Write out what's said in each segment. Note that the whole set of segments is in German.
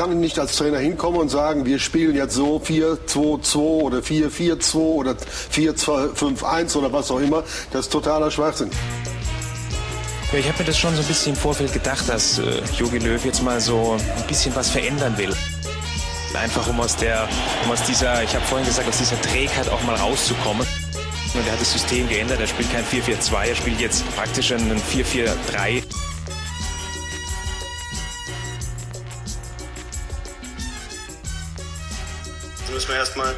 kann nicht als Trainer hinkommen und sagen, wir spielen jetzt so 4-2-2 oder 4-4-2 oder 4-5-1 oder was auch immer. Das ist totaler Schwachsinn. Ja, ich habe mir das schon so ein bisschen im Vorfeld gedacht, dass äh, Jogi Löw jetzt mal so ein bisschen was verändern will. Einfach um aus der, um aus dieser, ich habe vorhin gesagt, aus dieser Trägheit auch mal rauszukommen. Und er hat das System geändert, er spielt kein 4-4-2, er spielt jetzt praktisch ein 4-4-3. Erstmal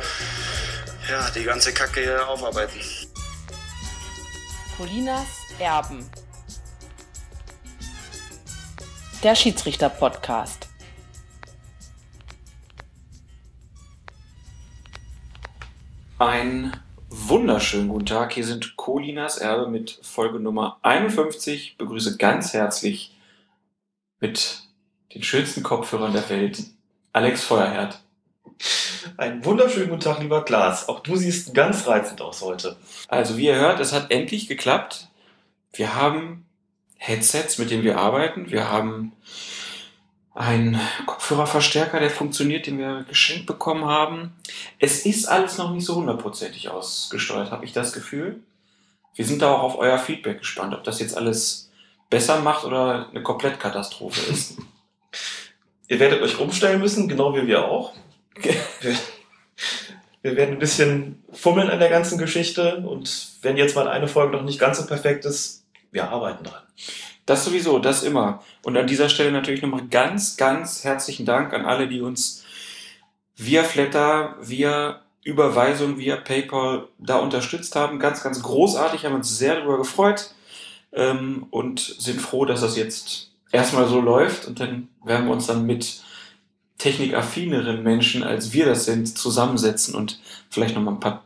ja, die ganze Kacke hier aufarbeiten. Colinas Erben. Der Schiedsrichter-Podcast. Einen wunderschönen guten Tag. Hier sind Colinas Erbe mit Folge Nummer 51. Ich begrüße ganz herzlich mit den schönsten Kopfhörern der Welt Alex Feuerherd. Einen wunderschönen guten Tag, lieber Klaas. Auch du siehst ganz reizend aus heute. Also wie ihr hört, es hat endlich geklappt. Wir haben Headsets, mit denen wir arbeiten. Wir haben einen Kopfhörerverstärker, der funktioniert, den wir geschenkt bekommen haben. Es ist alles noch nicht so hundertprozentig ausgesteuert, habe ich das Gefühl. Wir sind da auch auf euer Feedback gespannt, ob das jetzt alles besser macht oder eine Komplettkatastrophe ist. Ihr werdet euch umstellen müssen, genau wie wir auch. Wir, werden ein bisschen fummeln an der ganzen Geschichte und wenn jetzt mal eine Folge noch nicht ganz so perfekt ist, wir arbeiten dran. Das sowieso, das immer. Und an dieser Stelle natürlich nochmal ganz, ganz herzlichen Dank an alle, die uns via Flatter, via Überweisung, via PayPal da unterstützt haben. Ganz, ganz großartig, haben uns sehr darüber gefreut ähm, und sind froh, dass das jetzt erstmal so läuft und dann werden wir uns dann mit technikaffineren Menschen, als wir das sind, zusammensetzen und vielleicht nochmal ein paar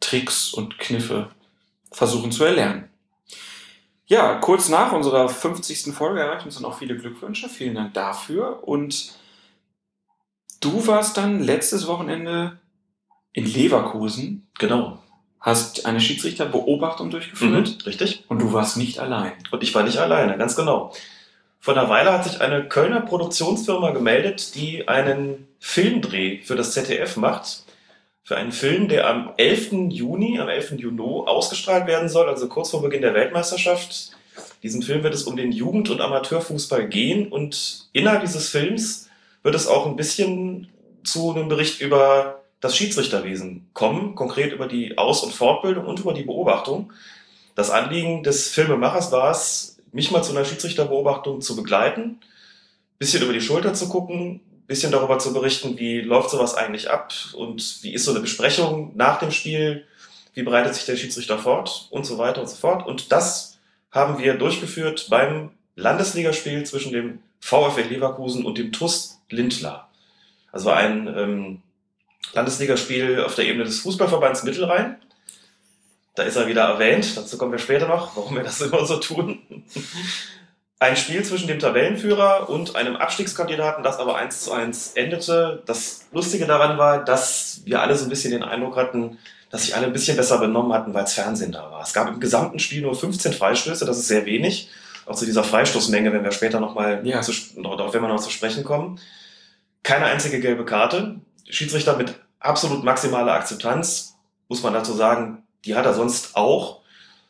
Tricks und Kniffe versuchen zu erlernen. Ja, kurz nach unserer 50. Folge erreichen uns dann auch viele Glückwünsche. Vielen Dank dafür. Und du warst dann letztes Wochenende in Leverkusen. Genau. Hast eine Schiedsrichterbeobachtung durchgeführt. Mhm, richtig. Und du warst nicht allein. Und ich war nicht alleine, ganz genau. Vor einer Weile hat sich eine Kölner Produktionsfirma gemeldet, die einen Filmdreh für das ZDF macht. Für einen Film, der am 11. Juni, am 11. Juni ausgestrahlt werden soll, also kurz vor Beginn der Weltmeisterschaft. Diesem Film wird es um den Jugend- und Amateurfußball gehen und innerhalb dieses Films wird es auch ein bisschen zu einem Bericht über das Schiedsrichterwesen kommen, konkret über die Aus- und Fortbildung und über die Beobachtung. Das Anliegen des Filmemachers war es, mich mal zu einer Schiedsrichterbeobachtung zu begleiten, bisschen über die Schulter zu gucken, bisschen darüber zu berichten, wie läuft sowas eigentlich ab und wie ist so eine Besprechung nach dem Spiel, wie bereitet sich der Schiedsrichter fort und so weiter und so fort. Und das haben wir durchgeführt beim Landesligaspiel zwischen dem VfL Leverkusen und dem TUS Lindlar. Also ein ähm, Landesligaspiel auf der Ebene des Fußballverbands Mittelrhein. Da ist er wieder erwähnt, dazu kommen wir später noch, warum wir das immer so tun. Ein Spiel zwischen dem Tabellenführer und einem Abstiegskandidaten, das aber eins zu eins endete. Das Lustige daran war, dass wir alle so ein bisschen den Eindruck hatten, dass sich alle ein bisschen besser benommen hatten, weil es Fernsehen da war. Es gab im gesamten Spiel nur 15 Freistöße, das ist sehr wenig. Auch zu dieser Freistoßmenge, wenn wir später nochmal, Ja. werden wir noch zu sprechen kommen. Keine einzige gelbe Karte. Schiedsrichter mit absolut maximaler Akzeptanz, muss man dazu sagen, die hat er sonst auch.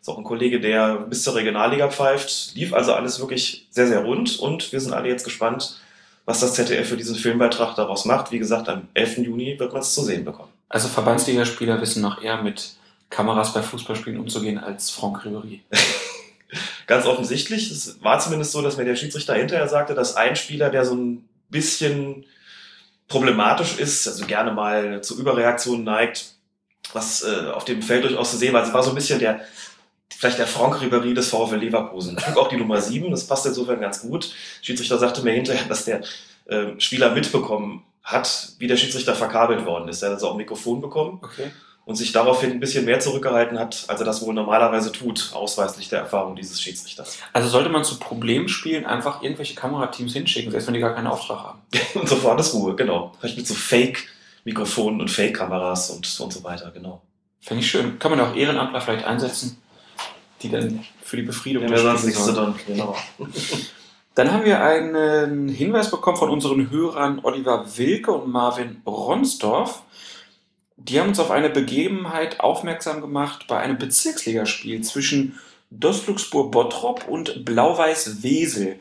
Ist auch ein Kollege, der bis zur Regionalliga pfeift. Lief also alles wirklich sehr, sehr rund und wir sind alle jetzt gespannt, was das ZDF für diesen Filmbeitrag daraus macht. Wie gesagt, am 11. Juni wird man es zu sehen bekommen. Also Verbandsligaspieler wissen noch eher mit Kameras bei Fußballspielen umzugehen als Franck Ribéry. Ganz offensichtlich, es war zumindest so, dass mir der Schiedsrichter hinterher sagte, dass ein Spieler, der so ein bisschen problematisch ist, also gerne mal zu Überreaktionen neigt, was äh, auf dem Feld durchaus zu sehen war. Es war so ein bisschen der, vielleicht der Franck Ribéry des VfL Leverkusen. Trug auch die Nummer 7, das passt insofern ganz gut. Der Schiedsrichter sagte mir hinterher, dass der äh, Spieler mitbekommen hat, wie der Schiedsrichter verkabelt worden ist. Er hat also auch ein Mikrofon bekommen Okay. und sich daraufhin ein bisschen mehr zurückgehalten hat, als er das wohl normalerweise tut, ausweislich der Erfahrung dieses Schiedsrichters. Also sollte man zu Problemspielen einfach irgendwelche Kamerateams hinschicken, selbst wenn die gar keinen Auftrag haben. Und sofort ist Ruhe, genau. Vielleicht mit so Fake-Mikrofonen und Fake-Kameras und, und so weiter, genau. Finde ich schön. Kann man auch Ehrenamtler vielleicht einsetzen, die dann für die Befriedung Ja, des mir sonst nichts zu tun, genau. Dann haben wir einen Hinweis bekommen von unseren Hörern Oliver Wilke und Marvin Ronsdorf. Die haben uns auf eine Begebenheit aufmerksam gemacht bei einem Bezirksligaspiel zwischen Dostluxburg Bottrop und Blau-Weiß Wesel.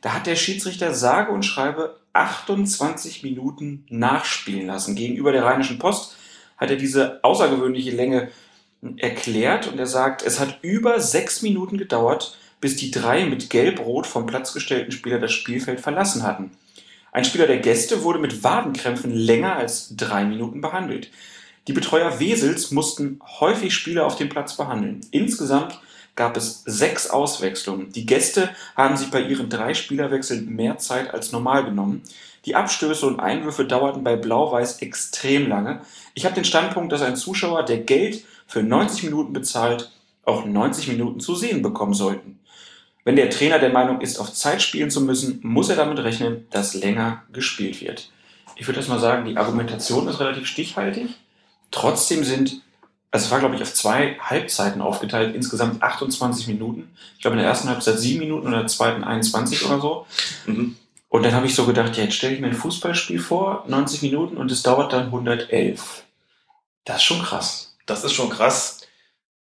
Da hat der Schiedsrichter sage und schreibe 28 Minuten nachspielen lassen. Gegenüber der Rheinischen Post hat er diese außergewöhnliche Länge erklärt und er sagt, es hat über sechs Minuten gedauert, bis die drei mit gelb-rot vom Platz gestellten Spieler das Spielfeld verlassen hatten. Ein Spieler der Gäste wurde mit Wadenkrämpfen länger als drei Minuten behandelt. Die Betreuer Wesels mussten häufig Spieler auf dem Platz behandeln. Insgesamt gab es sechs Auswechslungen. Die Gäste haben sich bei ihren drei Spielerwechseln mehr Zeit als normal genommen. Die Abstöße und Einwürfe dauerten bei Blau-Weiß extrem lange. Ich habe den Standpunkt, dass ein Zuschauer, der Geld für 90 Minuten bezahlt, auch 90 Minuten zu sehen bekommen sollten. Wenn der Trainer der Meinung ist, auf Zeit spielen zu müssen, muss er damit rechnen, dass länger gespielt wird. Ich würde erst mal sagen, die Argumentation ist relativ stichhaltig. Trotzdem sind, es war glaube ich auf zwei Halbzeiten aufgeteilt, insgesamt 28 Minuten. Ich glaube in der ersten Halbzeit 7 Minuten und in der zweiten 21 oder so. Mhm. Und dann habe ich so gedacht, ja, jetzt stelle ich mir ein Fußballspiel vor, 90 Minuten und es dauert dann 111. Das ist schon krass. Das ist schon krass.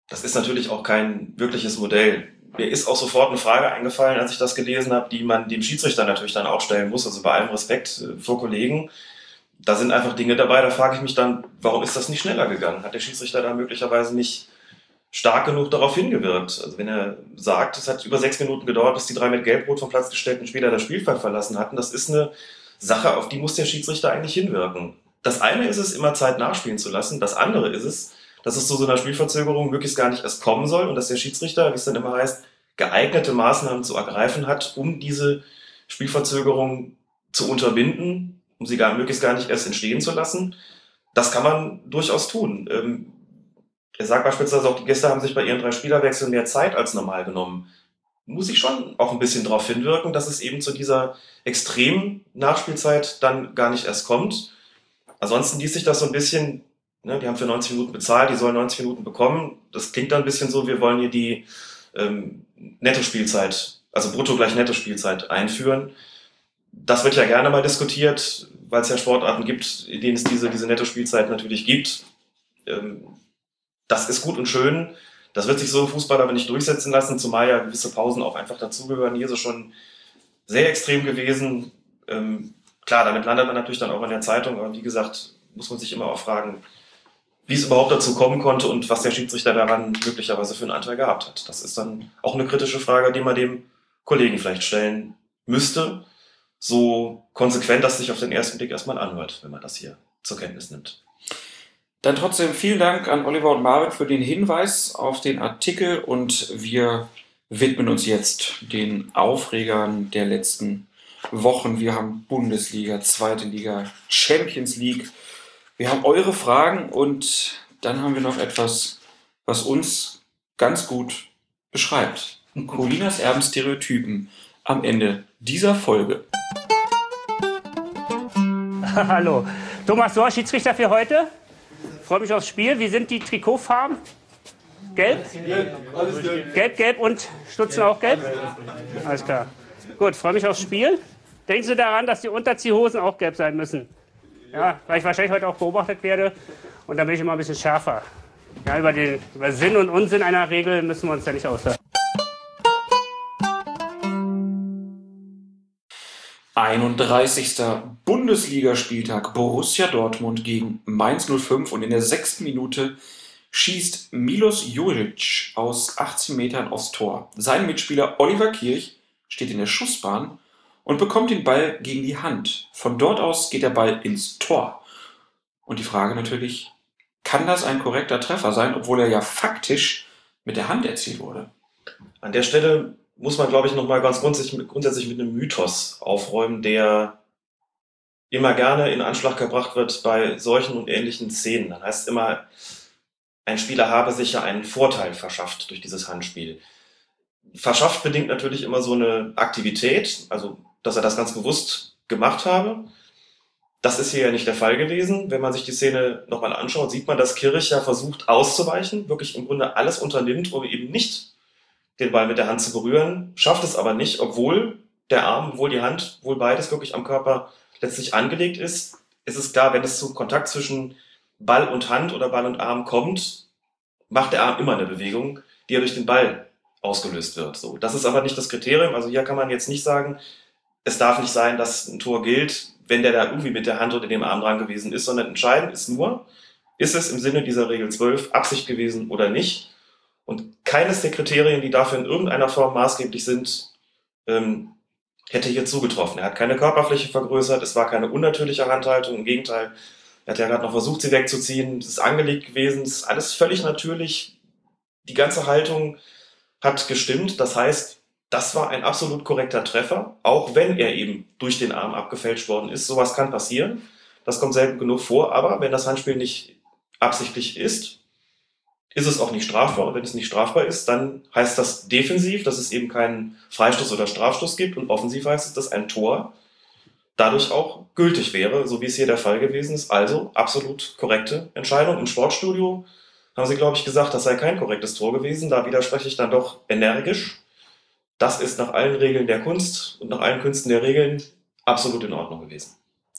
Das ist natürlich auch kein wirkliches Modell. Mir ist auch sofort eine Frage eingefallen, als ich das gelesen habe, die man dem Schiedsrichter natürlich dann auch stellen muss. Also bei allem Respekt äh, vor Kollegen. Da sind einfach Dinge dabei, da frage ich mich dann, warum ist das nicht schneller gegangen? Hat der Schiedsrichter da möglicherweise nicht stark genug darauf hingewirkt. Also wenn er sagt, es hat über sechs Minuten gedauert, bis die drei mit Gelbrot vom Platz gestellten Spieler das Spielfeld verlassen hatten, das ist eine Sache, auf die muss der Schiedsrichter eigentlich hinwirken. Das eine ist es, immer Zeit nachspielen zu lassen. Das andere ist es, dass es zu so einer Spielverzögerung möglichst gar nicht erst kommen soll und dass der Schiedsrichter, wie es dann immer heißt, geeignete Maßnahmen zu ergreifen hat, um diese Spielverzögerung zu unterbinden, um sie gar, möglichst gar nicht erst entstehen zu lassen. Das kann man durchaus tun. Ähm, er sagt beispielsweise auch, die Gäste haben sich bei ihren drei Spielerwechseln mehr Zeit als normal genommen. Muss ich schon auch ein bisschen darauf hinwirken, dass es eben zu dieser extremen Nachspielzeit dann gar nicht erst kommt. Ansonsten liest sich das so ein bisschen, ne, die haben für 90 Minuten bezahlt, die sollen 90 Minuten bekommen. Das klingt dann ein bisschen so, wir wollen hier die ähm, Nettospielzeit, also brutto gleich Nettospielzeit einführen. Das wird ja gerne mal diskutiert, weil es ja Sportarten gibt, in denen es diese, diese Nettospielzeit natürlich gibt. Ähm, das ist gut und schön. Das wird sich so im Fußball aber nicht durchsetzen lassen, zumal ja gewisse Pausen auch einfach dazugehören. Hier ist es schon sehr extrem gewesen. Ähm, klar, damit landet man natürlich dann auch in der Zeitung, aber wie gesagt, muss man sich immer auch fragen, wie es überhaupt dazu kommen konnte und was der Schiedsrichter daran möglicherweise für einen Anteil gehabt hat. Das ist dann auch eine kritische Frage, die man dem Kollegen vielleicht stellen müsste. So konsequent, dass sich auf den ersten Blick erstmal anhört, wenn man das hier zur Kenntnis nimmt. Dann trotzdem vielen Dank an Oliver und Marvin für den Hinweis auf den Artikel und wir widmen uns jetzt den Aufregern der letzten Wochen. Wir haben Bundesliga, zweite Liga, Champions League. Wir haben eure Fragen und dann haben wir noch etwas, was uns ganz gut beschreibt. Colinas Erbenstereotypen am Ende dieser Folge. Hallo, Thomas Sohr, Schiedsrichter für heute. Freue mich aufs Spiel. Wie sind die Trikotfarben? Gelb? Gelb, gelb und Stutzen auch gelb? Alles klar. Gut, freue mich aufs Spiel. Denken Sie daran, dass die Unterziehhosen auch gelb sein müssen. Ja, weil ich wahrscheinlich heute auch beobachtet werde. Und dann bin ich immer ein bisschen schärfer. Ja, über den über Sinn und Unsinn einer Regel müssen wir uns ja nicht auslassen. 31. Bundesligaspieltag Borussia Dortmund gegen Mainz 05 und in der sechsten Minute schießt Milos Juric aus 18 Metern aufs Tor. Sein Mitspieler Oliver Kirch steht in der Schussbahn und bekommt den Ball gegen die Hand. Von dort aus geht der Ball ins Tor. Und die Frage natürlich, kann das ein korrekter Treffer sein, obwohl er ja faktisch mit der Hand erzielt wurde? An der Stelle muss man, glaube ich, nochmal ganz grundsätzlich, grundsätzlich mit einem Mythos aufräumen, der immer gerne in Anschlag gebracht wird bei solchen und ähnlichen Szenen. Dann heißt immer, ein Spieler habe sich ja einen Vorteil verschafft durch dieses Handspiel. Verschafft bedingt natürlich immer so eine Aktivität, also dass er das ganz bewusst gemacht habe. Das ist hier ja nicht der Fall gewesen. Wenn man sich die Szene nochmal anschaut, sieht man, dass Kirch ja versucht auszuweichen, wirklich im Grunde alles unternimmt, um eben nicht den Ball mit der Hand zu berühren, schafft es aber nicht, obwohl der Arm, wohl die Hand, wohl beides wirklich am Körper letztlich angelegt ist, ist es klar, wenn es zum Kontakt zwischen Ball und Hand oder Ball und Arm kommt, macht der Arm immer eine Bewegung, die ja durch den Ball ausgelöst wird. So, das ist aber nicht das Kriterium. Also hier kann man jetzt nicht sagen, es darf nicht sein, dass ein Tor gilt, wenn der da irgendwie mit der Hand oder dem Arm dran gewesen ist, sondern entscheidend ist nur, ist es im Sinne dieser Regel 12 Absicht gewesen oder nicht? Und keines der Kriterien, die dafür in irgendeiner Form maßgeblich sind, ähm, hätte hier zugetroffen. Er hat keine Körperfläche vergrößert, es war keine unnatürliche Handhaltung, im Gegenteil, er hat ja gerade noch versucht, sie wegzuziehen, es ist angelegt gewesen, es ist alles völlig natürlich. Die ganze Haltung hat gestimmt, das heißt, das war ein absolut korrekter Treffer, auch wenn er eben durch den Arm abgefälscht worden ist. Sowas kann passieren. Das kommt selten genug vor, aber wenn das Handspiel nicht absichtlich ist, ist es auch nicht strafbar. Und wenn es nicht strafbar ist, dann heißt das defensiv, dass es eben keinen Freistoß oder Strafstoß gibt und offensiv heißt es, dass ein Tor dadurch auch gültig wäre, so wie es hier der Fall gewesen ist. Also absolut korrekte Entscheidung. Im Sportstudio haben sie, glaube ich, gesagt, das sei kein korrektes Tor gewesen. Da widerspreche ich dann doch energisch. Das ist nach allen Regeln der Kunst und nach allen Künsten der Regeln absolut in Ordnung gewesen.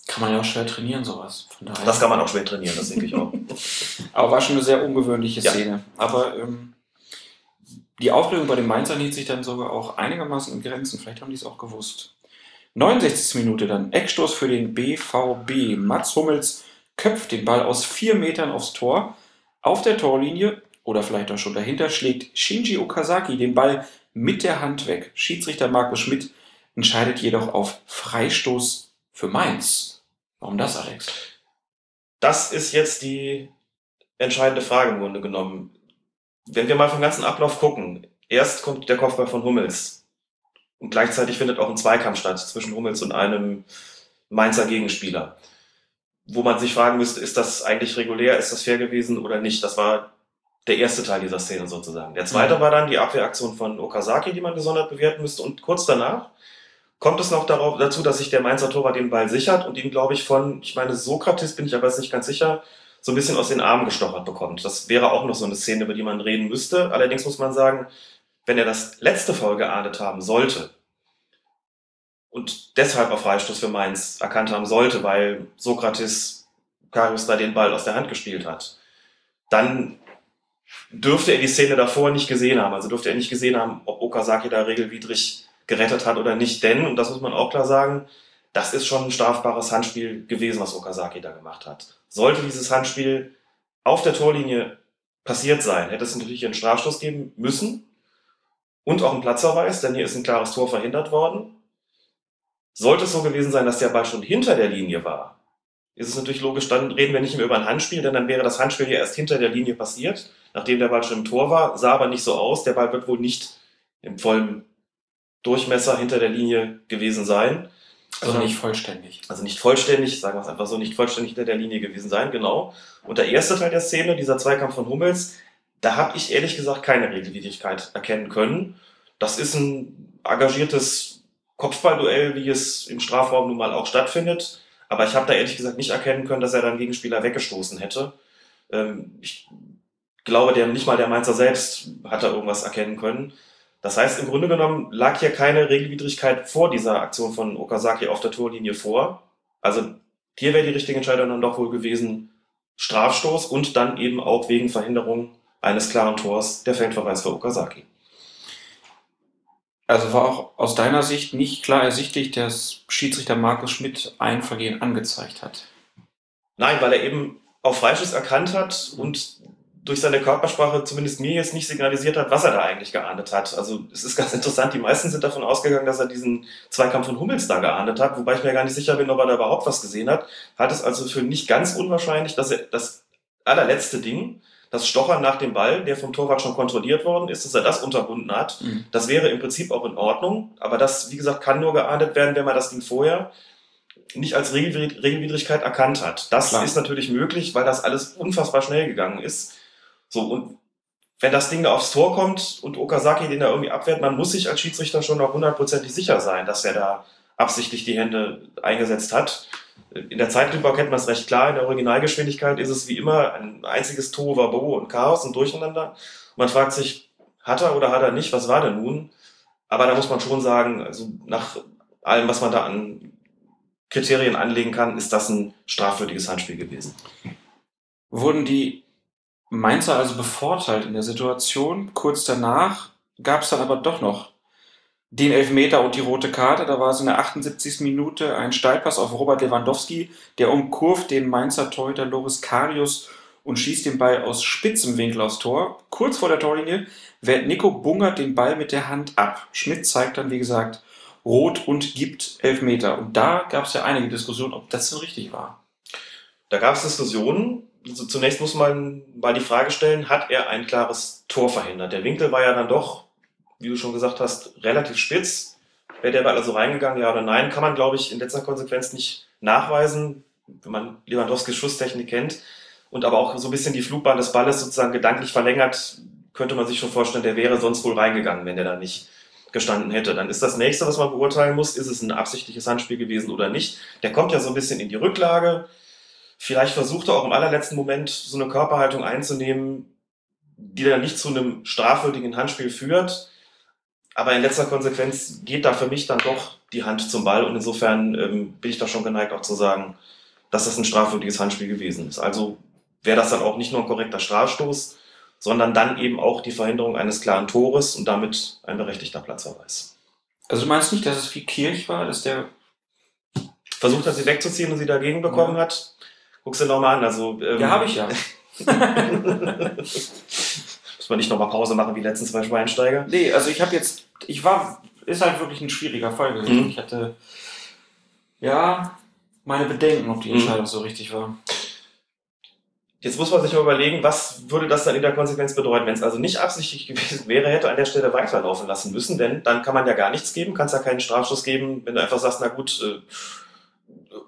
Kann man ja auch schwer trainieren, sowas. Das kann man auch schwer trainieren, das denke ich auch. Aber war schon eine sehr ungewöhnliche Szene. Ja. Aber ähm, die Aufregung bei den Mainzern hielt sich dann sogar auch einigermaßen in Grenzen. Vielleicht haben die es auch gewusst. 69. Minute dann. Eckstoß für den BVB. Mats Hummels köpft den Ball aus vier Metern aufs Tor. Auf der Torlinie oder vielleicht auch schon dahinter schlägt Shinji Okazaki den Ball mit der Hand weg. Schiedsrichter Markus Schmidt entscheidet jedoch auf Freistoß für Mainz. Warum das, Alex? Das ist jetzt die entscheidende Frage im Grunde genommen. Wenn wir mal vom ganzen Ablauf gucken, erst kommt der Kopfball von Hummels und gleichzeitig findet auch ein Zweikampf statt zwischen Hummels und einem Mainzer Gegenspieler, wo man sich fragen müsste, ist das eigentlich regulär, ist das fair gewesen oder nicht? Das war der erste Teil dieser Szene sozusagen. Der zweite mhm. war dann die Abwehraktion von Okazaki, die man gesondert bewerten müsste und kurz danach kommt es noch darauf, dazu, dass sich der Mainzer Torwart den Ball sichert und ihn, glaube ich, von, ich meine, Sokrates bin ich aber jetzt nicht ganz sicher, so ein bisschen aus den Armen gestochert bekommt. Das wäre auch noch so eine Szene, über die man reden müsste. Allerdings muss man sagen, wenn er das letzte Foul geahndet haben sollte und deshalb auf Freistoß für Mainz erkannt haben sollte, weil Sokrates Karius da den Ball aus der Hand gespielt hat, dann dürfte er die Szene davor nicht gesehen haben. Also dürfte er nicht gesehen haben, ob Okazaki da regelwidrig gerettet hat oder nicht. Denn, und das muss man auch klar sagen, das ist schon ein strafbares Handspiel gewesen, was Okazaki da gemacht hat. Sollte dieses Handspiel auf der Torlinie passiert sein, hätte es natürlich einen Strafstoß geben müssen und auch einen Platzverweis, denn hier ist ein klares Tor verhindert worden. Sollte es so gewesen sein, dass der Ball schon hinter der Linie war, ist es natürlich logisch, dann reden wir nicht mehr über ein Handspiel, denn dann wäre das Handspiel ja erst hinter der Linie passiert, nachdem der Ball schon im Tor war, sah aber nicht so aus, der Ball wird wohl nicht im vollen Durchmesser hinter der Linie gewesen sein. Also nicht vollständig. Also nicht vollständig, sagen wir es einfach so, nicht vollständig hinter der Linie gewesen sein, genau. Und der erste Teil der Szene, dieser Zweikampf von Hummels, da habe ich ehrlich gesagt keine Regelwidrigkeit erkennen können. Das ist ein engagiertes Kopfballduell, wie es im Strafraum nun mal auch stattfindet. Aber ich habe da ehrlich gesagt nicht erkennen können, dass er dann Gegenspieler weggestoßen hätte. Ähm, ich glaube, der, nicht mal der Mainzer selbst hat da irgendwas erkennen können. Das heißt, im Grunde genommen lag hier keine Regelwidrigkeit vor dieser Aktion von Okazaki auf der Torlinie vor. Also hier wäre die richtige Entscheidung dann doch wohl gewesen, Strafstoß und dann eben auch wegen Verhinderung eines klaren Tors der Feldverweis für Okazaki. Also war auch aus deiner Sicht nicht klar ersichtlich, dass Schiedsrichter Markus Schmidt ein Vergehen angezeigt hat. Nein, weil er eben auf Freischuss erkannt hat und durch seine Körpersprache zumindest mir jetzt nicht signalisiert hat, was er da eigentlich geahndet hat. Also es ist ganz interessant, die meisten sind davon ausgegangen, dass er diesen Zweikampf von Hummels da geahndet hat, wobei ich mir gar nicht sicher bin, ob er da überhaupt was gesehen hat. Hat es also für nicht ganz unwahrscheinlich, dass er das allerletzte Ding, das Stochern nach dem Ball, der vom Torwart schon kontrolliert worden ist, dass er das unterbunden hat. Mhm. Das wäre im Prinzip auch in Ordnung, aber das, wie gesagt, kann nur geahndet werden, wenn man das Ding vorher nicht als Regelwidrigkeit erkannt hat. Das Klar. ist natürlich möglich, weil das alles unfassbar schnell gegangen ist. So, und wenn das Ding da aufs Tor kommt und Okazaki den da irgendwie abwehrt, man muss sich als Schiedsrichter schon noch hundertprozentig sicher sein, dass er da absichtlich die Hände eingesetzt hat. In der Zeitlupe kennt man es recht klar, in der Originalgeschwindigkeit ist es wie immer ein einziges Tohuwabohu und Chaos und Durcheinander. Man fragt sich, hat er oder hat er nicht, was war denn nun? Aber da muss man schon sagen, also nach allem, was man da an Kriterien anlegen kann, ist das ein strafwürdiges Handspiel gewesen. Wurden die Mainzer also bevorteilt in der Situation? Kurz danach gab es dann aber doch noch den Elfmeter und die rote Karte. Da war es in der 78. Minute ein Steilpass auf Robert Lewandowski, der umkurvt den Mainzer Torhüter Loris Karius und schießt den Ball aus spitzem Winkel aufs Tor. Kurz vor der Torlinie wehrt Nico Bungert den Ball mit der Hand ab. Schmidt zeigt dann, wie gesagt, rot und gibt Elfmeter. Und da gab es ja einige Diskussionen, ob das so richtig war. Da gab es Diskussionen. Also zunächst muss man mal die Frage stellen, hat er ein klares Tor verhindert? Der Winkel war ja dann doch, wie du schon gesagt hast, relativ spitz. Wäre der Ball also reingegangen, ja oder nein, kann man, glaube ich, in letzter Konsequenz nicht nachweisen, wenn man Lewandowskis Schusstechnik kennt und aber auch so ein bisschen die Flugbahn des Balles sozusagen gedanklich verlängert, könnte man sich schon vorstellen, der wäre sonst wohl reingegangen, wenn der da nicht gestanden hätte. Dann ist das nächste, was man beurteilen muss, ist es ein absichtliches Handspiel gewesen oder nicht. Der kommt ja so ein bisschen in die Rücklage. Vielleicht versucht er auch im allerletzten Moment so eine Körperhaltung einzunehmen, die dann nicht zu einem strafwürdigen Handspiel führt. Aber in letzter Konsequenz geht da für mich dann doch die Hand zum Ball und insofern ähm, bin ich da schon geneigt auch zu sagen, dass das ein strafwürdiges Handspiel gewesen ist. Also wäre das dann auch nicht nur ein korrekter Strafstoß, sondern dann eben auch die Verhinderung eines klaren Tores und damit ein berechtigter Platzverweis. Also du meinst nicht, dass es wie Kirch war, dass der versucht hat, sie wegzuziehen und sie dagegen bekommen ja. hat? Guckst du nochmal an. Also, ähm, ja, habe ich ja. Muss man nicht nochmal Pause machen wie die letzten zwei Schweinsteiger? Nee, also ich habe jetzt, ich war, ist halt wirklich ein schwieriger Fall gewesen. Mhm. Ich hatte, ja, meine Bedenken, ob die mhm. Entscheidung mhm. so richtig war. Jetzt muss man sich mal überlegen, was würde das dann in der Konsequenz bedeuten, wenn es also nicht absichtlich gewesen wäre, hätte an der Stelle weiterlaufen lassen müssen, denn dann kann man ja gar nichts geben, kannst ja keinen Strafschuss geben, wenn du einfach sagst, na gut, äh,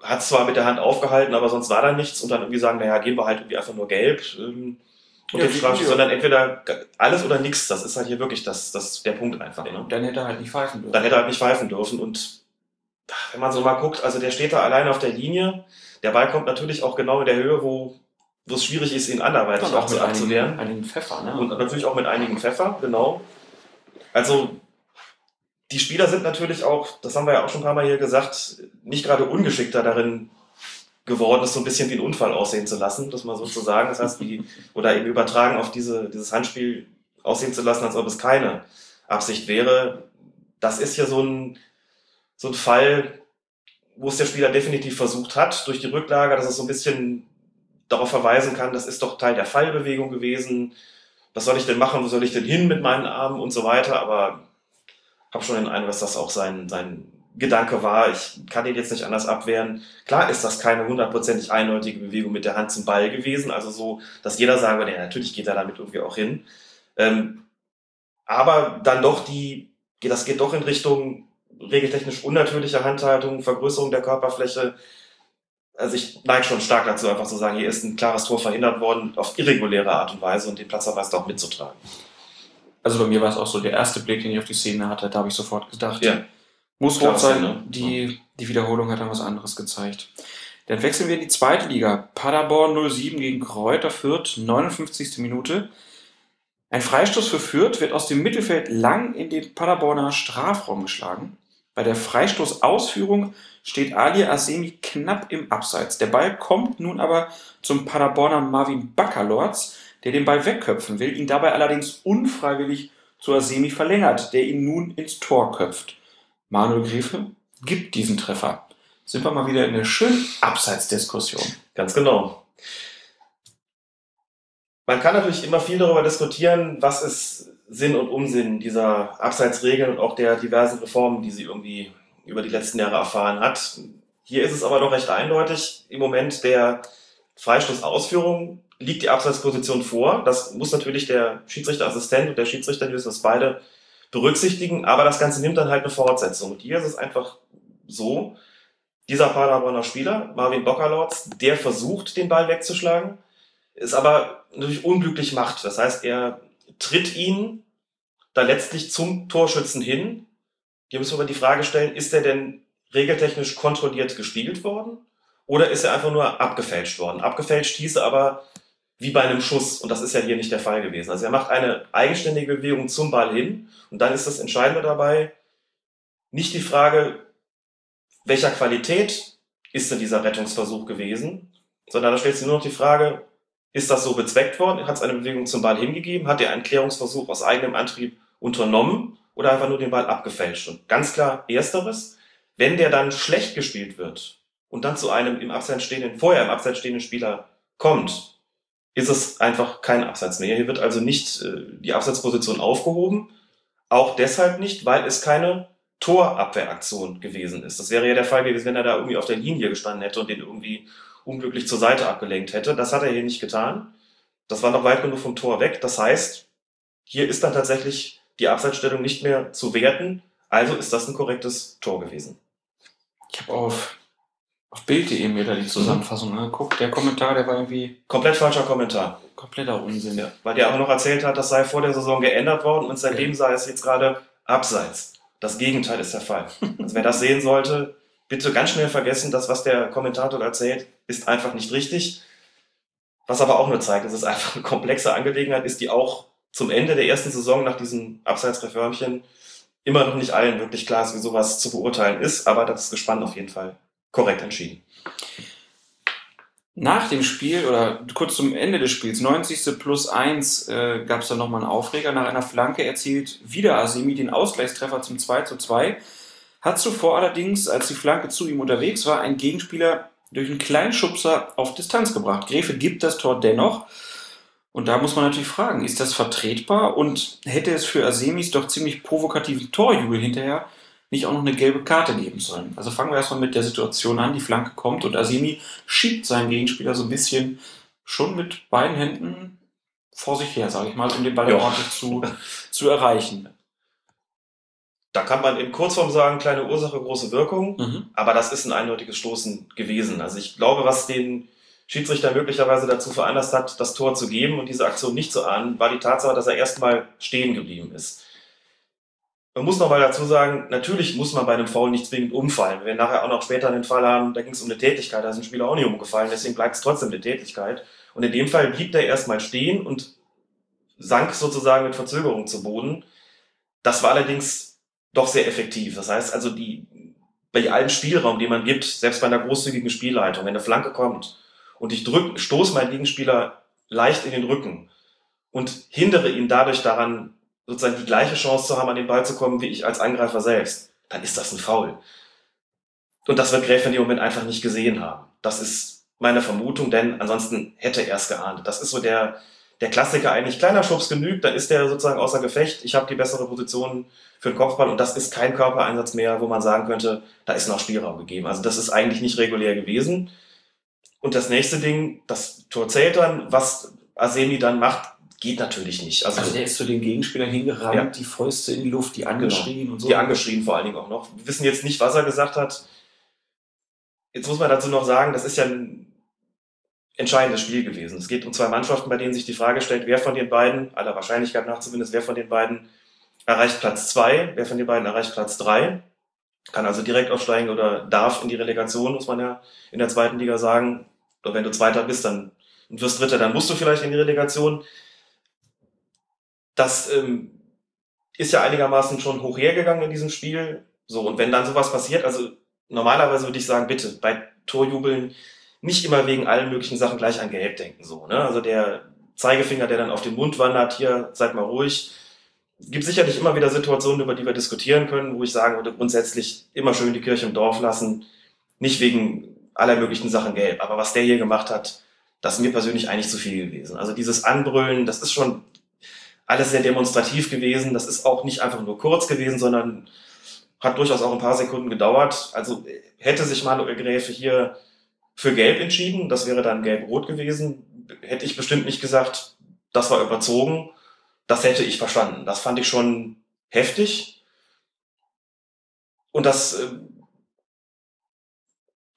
hat zwar mit der Hand aufgehalten, aber sonst war da nichts und dann irgendwie sagen, naja, geben wir halt irgendwie einfach nur gelb ähm, und ja, den Strafschuss, sondern entweder alles oder nichts. Das ist halt hier wirklich das, das der Punkt einfach. Ne? Dann hätte er halt nicht pfeifen dürfen. Dann hätte er halt nicht pfeifen dürfen und wenn man so mal guckt, also der steht da allein auf der Linie, der Ball kommt natürlich auch genau in der Höhe, wo wo es schwierig ist, ihn anderweitig auch zu abzuwehren. Einigen Pfeffer, ne? Und natürlich auch mit einigen Pfeffer, genau. Also die Spieler sind natürlich auch, das haben wir ja auch schon ein paar Mal hier gesagt, nicht gerade ungeschickter darin geworden, es so ein bisschen wie ein Unfall aussehen zu lassen, das mal so zu sagen. Das heißt, die, oder eben übertragen auf diese, dieses Handspiel aussehen zu lassen, als ob es keine Absicht wäre. Das ist ja so ein, so ein Fall, wo es der Spieler definitiv versucht hat, durch die Rücklage, dass es so ein bisschen darauf verweisen kann, das ist doch Teil der Fallbewegung gewesen. Was soll ich denn machen? Wo soll ich denn hin mit meinen Armen und so weiter? Aber habe schon den Eindruck, dass das auch sein, sein Gedanke war. Ich kann ihn jetzt nicht anders abwehren. Klar ist das keine hundertprozentig eindeutige Bewegung mit der Hand zum Ball gewesen. Also so, dass jeder sagen würde, ja, natürlich geht er damit irgendwie auch hin. Ähm, aber dann doch die, das geht doch in Richtung regeltechnisch unnatürlicher Handhaltung, Vergrößerung der Körperfläche, also ich neige schon stark dazu, einfach zu sagen, hier ist ein klares Tor verhindert worden auf irreguläre Art und Weise und den Platzverweis auch mitzutragen. Also bei mir war es auch so der erste Blick, den ich auf die Szene hatte, da habe ich sofort gedacht, ja. muss rot sein. Ne? Die, die Wiederholung hat dann was anderes gezeigt. Dann wechseln wir in die zweite Liga. Paderborn 07 gegen Kräuter Fürth, 59. Minute. Ein Freistoß für Fürth wird aus dem Mittelfeld lang in den Paderborner Strafraum geschlagen. Bei der Freistoßausführung steht Ali Asemi knapp im Abseits. Der Ball kommt nun aber zum Paderborner Marvin Baccalords, der den Ball wegköpfen will, ihn dabei allerdings unfreiwillig zu Asemi verlängert, der ihn nun ins Tor köpft. Manuel Grefe gibt diesen Treffer. Sind wir mal wieder in der schönen Abseitsdiskussion. Ganz genau. Man kann natürlich immer viel darüber diskutieren, was ist Sinn und Unsinn dieser Abseitsregeln und auch der diversen Reformen, die sie irgendwie über die letzten Jahre erfahren hat. Hier ist es aber doch recht eindeutig. Im Moment der Freistoßausführung liegt die Abseitsposition vor. Das muss natürlich der Schiedsrichterassistent und der Schiedsrichter, die müssen das beide berücksichtigen. Aber das Ganze nimmt dann halt eine Fortsetzung. Und hier ist es einfach so, dieser Paderborner Spieler, Marvin Bockerlords, der versucht, den Ball wegzuschlagen, ist aber natürlich unglücklich macht. Das heißt, er tritt ihn da letztlich zum Torschützen hin, hier müssen wir die Frage stellen, ist er denn regeltechnisch kontrolliert gespiegelt worden? Oder ist er einfach nur abgefälscht worden? Abgefälscht hieße aber wie bei einem Schuss. Und das ist ja hier nicht der Fall gewesen. Also er macht eine eigenständige Bewegung zum Ball hin. Und dann ist das Entscheidende dabei nicht die Frage, welcher Qualität ist denn dieser Rettungsversuch gewesen, sondern da stellt sich nur noch die Frage, ist das so bezweckt worden? Hat es eine Bewegung zum Ball hingegeben? Hat er einen Klärungsversuch aus eigenem Antrieb unternommen oder einfach nur den Ball abgefälscht? Und ganz klar ersteres. Wenn der dann schlecht gespielt wird und dann zu einem im Abseits stehenden, vorher im Abseits stehenden Spieler kommt, ist es einfach kein Abseits mehr. Hier wird also nicht äh, die Abseitsposition aufgehoben. Auch deshalb nicht, weil es keine Torabwehraktion gewesen ist. Das wäre ja der Fall gewesen, wenn er da irgendwie auf der Linie gestanden hätte und den irgendwie unglücklich zur Seite abgelenkt hätte. Das hat er hier nicht getan. Das war noch weit genug vom Tor weg. Das heißt, hier ist dann tatsächlich die Abseitsstellung nicht mehr zu werten. Also ist das ein korrektes Tor gewesen. Ich habe auf, auf Bild.de mir da die Zusammenfassung angeguckt. Der Kommentar, der war irgendwie Komplett falscher Kommentar. kompletter Unsinn. Ja, weil der auch noch erzählt hat, das sei vor der Saison geändert worden und seitdem sei es jetzt gerade abseits. Das Gegenteil ist der Fall. Also wer das sehen sollte, bitte ganz schnell vergessen, das, was der Kommentator erzählt, ist einfach nicht richtig. Was aber auch nur zeigt, dass es einfach eine komplexe Angelegenheit ist, die auch zum Ende der ersten Saison nach diesem Abseitsreformchen immer noch nicht allen wirklich klar ist, wie sowas zu beurteilen ist, aber das Gespann auf jeden Fall korrekt entschieden. Nach dem Spiel oder kurz zum Ende des Spiels, 90. plus 1, äh, gab es dann nochmal einen Aufreger. Nach einer Flanke erzielt wieder Asimi den Ausgleichstreffer zum 2 zu 2. Hat zuvor allerdings, als die Flanke zu ihm unterwegs war, ein Gegenspieler durch einen kleinen Schubser auf Distanz gebracht. Gräfe gibt das Tor dennoch. Und da muss man natürlich fragen, ist das vertretbar und hätte es für Asemis doch ziemlich provokativen Torjubel hinterher nicht auch noch eine gelbe Karte geben sollen? Also fangen wir erstmal mit der Situation an, die Flanke kommt und Asemi schiebt seinen Gegenspieler so ein bisschen schon mit beiden Händen vor sich her, sage ich mal, um den Ball ordentlich zu, zu erreichen. Da kann man in Kurzform sagen, kleine Ursache, große Wirkung. Mhm. Aber das ist ein eindeutiges Stoßen gewesen. Also ich glaube, was den Schiedsrichter möglicherweise dazu veranlasst hat, das Tor zu geben und diese Aktion nicht zu ahnen, war die Tatsache, dass er erstmal stehen geblieben ist. Man muss noch mal dazu sagen, natürlich muss man bei einem Foul nicht zwingend umfallen. Wir werden nachher auch noch später einen Fall haben, da ging es um eine Tätigkeit, da ist ein Spieler auch nicht umgefallen, deswegen bleibt es trotzdem eine Tätigkeit. Und in dem Fall blieb der erstmal stehen und sank sozusagen mit Verzögerung zu Boden. Das war allerdings doch sehr effektiv. Das heißt also, die, bei allem Spielraum, den man gibt, selbst bei einer großzügigen Spielleitung, wenn eine Flanke kommt und ich drück, stoße meinen Gegenspieler leicht in den Rücken und hindere ihn dadurch daran, sozusagen die gleiche Chance zu haben, an den Ball zu kommen, wie ich als Angreifer selbst, dann ist das ein Foul. Und das wird Gräfe in dem Moment einfach nicht gesehen haben. Das ist meine Vermutung, denn ansonsten hätte er es geahnt. Das ist so der, der Klassiker eigentlich. Kleiner Schubs genügt, dann ist der sozusagen außer Gefecht. Ich habe die bessere Position für den Kopfball und das ist kein Körpereinsatz mehr, wo man sagen könnte, da ist noch Spielraum gegeben. Also das ist eigentlich nicht regulär gewesen. Und das nächste Ding, das Tor zählt dann, was Asemi dann macht, geht natürlich nicht. Also, Also der ist zu den Gegenspielern hingerannt, Ja. die Fäuste in die Luft, die angeschrien und so. die angeschrien vor allen Dingen auch noch. Wir wissen jetzt nicht, was er gesagt hat. Jetzt muss man dazu noch sagen, das ist ja ein entscheidendes Spiel gewesen. Es geht um zwei Mannschaften, bei denen sich die Frage stellt, wer von den beiden, aller Wahrscheinlichkeit nach zumindest, wer von den beiden erreicht Platz zwei, wer von den beiden erreicht Platz drei, kann also direkt aufsteigen oder darf in die Relegation, muss man ja in der zweiten Liga sagen. Oder wenn du Zweiter bist, dann und wirst Dritter, dann musst du vielleicht in die Relegation. Das ähm, ist ja einigermaßen schon hoch hergegangen in diesem Spiel. So, und wenn dann sowas passiert, also normalerweise würde ich sagen, bitte bei Torjubeln nicht immer wegen allen möglichen Sachen gleich an Gelb denken. So, ne? Also der Zeigefinger, der dann auf den Mund wandert, hier, seid mal ruhig. Gibt sicherlich immer wieder Situationen, über die wir diskutieren können, wo ich sagen würde, grundsätzlich immer schön die Kirche im Dorf lassen. Nicht wegen aller möglichen Sachen gelb. Aber was der hier gemacht hat, das ist mir persönlich eigentlich zu viel gewesen. Also dieses Anbrüllen, das ist schon alles sehr demonstrativ gewesen. Das ist auch nicht einfach nur kurz gewesen, sondern hat durchaus auch ein paar Sekunden gedauert. Also hätte sich Manuel Gräfe hier für gelb entschieden, das wäre dann gelb-rot gewesen, hätte ich bestimmt nicht gesagt, das war überzogen. Das hätte ich verstanden. Das fand ich schon heftig. Und das äh,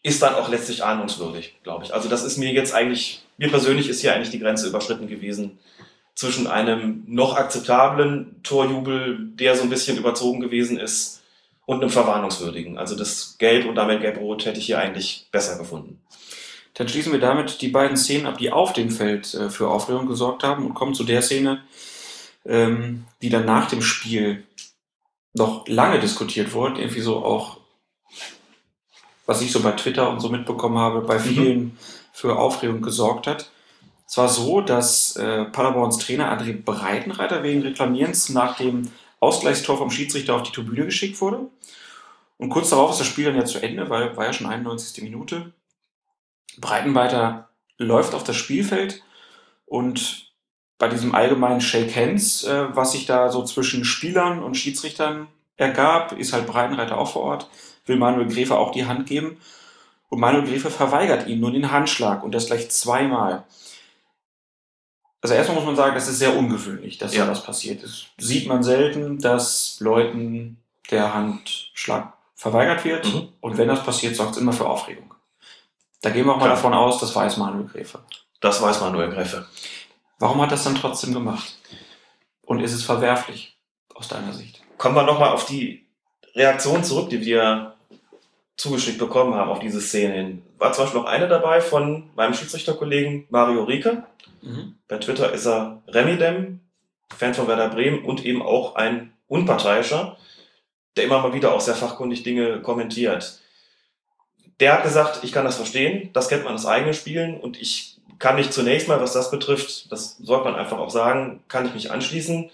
ist dann auch letztlich ahnungswürdig, glaube ich. Also das ist mir jetzt eigentlich, mir persönlich ist hier eigentlich die Grenze überschritten gewesen zwischen einem noch akzeptablen Torjubel, der so ein bisschen überzogen gewesen ist, und einem verwarnungswürdigen. Also das Gelb und damit Gelb-Rot hätte ich hier eigentlich besser gefunden. Dann schließen wir damit die beiden Szenen ab, die auf dem Feld äh, für Aufregung gesorgt haben und kommen zu der Szene, ähm, die dann nach dem Spiel noch lange diskutiert wurde, irgendwie so auch was ich so bei Twitter und so mitbekommen habe, bei vielen für Aufregung gesorgt hat. Es war so, dass äh, Paderborns Trainer André Breitenreiter wegen Reklamierens nach dem Ausgleichstor vom Schiedsrichter auf die Tribüne geschickt wurde. Und kurz darauf ist das Spiel dann ja zu Ende, weil war ja schon 91. Minute. Breitenreiter läuft auf das Spielfeld und bei diesem allgemeinen Shake Hands, äh, was sich da so zwischen Spielern und Schiedsrichtern ergab, ist halt Breitenreiter auch vor Ort, will Manuel Gräfe auch die Hand geben. Und Manuel Gräfe verweigert ihm nur den Handschlag und das gleich zweimal. Also erstmal muss man sagen, das ist sehr ungewöhnlich, dass Ja. das passiert ist. Sieht man selten, dass Leuten der Handschlag verweigert wird. Mhm. Und wenn das passiert, sorgt es immer für Aufregung. Da gehen wir auch mal Klar. davon aus, das weiß Manuel Gräfe. Das weiß Manuel Gräfe. Warum hat das dann trotzdem gemacht? Und ist es verwerflich aus deiner Sicht? Kommen wir nochmal auf die Reaktion zurück, die wir zugeschickt bekommen haben auf diese Szene hin. War zum Beispiel noch eine dabei von meinem Schiedsrichterkollegen Mario Rieke. Mhm. Bei Twitter ist er Remidem, Fan von Werder Bremen und eben auch ein Unparteiischer, der immer mal wieder auch sehr fachkundig Dinge kommentiert. Der hat gesagt, ich kann das verstehen, das kennt man aus eigenen Spielen und ich kann mich zunächst mal, was das betrifft, das sollte man einfach auch sagen, kann ich mich anschließen.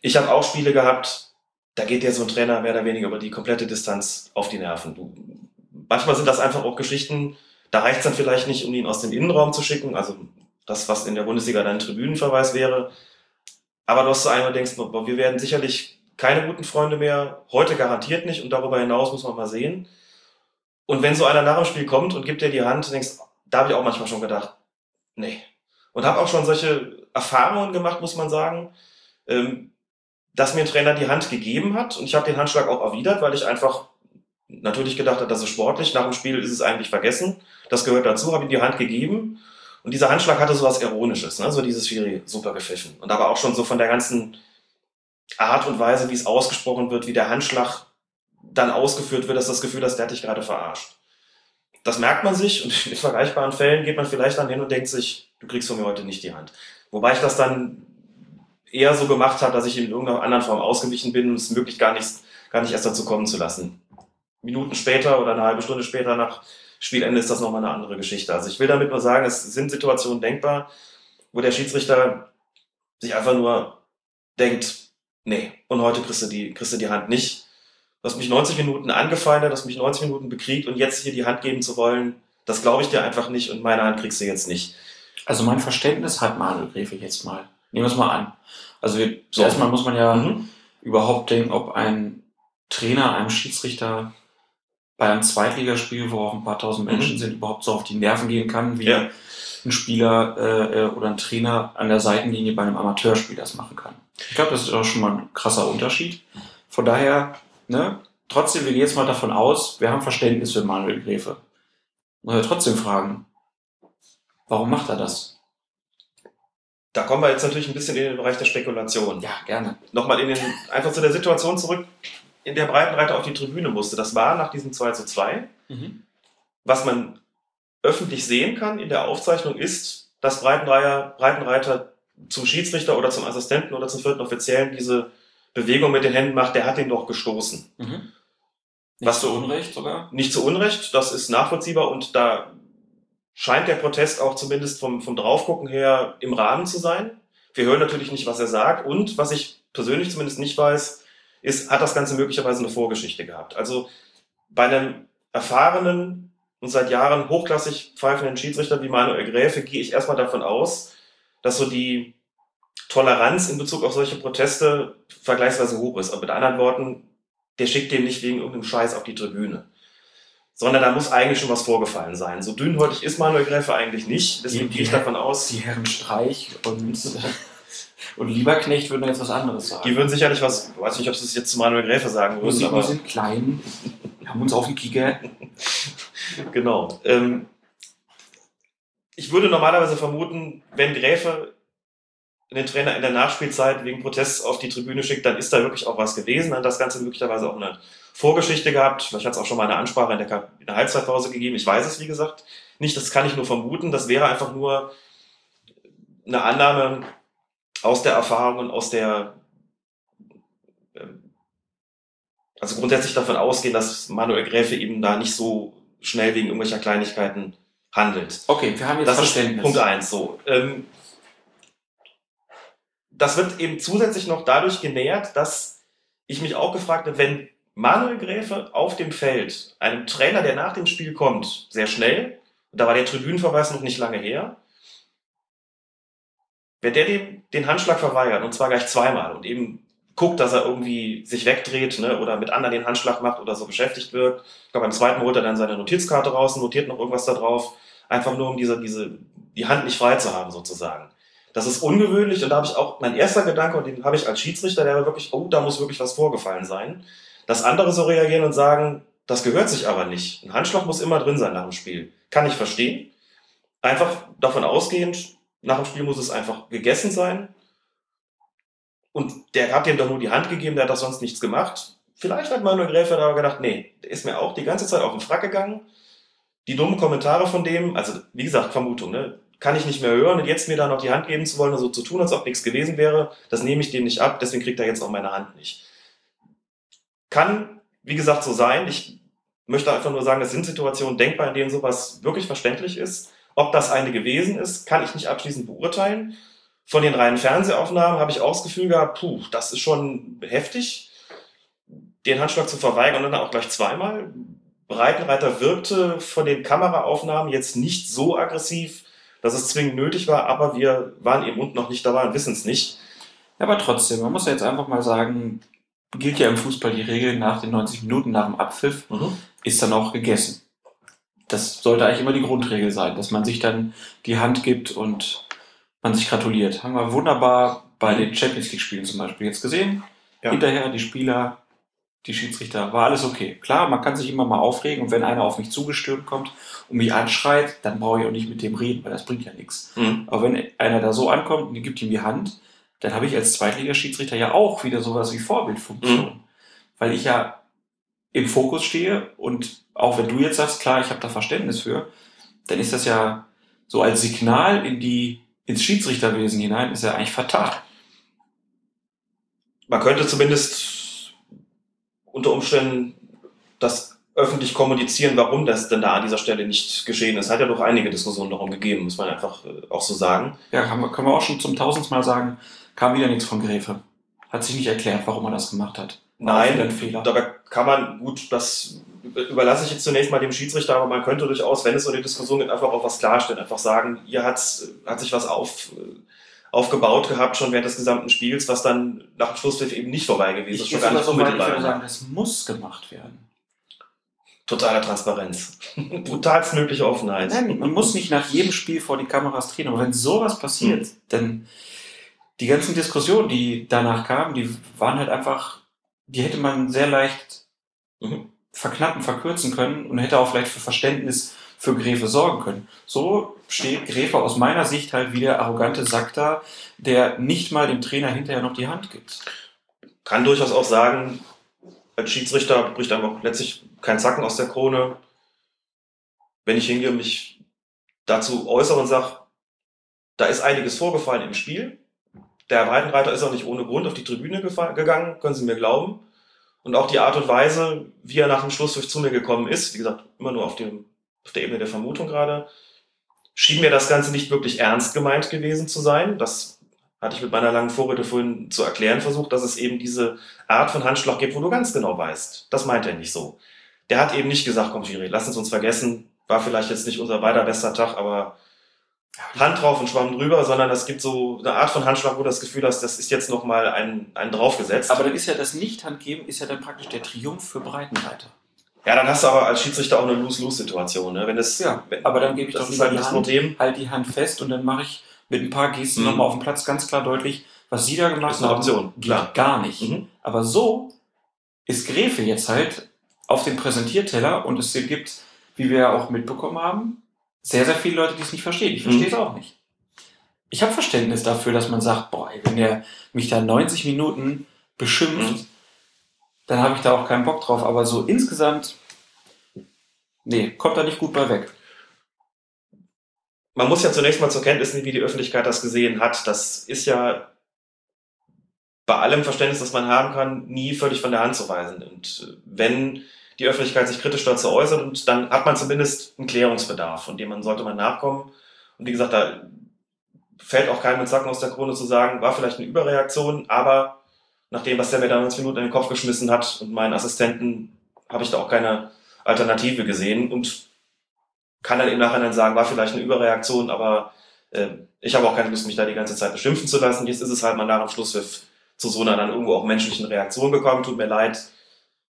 Ich habe auch Spiele gehabt, da geht dir so ein Trainer mehr oder weniger über die komplette Distanz auf die Nerven. Du, manchmal sind das einfach auch Geschichten, da reicht es dann vielleicht nicht, um ihn aus dem Innenraum zu schicken, also das, was in der Bundesliga dann Tribünenverweis wäre. Aber du hast wo du denkst, wir werden sicherlich keine guten Freunde mehr, heute garantiert nicht und darüber hinaus muss man mal sehen. Und wenn so einer nach dem Spiel kommt und gibt dir die Hand, denkst, da habe ich auch manchmal schon gedacht, nee. Und habe auch schon solche Erfahrungen gemacht, muss man sagen, ähm, dass mir ein Trainer die Hand gegeben hat und ich habe den Handschlag auch erwidert, weil ich einfach natürlich gedacht habe, das ist sportlich. Nach dem Spiel ist es eigentlich vergessen. Das gehört dazu, habe ihm die Hand gegeben. Und dieser Handschlag hatte sowas Ironisches, ne? so dieses Schiri super gepfiffen. Und aber auch schon so von der ganzen Art und Weise, wie es ausgesprochen wird, wie der Handschlag dann ausgeführt wird, dass das Gefühl hast, der dich gerade verarscht. Das merkt man sich und in vergleichbaren Fällen geht man vielleicht dann hin und denkt sich, du kriegst von mir heute nicht die Hand. Wobei ich das dann eher so gemacht habe, dass ich in irgendeiner anderen Form ausgewichen bin und es möglich gar nicht, gar nicht erst dazu kommen zu lassen. Minuten später oder eine halbe Stunde später nach Spielende ist das nochmal eine andere Geschichte. Also ich will damit nur sagen, es sind Situationen denkbar, wo der Schiedsrichter sich einfach nur denkt, nee, und heute kriegst du die, kriegst du die Hand nicht. Du hast mich 90 Minuten angefeindet, hast mich 90 Minuten bekriegt und jetzt hier die Hand geben zu wollen, das glaube ich dir einfach nicht und meine Hand kriegst du jetzt nicht. Also mein Verständnis hat Manuel Gräfe jetzt mal. Nehmen wir es mal an. Also wir, So. erstmal muss man ja Mhm. überhaupt denken, ob ein Trainer einem Schiedsrichter bei einem Zweitligaspiel, wo auch ein paar tausend Menschen Mhm. sind, überhaupt so auf die Nerven gehen kann, wie Ja. ein Spieler äh, äh, oder ein Trainer an der Seitenlinie bei einem Amateurspiel das machen kann. Ich glaube, das ist auch schon mal ein krasser Unterschied. Von daher, ne, trotzdem, wir gehen jetzt mal davon aus, wir haben Verständnis für Manuel Gräfe. Muss ja trotzdem fragen, warum macht er das? Da kommen wir jetzt natürlich ein bisschen in den Bereich der Spekulation. Ja, gerne. Nochmal in den, einfach zu der Situation zurück, in der Breitenreiter auf die Tribüne musste. Das war nach diesem 2 zu 2. Was man öffentlich sehen kann in der Aufzeichnung ist, dass Breitenreiter, Breitenreiter zum Schiedsrichter oder zum Assistenten oder zum vierten Offiziellen diese Bewegung mit den Händen macht, der hat den doch gestoßen. Mhm. Was Was zu Unrecht sogar? Nicht zu Unrecht, das ist nachvollziehbar und da scheint der Protest auch zumindest vom, vom Draufgucken her im Rahmen zu sein. Wir hören natürlich nicht, was er sagt und was ich persönlich zumindest nicht weiß, ist, hat das Ganze möglicherweise eine Vorgeschichte gehabt. Also bei einem erfahrenen und seit Jahren hochklassig pfeifenden Schiedsrichter wie Manuel Gräfe gehe ich erstmal davon aus, dass so die Toleranz in Bezug auf solche Proteste vergleichsweise hoch ist. Aber mit anderen Worten, der schickt den nicht wegen irgendeinem Scheiß auf die Tribüne. Sondern da muss eigentlich schon was vorgefallen sein. So dünnhäutig ist Manuel Gräfe eigentlich nicht. Deswegen gehe ich davon aus, Die Herren Streich und, und Lieberknecht würden jetzt was anderes sagen. die würden sicherlich was, ich weiß nicht, ob sie es jetzt zu Manuel Gräfe sagen wir, würden, wir aber sind klein, haben uns auf den Kicker. genau. Ähm, ich würde normalerweise vermuten, wenn Gräfe den Trainer in der Nachspielzeit wegen Protests auf die Tribüne schickt, dann ist da wirklich auch was gewesen. Dann hat das Ganze möglicherweise auch eine Vorgeschichte gehabt. Vielleicht hat es auch schon mal eine Ansprache in der, in der Halbzeitpause gegeben. Ich weiß es, wie gesagt, nicht. Das kann ich nur vermuten. Das wäre einfach nur eine Annahme aus der Erfahrung und aus der, ähm, also grundsätzlich davon ausgehen, dass Manuel Gräfe eben da nicht so schnell wegen irgendwelcher Kleinigkeiten handelt. Okay, wir haben jetzt Das Verständnis. Punkt eins. So. Ähm, das wird eben zusätzlich noch dadurch genährt, dass ich mich auch gefragt habe, wenn Manuel Gräfe auf dem Feld einem Trainer, der nach dem Spiel kommt, sehr schnell, und da war der Tribünenverweis noch nicht lange her, wenn der dem den Handschlag verweigert, und zwar gleich zweimal, und eben guckt, dass er irgendwie sich wegdreht ne, oder mit anderen den Handschlag macht oder so beschäftigt wirkt. Ich glaube, beim zweiten holt er dann seine Notizkarte raus, notiert noch irgendwas da drauf, einfach nur um diese, diese, die Hand nicht frei zu haben sozusagen. Das ist ungewöhnlich und da habe ich auch, mein erster Gedanke, und den habe ich als Schiedsrichter, der war wirklich, oh, da muss wirklich was vorgefallen sein, dass andere so reagieren und sagen, das gehört sich aber nicht. Ein Handschlag muss immer drin sein nach dem Spiel. Kann ich verstehen. Einfach davon ausgehend, nach dem Spiel muss es einfach gegessen sein. Und der hat ihm doch nur die Hand gegeben, der hat doch sonst nichts gemacht. Vielleicht hat Manuel Gräfe da gedacht, nee, der ist mir auch die ganze Zeit auf den Frack gegangen. Die dummen Kommentare von dem, also wie gesagt, Vermutung, ne? kann ich nicht mehr hören und jetzt mir da noch die Hand geben zu wollen und so zu tun, als ob nichts gewesen wäre, das nehme ich dem nicht ab, deswegen kriegt er jetzt auch meine Hand nicht. Kann, wie gesagt, so sein. Ich möchte einfach nur sagen, es sind Situationen denkbar, in denen sowas wirklich verständlich ist. Ob das eine gewesen ist, kann ich nicht abschließend beurteilen. Von den reinen Fernsehaufnahmen habe ich auch das Gefühl gehabt, puh, das ist schon heftig, den Handschlag zu verweigern und dann auch gleich zweimal. Breitenreiter wirkte von den Kameraaufnahmen jetzt nicht so aggressiv, dass es zwingend nötig war, aber wir waren eben unten noch nicht dabei und wissen es nicht. Aber trotzdem, man muss ja jetzt einfach mal sagen, gilt ja im Fußball die Regel, nach den 90 Minuten nach dem Abpfiff ist dann auch gegessen. Das sollte eigentlich immer die Grundregel sein, dass man sich dann die Hand gibt und man sich gratuliert. Haben wir wunderbar bei den Champions League-Spielen zum Beispiel jetzt gesehen. Ja. Hinterher die Spieler, die Schiedsrichter, war alles okay. Klar, man kann sich immer mal aufregen und wenn einer auf mich zugestürmt kommt und mich anschreit, dann brauche ich auch nicht mit dem reden, weil das bringt ja nichts. Mhm. Aber wenn einer da so ankommt und die gibt ihm die Hand, dann habe ich als Zweitligaschiedsrichter ja auch wieder sowas wie Vorbildfunktion. Weil ich ja im Fokus stehe und auch wenn du jetzt sagst, klar, ich habe da Verständnis für, dann ist das ja so als Signal in die, ins Schiedsrichterwesen hinein, ist ja eigentlich fatal. Man könnte zumindest unter Umständen das öffentlich kommunizieren, warum das denn da an dieser Stelle nicht geschehen ist. Hat ja doch einige Diskussionen darum gegeben, muss man einfach äh, auch so sagen. Ja, können wir auch schon zum tausendsten Mal sagen, kam wieder nichts von Gräfe. Hat sich nicht erklärt, warum er das gemacht hat. War Nein, Fehler. dabei kann man, gut, das überlasse ich jetzt zunächst mal dem Schiedsrichter, aber man könnte durchaus, wenn es so eine Diskussion gibt, einfach auch was klarstellen. Einfach sagen, hier hat's, hat sich was auf, aufgebaut gehabt, schon während des gesamten Spiels, was dann nach dem Schlusspfiff eben nicht vorbei gewesen ist. Ich Schon gar nicht so weit, ich würde sagen, das muss gemacht werden. Totale Transparenz. Brutalst mögliche Offenheit. Nein, man muss nicht nach jedem Spiel vor die Kameras drehen, aber wenn sowas passiert, Hm. dann die ganzen Diskussionen, die danach kamen, die waren halt einfach, die hätte man sehr leicht Mhm. Verknappen, verkürzen können und hätte auch vielleicht für Verständnis für Gräfe sorgen können. So steht Gräfe aus meiner Sicht halt wie der arrogante Sack da, der nicht mal dem Trainer hinterher noch die Hand gibt. kann durchaus auch sagen, als Schiedsrichter bricht einfach letztlich kein Zacken aus der Krone. Wenn ich hingehe und mich dazu äußere und sage, da ist einiges vorgefallen im Spiel. Der Breitenreiter ist auch nicht ohne Grund auf die Tribüne gegangen, können Sie mir glauben. Und auch die Art und Weise, wie er nach dem Schlusspfiff zu mir gekommen ist, wie gesagt, immer nur auf, dem, auf der Ebene der Vermutung gerade, schien mir das Ganze nicht wirklich ernst gemeint gewesen zu sein. Das hatte ich mit meiner langen Vorrede vorhin zu erklären versucht, dass es eben diese Art von Handschlag gibt, wo du ganz genau weißt, das meint er nicht so. Der hat eben nicht gesagt, komm Schiri, lass uns uns vergessen, war vielleicht jetzt nicht unser beider bester Tag, aber Hand drauf und Schwamm drüber, sondern es gibt so eine Art von Handschlag, wo du das Gefühl hast, das ist jetzt nochmal ein, ein draufgesetzt. Aber dann ist ja das Nicht-Handgeben, ist ja dann praktisch der Triumph für Breitenreiter. ja, dann hast du aber als Schiedsrichter auch eine Lose-Lose-Situation. Ne? Wenn es, Ja, wenn, aber dann gebe ich das doch halt die das Hand, Problem. halt die Hand fest und dann mache ich mit ein paar Gesten Mhm. nochmal auf dem Platz ganz klar deutlich, was sie da gemacht Ist eine haben, Option, geht klar. gar nicht. Mhm. Aber so ist Gräfe jetzt halt auf dem Präsentierteller und es gibt, wie wir ja auch mitbekommen haben, sehr, sehr viele Leute, die es nicht verstehen. Ich verstehe Mhm. es auch nicht. Ich habe Verständnis dafür, dass man sagt, boah, ey, wenn der mich da 90 Minuten beschimpft, Mhm. dann habe ich da auch keinen Bock drauf. Aber so insgesamt, nee, kommt da nicht gut bei weg. man muss ja zunächst mal zur Kenntnis nehmen, wie die Öffentlichkeit das gesehen hat. Das ist ja bei allem Verständnis, das man haben kann, nie völlig von der Hand zu weisen. Und äh, wenn die Öffentlichkeit sich kritisch dazu äußert, und dann hat man zumindest einen Klärungsbedarf, von dem man sollte man nachkommen. Und wie gesagt, da fällt auch keinem mit Zacken aus der Krone zu sagen, war vielleicht eine Überreaktion, aber nach dem, was der mir da 90 Minuten in den Kopf geschmissen hat und meinen Assistenten, habe ich da auch keine Alternative gesehen und kann dann im Nachhinein sagen, war vielleicht eine Überreaktion, aber äh, ich habe auch keine Lust, mich da die ganze Zeit beschimpfen zu lassen. Jetzt ist es halt mal nach dem Schlusspfiff zu so einer dann irgendwo auch menschlichen Reaktion gekommen. Tut mir leid,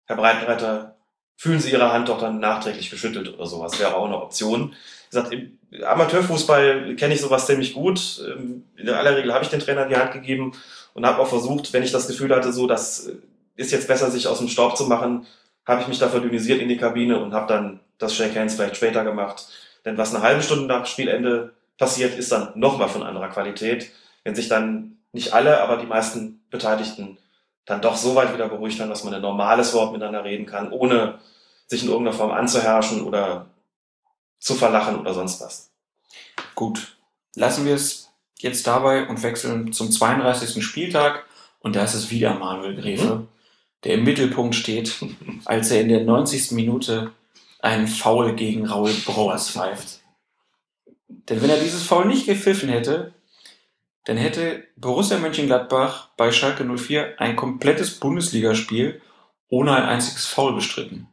Herr Breitenreiter, fühlen Sie Ihre Hand doch dann nachträglich geschüttelt oder sowas. Wäre auch eine Option. Wie gesagt, im Amateurfußball kenne ich sowas ziemlich gut. Ähm, in aller Regel habe ich den Trainer in die Hand gegeben und habe auch versucht, wenn ich das Gefühl hatte, so, das ist jetzt besser, sich aus dem Staub zu machen, habe ich mich da verdünnisiert in die Kabine und habe dann das Shake Hands vielleicht später gemacht. Denn was eine halbe Stunde nach Spielende passiert, ist dann nochmal von anderer Qualität. Wenn sich dann nicht alle, aber die meisten Beteiligten dann doch so weit wieder beruhigt haben, dass man ein normales Wort miteinander reden kann, ohne sich in irgendeiner Form anzuherrschen oder zu verlachen oder sonst was. Gut, lassen wir es jetzt dabei und wechseln zum 32. Spieltag. Und da ist es wieder Manuel Gräfe, mhm. der im Mittelpunkt steht, als er in der 90. Minute einen Foul gegen Raul Brauers pfeift. Denn wenn er dieses Foul nicht gepfiffen hätte, dann hätte Borussia Mönchengladbach bei Schalke 04 ein komplettes Bundesligaspiel ohne ein einziges Foul bestritten.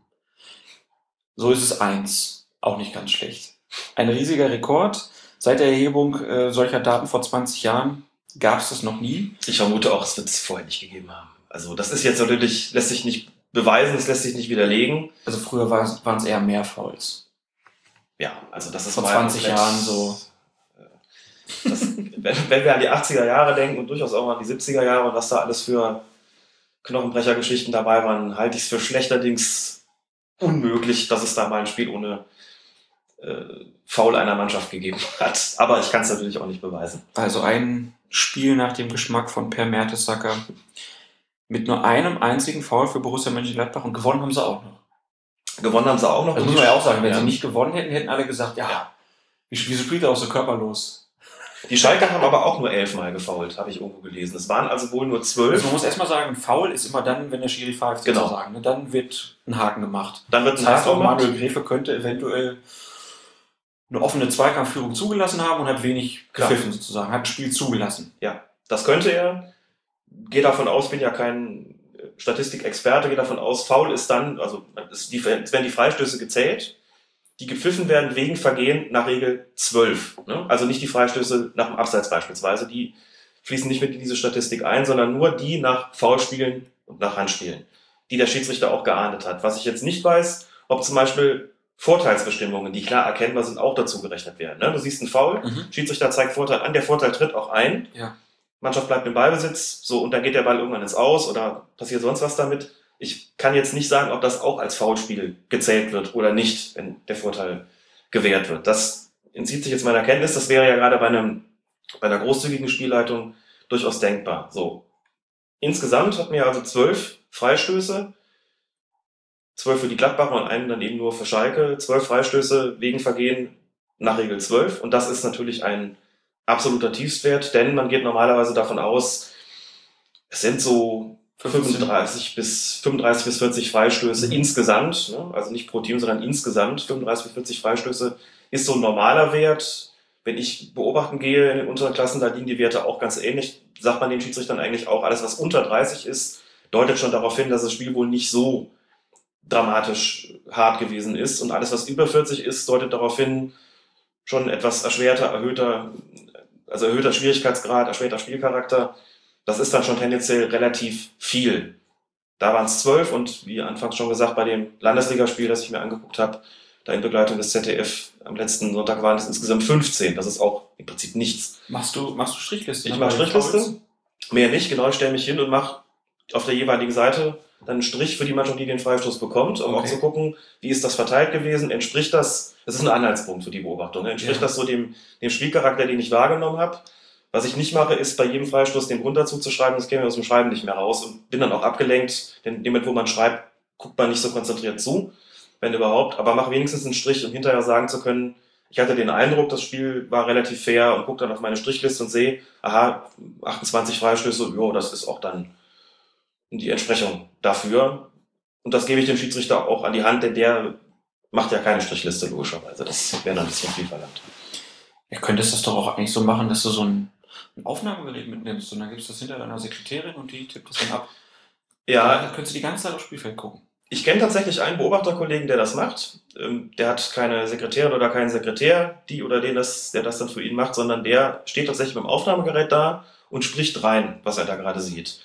So ist es eins. Auch nicht ganz schlecht. Ein riesiger Rekord. Seit der Erhebung äh, solcher Daten vor 20 Jahren gab es das noch nie. Ich vermute auch, es wird es vorher nicht gegeben haben. Also das ist jetzt natürlich, lässt sich nicht beweisen, es lässt sich nicht widerlegen. Also früher waren es eher mehr Fouls. Ja, also das ist vor 20 Jahren so. Äh, das, wenn, wenn, wir an die 80er Jahre denken und durchaus auch an die 70er Jahre und was da alles für Knochenbrechergeschichten dabei waren, halte ich es für schlechterdings unmöglich, dass es da mal ein Spiel ohne äh, Foul einer Mannschaft gegeben hat. Aber ich kann es natürlich auch nicht beweisen. Also ein Spiel nach dem Geschmack von Per Mertesacker mit nur einem einzigen Foul für Borussia Mönchengladbach und gewonnen haben sie auch noch. Gewonnen haben sie auch noch. Das muss man ja auch sagen. Wenn ja. sie nicht gewonnen hätten, hätten alle gesagt, ja, wieso spielt er auch so körperlos? Die Schalke haben aber auch nur elfmal gefault, habe ich irgendwo gelesen. Es waren also wohl nur zwölf. Also man muss erstmal sagen, Foul ist immer dann, wenn der Schiri pfeift, genau. sozusagen. Ne? Dann wird ein Haken gemacht. Dann wird ein das heißt auch, Manuel Gräfe könnte eventuell eine offene Zweikampfführung zugelassen haben und hat wenig gepfiffen sozusagen, hat ein Spiel zugelassen. Ja, das könnte er. Gehe davon aus, bin ja kein Statistikexperte, gehe davon aus, faul ist dann, also es werden die Freistöße gezählt, die gepfiffen werden wegen Vergehen nach Regel 12. Ne? Also nicht die Freistöße nach dem Abseits beispielsweise, die fließen nicht mit in diese Statistik ein, sondern nur die nach Foulspielen und nach Handspielen, die der Schiedsrichter auch geahndet hat. Was ich jetzt nicht weiß, ob zum Beispiel Vorteilsbestimmungen, die klar erkennbar sind, auch dazu gerechnet werden. Ne? Du siehst einen Foul, mhm. Schiedsrichter zeigt Vorteil an, der Vorteil tritt auch ein. Ja. Mannschaft bleibt im Ballbesitz, so und dann geht der Ball irgendwann ins Aus oder passiert sonst was damit. Ich kann jetzt nicht sagen, ob das auch als Foulspiel gezählt wird oder nicht, wenn der Vorteil gewährt wird. Das entzieht sich jetzt meiner Kenntnis. Das wäre ja gerade bei einem bei einer großzügigen Spielleitung durchaus denkbar. So. Insgesamt hatten wir also zwölf Freistöße zwölf für die Gladbacher und einen dann eben nur für Schalke. Zwölf Freistöße wegen Vergehen nach Regel zwölf. Und das ist natürlich ein absoluter Tiefstwert, denn man geht normalerweise davon aus, es sind so 35 bis 35 bis 40 Freistöße mhm. insgesamt, ne? also nicht pro Team, sondern insgesamt 35 bis 40 Freistöße ist so ein normaler Wert. Wenn ich beobachten gehe in den unteren Klassen, da liegen die Werte auch ganz ähnlich. Sagt man den Schiedsrichtern eigentlich auch, alles was unter 30 ist, deutet schon darauf hin, dass das Spiel wohl nicht so dramatisch hart gewesen ist. Und alles, was über 40 ist, deutet darauf hin, schon etwas erschwerter, erhöhter, also erhöhter Schwierigkeitsgrad, erschwerter Spielcharakter. Das ist dann schon tendenziell relativ viel. Da waren es zwölf und wie anfangs schon gesagt, bei dem Landesligaspiel, das ich mir angeguckt habe, da in Begleitung des ZDF am letzten Sonntag waren es insgesamt 15. Das ist auch im Prinzip nichts. Machst du, machst du Strichliste? Ich mache Strichliste. Mehr nicht, genau, ich stelle mich hin und mache auf der jeweiligen Seite dann einen Strich für die Mannschaft, die den Freistoß bekommt, um okay. auch zu gucken, wie ist das verteilt gewesen, entspricht das, das ist ein Anhaltspunkt für die Beobachtung, ne? entspricht ja. das so dem, dem Spielcharakter, den ich wahrgenommen habe. Was ich nicht mache, ist bei jedem Freistoß den Grund dazu zu schreiben, das käme aus dem Schreiben nicht mehr raus und bin dann auch abgelenkt, denn in dem Moment, wo man schreibt, guckt man nicht so konzentriert zu, wenn überhaupt, aber mach wenigstens einen Strich, um hinterher sagen zu können, Ich hatte den Eindruck, das Spiel war relativ fair und gucke dann auf meine Strichliste und sehe, aha, 28 Freistöße, jo, das ist auch dann die Entsprechung dafür. Und das gebe ich dem Schiedsrichter auch an die Hand, denn der macht ja keine Strichliste, logischerweise. Das wäre dann ein bisschen viel verlangt. Ja, könntest das doch auch eigentlich so machen, dass du so ein, ein Aufnahmegerät mitnimmst und dann gibst du das hinter deiner Sekretärin und die tippt das dann ab. Ja, Dann könntest du die ganze Zeit aufs Spielfeld gucken. Ich kenne tatsächlich einen Beobachterkollegen, der das macht. Ähm, Der hat keine Sekretärin oder keinen Sekretär, die oder den das, der das dann für ihn macht, sondern der steht tatsächlich dem Aufnahmegerät da und spricht rein, was er da gerade sieht.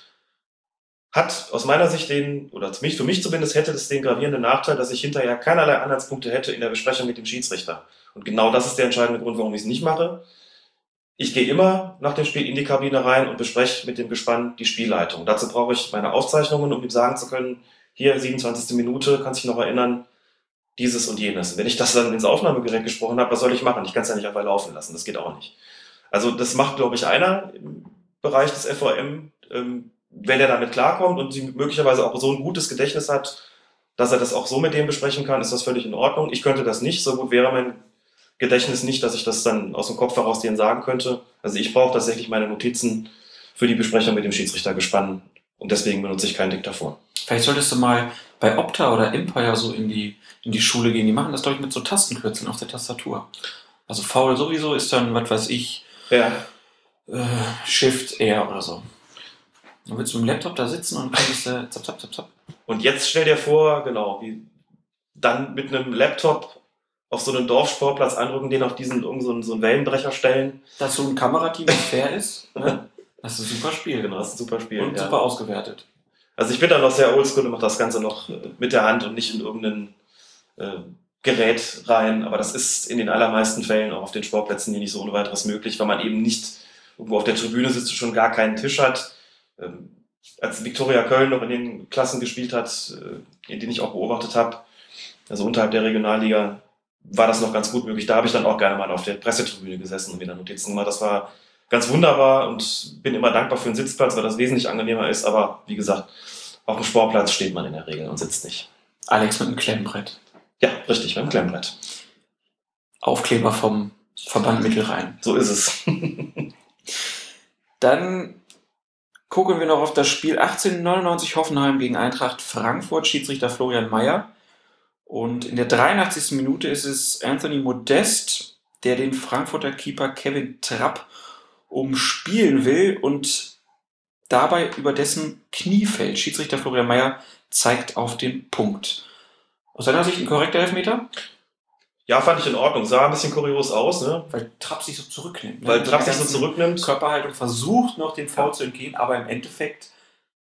Hat aus meiner Sicht den, oder für mich, für mich zumindest, hätte das den gravierenden Nachteil, dass ich hinterher keinerlei Anhaltspunkte hätte in der Besprechung mit dem Schiedsrichter. Und genau das ist der entscheidende Grund, warum ich es nicht mache. Ich gehe immer nach dem Spiel in die Kabine rein und bespreche mit dem Gespann die Spielleitung. Dazu brauche ich meine Aufzeichnungen, um ihm sagen zu können, hier 27. Minute, kannst dich noch erinnern, dieses und jenes. Wenn ich das dann ins Aufnahmegerät gesprochen habe, was soll ich machen? Ich kann es ja nicht einfach laufen lassen, das geht auch nicht. Also das macht, glaube ich, einer im Bereich des FOM, ähm, wenn er damit klarkommt und möglicherweise auch so ein gutes Gedächtnis hat, dass er das auch so mit dem besprechen kann, ist das völlig in Ordnung. Ich könnte das nicht, so gut wäre mein Gedächtnis nicht, dass ich das dann aus dem Kopf heraus denen sagen könnte. Also ich brauche tatsächlich meine Notizen für die Besprechung mit dem Schiedsrichter gespannt und deswegen benutze ich kein Diktaphon. Vielleicht solltest du mal bei Opta oder Empire so in die, in die Schule gehen. Die machen das, glaube ich, mit so Tastenkürzeln auf der Tastatur. Also faul sowieso ist dann, was weiß ich, Ja, äh, Shift R oder so. Dann willst du mit dem Laptop da sitzen und kannst äh, zap, zap, zap, zap. Und jetzt stell dir vor, genau, wie dann mit einem Laptop auf so einen Dorfsportplatz anrücken, den auf diesen irgend so einen, so einen Wellenbrecher stellen. Dass so ein Kamerateam fair ist, ne? das ist ein super Spiel. Genau, das ist ein super Spiel. Und ja. super ausgewertet. Also ich bin da noch sehr oldschool und mache das Ganze noch äh, mit der Hand und nicht in irgendein äh, Gerät rein. Aber das ist in den allermeisten Fällen auch auf den Sportplätzen hier nicht so ohne weiteres möglich, weil man eben nicht irgendwo auf der Tribüne sitzt und schon gar keinen Tisch hat. Ähm, als Viktoria Köln noch in den Klassen gespielt hat, äh, in denen ich auch beobachtet habe, also unterhalb der Regionalliga, war das noch ganz gut möglich. Da habe ich dann auch gerne mal auf der Pressetribüne gesessen und mir dann Notizen gemacht. Das war ganz wunderbar und bin immer dankbar für einen Sitzplatz, weil das wesentlich angenehmer ist. Aber wie gesagt, auf dem Sportplatz steht man in der Regel und sitzt nicht. Alex mit einem Klemmbrett. Ja, richtig, beim Klemmbrett. Aufkleber vom Verband Mittelrhein. So ist es. Dann gucken wir noch auf das Spiel 1899 Hoffenheim gegen Eintracht Frankfurt, Schiedsrichter Florian Mayer. Und in der 83. Minute ist es Anthony Modest, der den Frankfurter Keeper Kevin Trapp umspielen will und dabei über dessen Knie fällt. Schiedsrichter Florian Mayer zeigt auf den Punkt. Aus seiner Sicht ein korrekter Elfmeter, Ja, fand ich in Ordnung. Sah ein bisschen kurios aus, ne? weil Trapp sich so zurücknimmt. ne? Weil Trapp sich so zurücknimmt. Körperhaltung versucht noch den Foul zu entgehen, aber im Endeffekt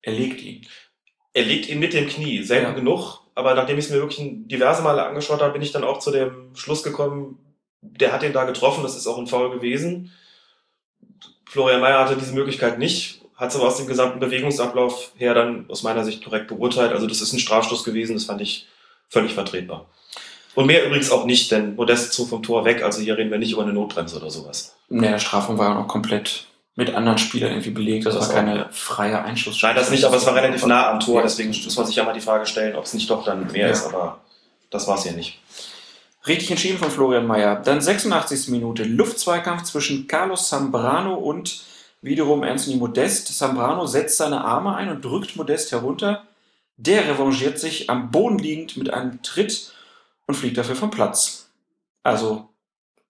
erlegt ihn. Er legt ihn mit dem Knie, selten Ja. genug. Aber nachdem ich es mir wirklich diverse Male angeschaut habe, bin ich dann auch zu dem Schluss gekommen, der hat ihn da getroffen, das ist auch ein Foul gewesen. Florian Mayer hatte diese Möglichkeit nicht, hat es aber aus dem gesamten Bewegungsablauf her dann aus meiner Sicht korrekt beurteilt. Also das ist ein Strafstoß gewesen, das fand ich völlig vertretbar. Und mehr übrigens auch nicht, denn Modest zog vom Tor weg, also hier reden wir nicht über eine Notbremse oder sowas. Ne, der Strafraum war ja noch komplett mit anderen Spielern irgendwie belegt. Das, Das war keine freie Einschuss. Nein, das nicht, aber es war relativ nah am Tor, Ja. deswegen muss man sich ja mal die Frage stellen, ob es nicht doch dann mehr Ja. ist, aber das war es ja nicht. Richtig entschieden von Florian Mayer. Dann 86. Minute. Luftzweikampf zwischen Carlos Zambrano und wiederum Anthony Modest. Zambrano setzt seine Arme ein und drückt Modest herunter. Der revanchiert sich am Boden liegend mit einem Tritt und fliegt dafür vom Platz. Also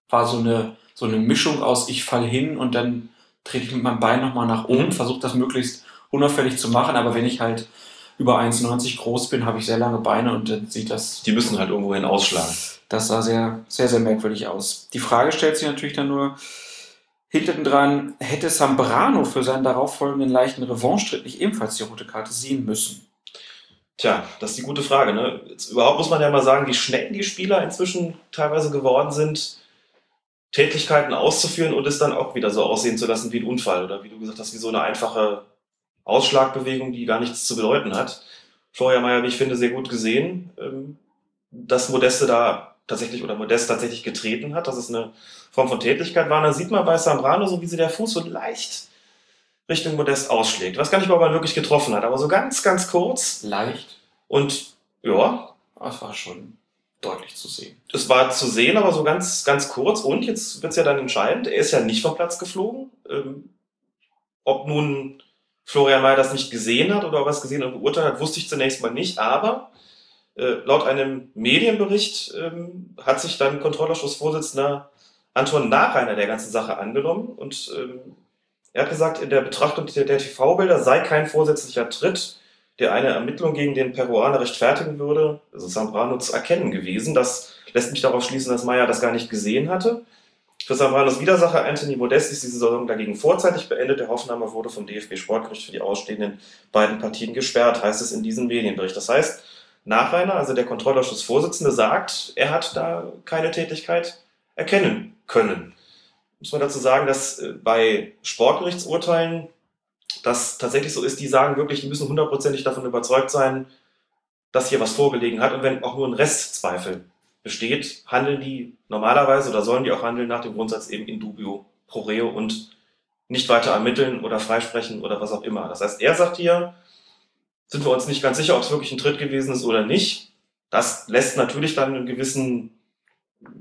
war so eine, so eine Mischung aus ich fall hin und dann trete ich mit meinem Bein nochmal nach oben, Mhm. versuche das möglichst unauffällig zu machen, aber wenn ich halt über 1,90 groß bin, habe ich sehr lange Beine und dann sieht das Die müssen halt irgendwohin ausschlagen. das sah sehr, sehr, sehr merkwürdig aus. Die Frage stellt sich natürlich dann nur, hinten dran, hätte Sambrano für seinen darauffolgenden leichten Revanche-Tritt nicht ebenfalls die rote Karte sehen müssen? Tja, das ist die gute Frage. Ne? Jetzt überhaupt muss man ja mal sagen, wie schnell die Spieler inzwischen teilweise geworden sind, Tätigkeiten auszuführen und es dann auch wieder so aussehen zu lassen wie ein Unfall oder wie du gesagt hast, wie so eine einfache Ausschlagbewegung, die gar nichts zu bedeuten hat. Florian Mayer, wie ich finde, sehr gut gesehen, ähm, dass Modeste da tatsächlich oder Modest tatsächlich getreten hat, dass es eine Form von Tätigkeit war. Und dann sieht man bei Sambrano, so wie sie der Fuß so leicht Richtung Modest ausschlägt. Ich weiß gar nicht, ob ihn wirklich getroffen hat, aber so ganz, ganz kurz. Leicht. Und ja, Das war schon. Deutlich zu sehen. Das war zu sehen, aber so ganz, ganz kurz. Und jetzt wird's ja dann entscheidend. Er ist ja nicht vom Platz geflogen. Ähm, ob nun Florian May das nicht gesehen hat oder er es gesehen und beurteilt hat, wusste ich zunächst mal nicht. Aber äh, laut einem Medienbericht ähm, hat sich dann Kontrollausschussvorsitzender Anton Nachreiner der ganzen Sache angenommen und ähm, er hat gesagt, in der Betrachtung der, der TV-Bilder sei kein vorsätzlicher Tritt, der eine Ermittlung gegen den Peruaner rechtfertigen würde, also Zambrano zu erkennen gewesen. Das lässt mich darauf schließen, dass Meyer das gar nicht gesehen hatte. Für Zambranos Widersacher Anthony Modest ist diese Saison dagegen vorzeitig beendet. Der Hoffenheimer wurde vom DFB Sportgericht für die ausstehenden beiden Partien gesperrt, heißt es in diesem Medienbericht. Das heißt, Nachreiner, also der Kontrollausschussvorsitzende, sagt, er hat da keine Tätigkeit erkennen können. Muss man dazu sagen, dass äh, bei Sportgerichtsurteilen das tatsächlich so ist, die sagen wirklich, die müssen hundertprozentig davon überzeugt sein, dass hier was vorgelegen hat. Und wenn auch nur ein Restzweifel besteht, handeln die normalerweise oder sollen die auch handeln nach dem Grundsatz eben in dubio pro reo und nicht weiter ermitteln oder freisprechen oder was auch immer. Das heißt, er sagt hier, sind wir uns nicht ganz sicher, ob es wirklich ein Tritt gewesen ist oder nicht. Das lässt natürlich dann einen gewissen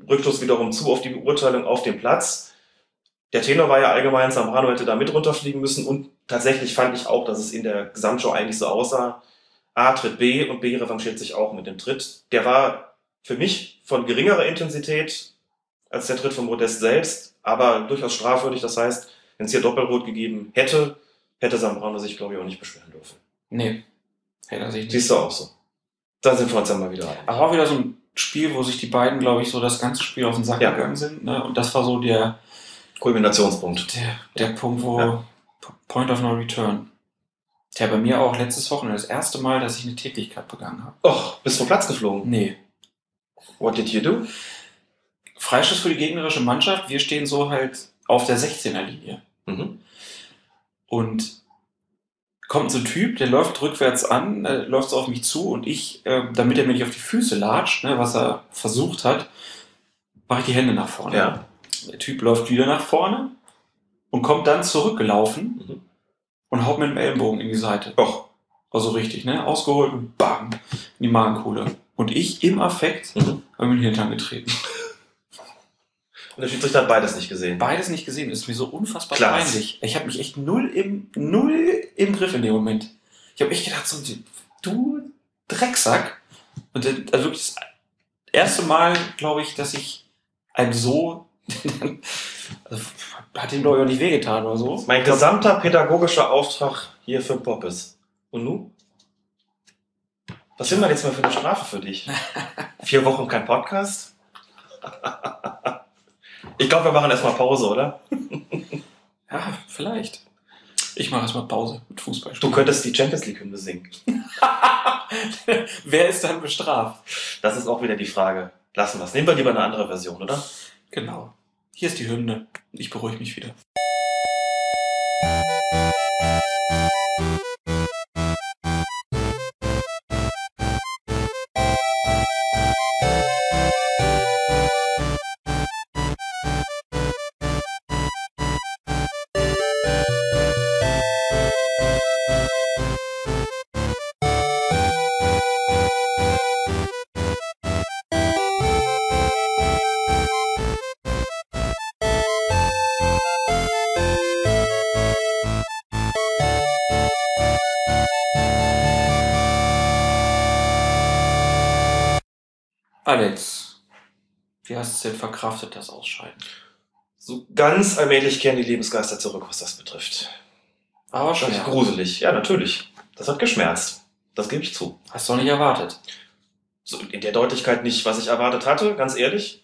Rückschluss wiederum zu auf die Beurteilung auf dem Platz. Der Tenor war ja allgemein, Zambrano hätte da mit runterfliegen müssen und tatsächlich fand ich auch, dass es in der Gesamtshow eigentlich so aussah. A tritt B und B revanchiert sich auch mit dem Tritt. Der war für mich von geringerer Intensität als der Tritt von Modest selbst, aber durchaus strafwürdig. Das heißt, wenn es hier Doppelrot gegeben hätte, hätte Zambrano sich, glaube ich, auch nicht beschweren dürfen. Nee, hätte er sich nicht. Siehst du auch so. Da sind wir uns dann mal wieder ein. Aber auch wieder so ein Spiel, wo sich die beiden, glaube ich, so das ganze Spiel auf den Sack Ja. gegangen sind. Ne? Und das war so der, Kulminationspunkt. der, der Punkt, wo Ja. Point of No Return. Tja, bei mir auch letztes Wochenende das erste Mal, dass ich eine Tätigkeit begangen habe. Och, bist vom Platz geflogen. Nee. What did you do? Freischuss für die gegnerische Mannschaft. Wir stehen so halt auf der 16er Linie. Mhm. Und kommt so ein Typ, der läuft rückwärts an, äh, läuft so auf mich zu und ich, äh, damit er mir nicht auf die Füße latscht, ne, was er versucht hat, mache ich die Hände nach vorne. Ja. Der Typ läuft wieder nach vorne und kommt dann zurückgelaufen Mhm. und haut mit dem Ellenbogen in die Seite. Och. Also richtig, ne? Ausgeholt und bam, in die Magenkuhle. Und ich im Affekt Mhm. habe mir den Hintern getreten. Und der Schiedsrichter hat beides nicht gesehen. Beides nicht gesehen, ist mir so unfassbar Klasse. peinlich. Ich habe mich echt null im, null im Griff in dem Moment. Ich habe echt gedacht, so, du Drecksack. Und dann, also wirklich das erste Mal, glaube ich, dass ich einem so, also, hat ihm doch auch nicht wehgetan oder so. Mein gesamter pädagogischer Auftrag hier für Poppes. Und nun? Was sind wir jetzt mal für eine Strafe für dich? Vier Wochen kein Podcast? Ich glaube, wir machen erstmal Pause, oder? Ja, vielleicht. Ich mache erstmal Pause mit Fußball. Du könntest die Champions League Hymne singen. Wer ist dann bestraft? Das ist auch wieder die Frage. Lassen wir es. Nehmen wir lieber eine andere Version, oder? Genau. Hier ist die Hymne. Ich beruhige mich wieder. Alex, wie hast du es denn verkraftet, das Ausscheiden? So ganz allmählich kehren die Lebensgeister zurück, was das betrifft. Aber schwer. gruselig. Ja, natürlich. Das hat geschmerzt. Das gebe ich zu. Hast du auch nicht erwartet. so in der Deutlichkeit nicht, was ich erwartet hatte, ganz ehrlich,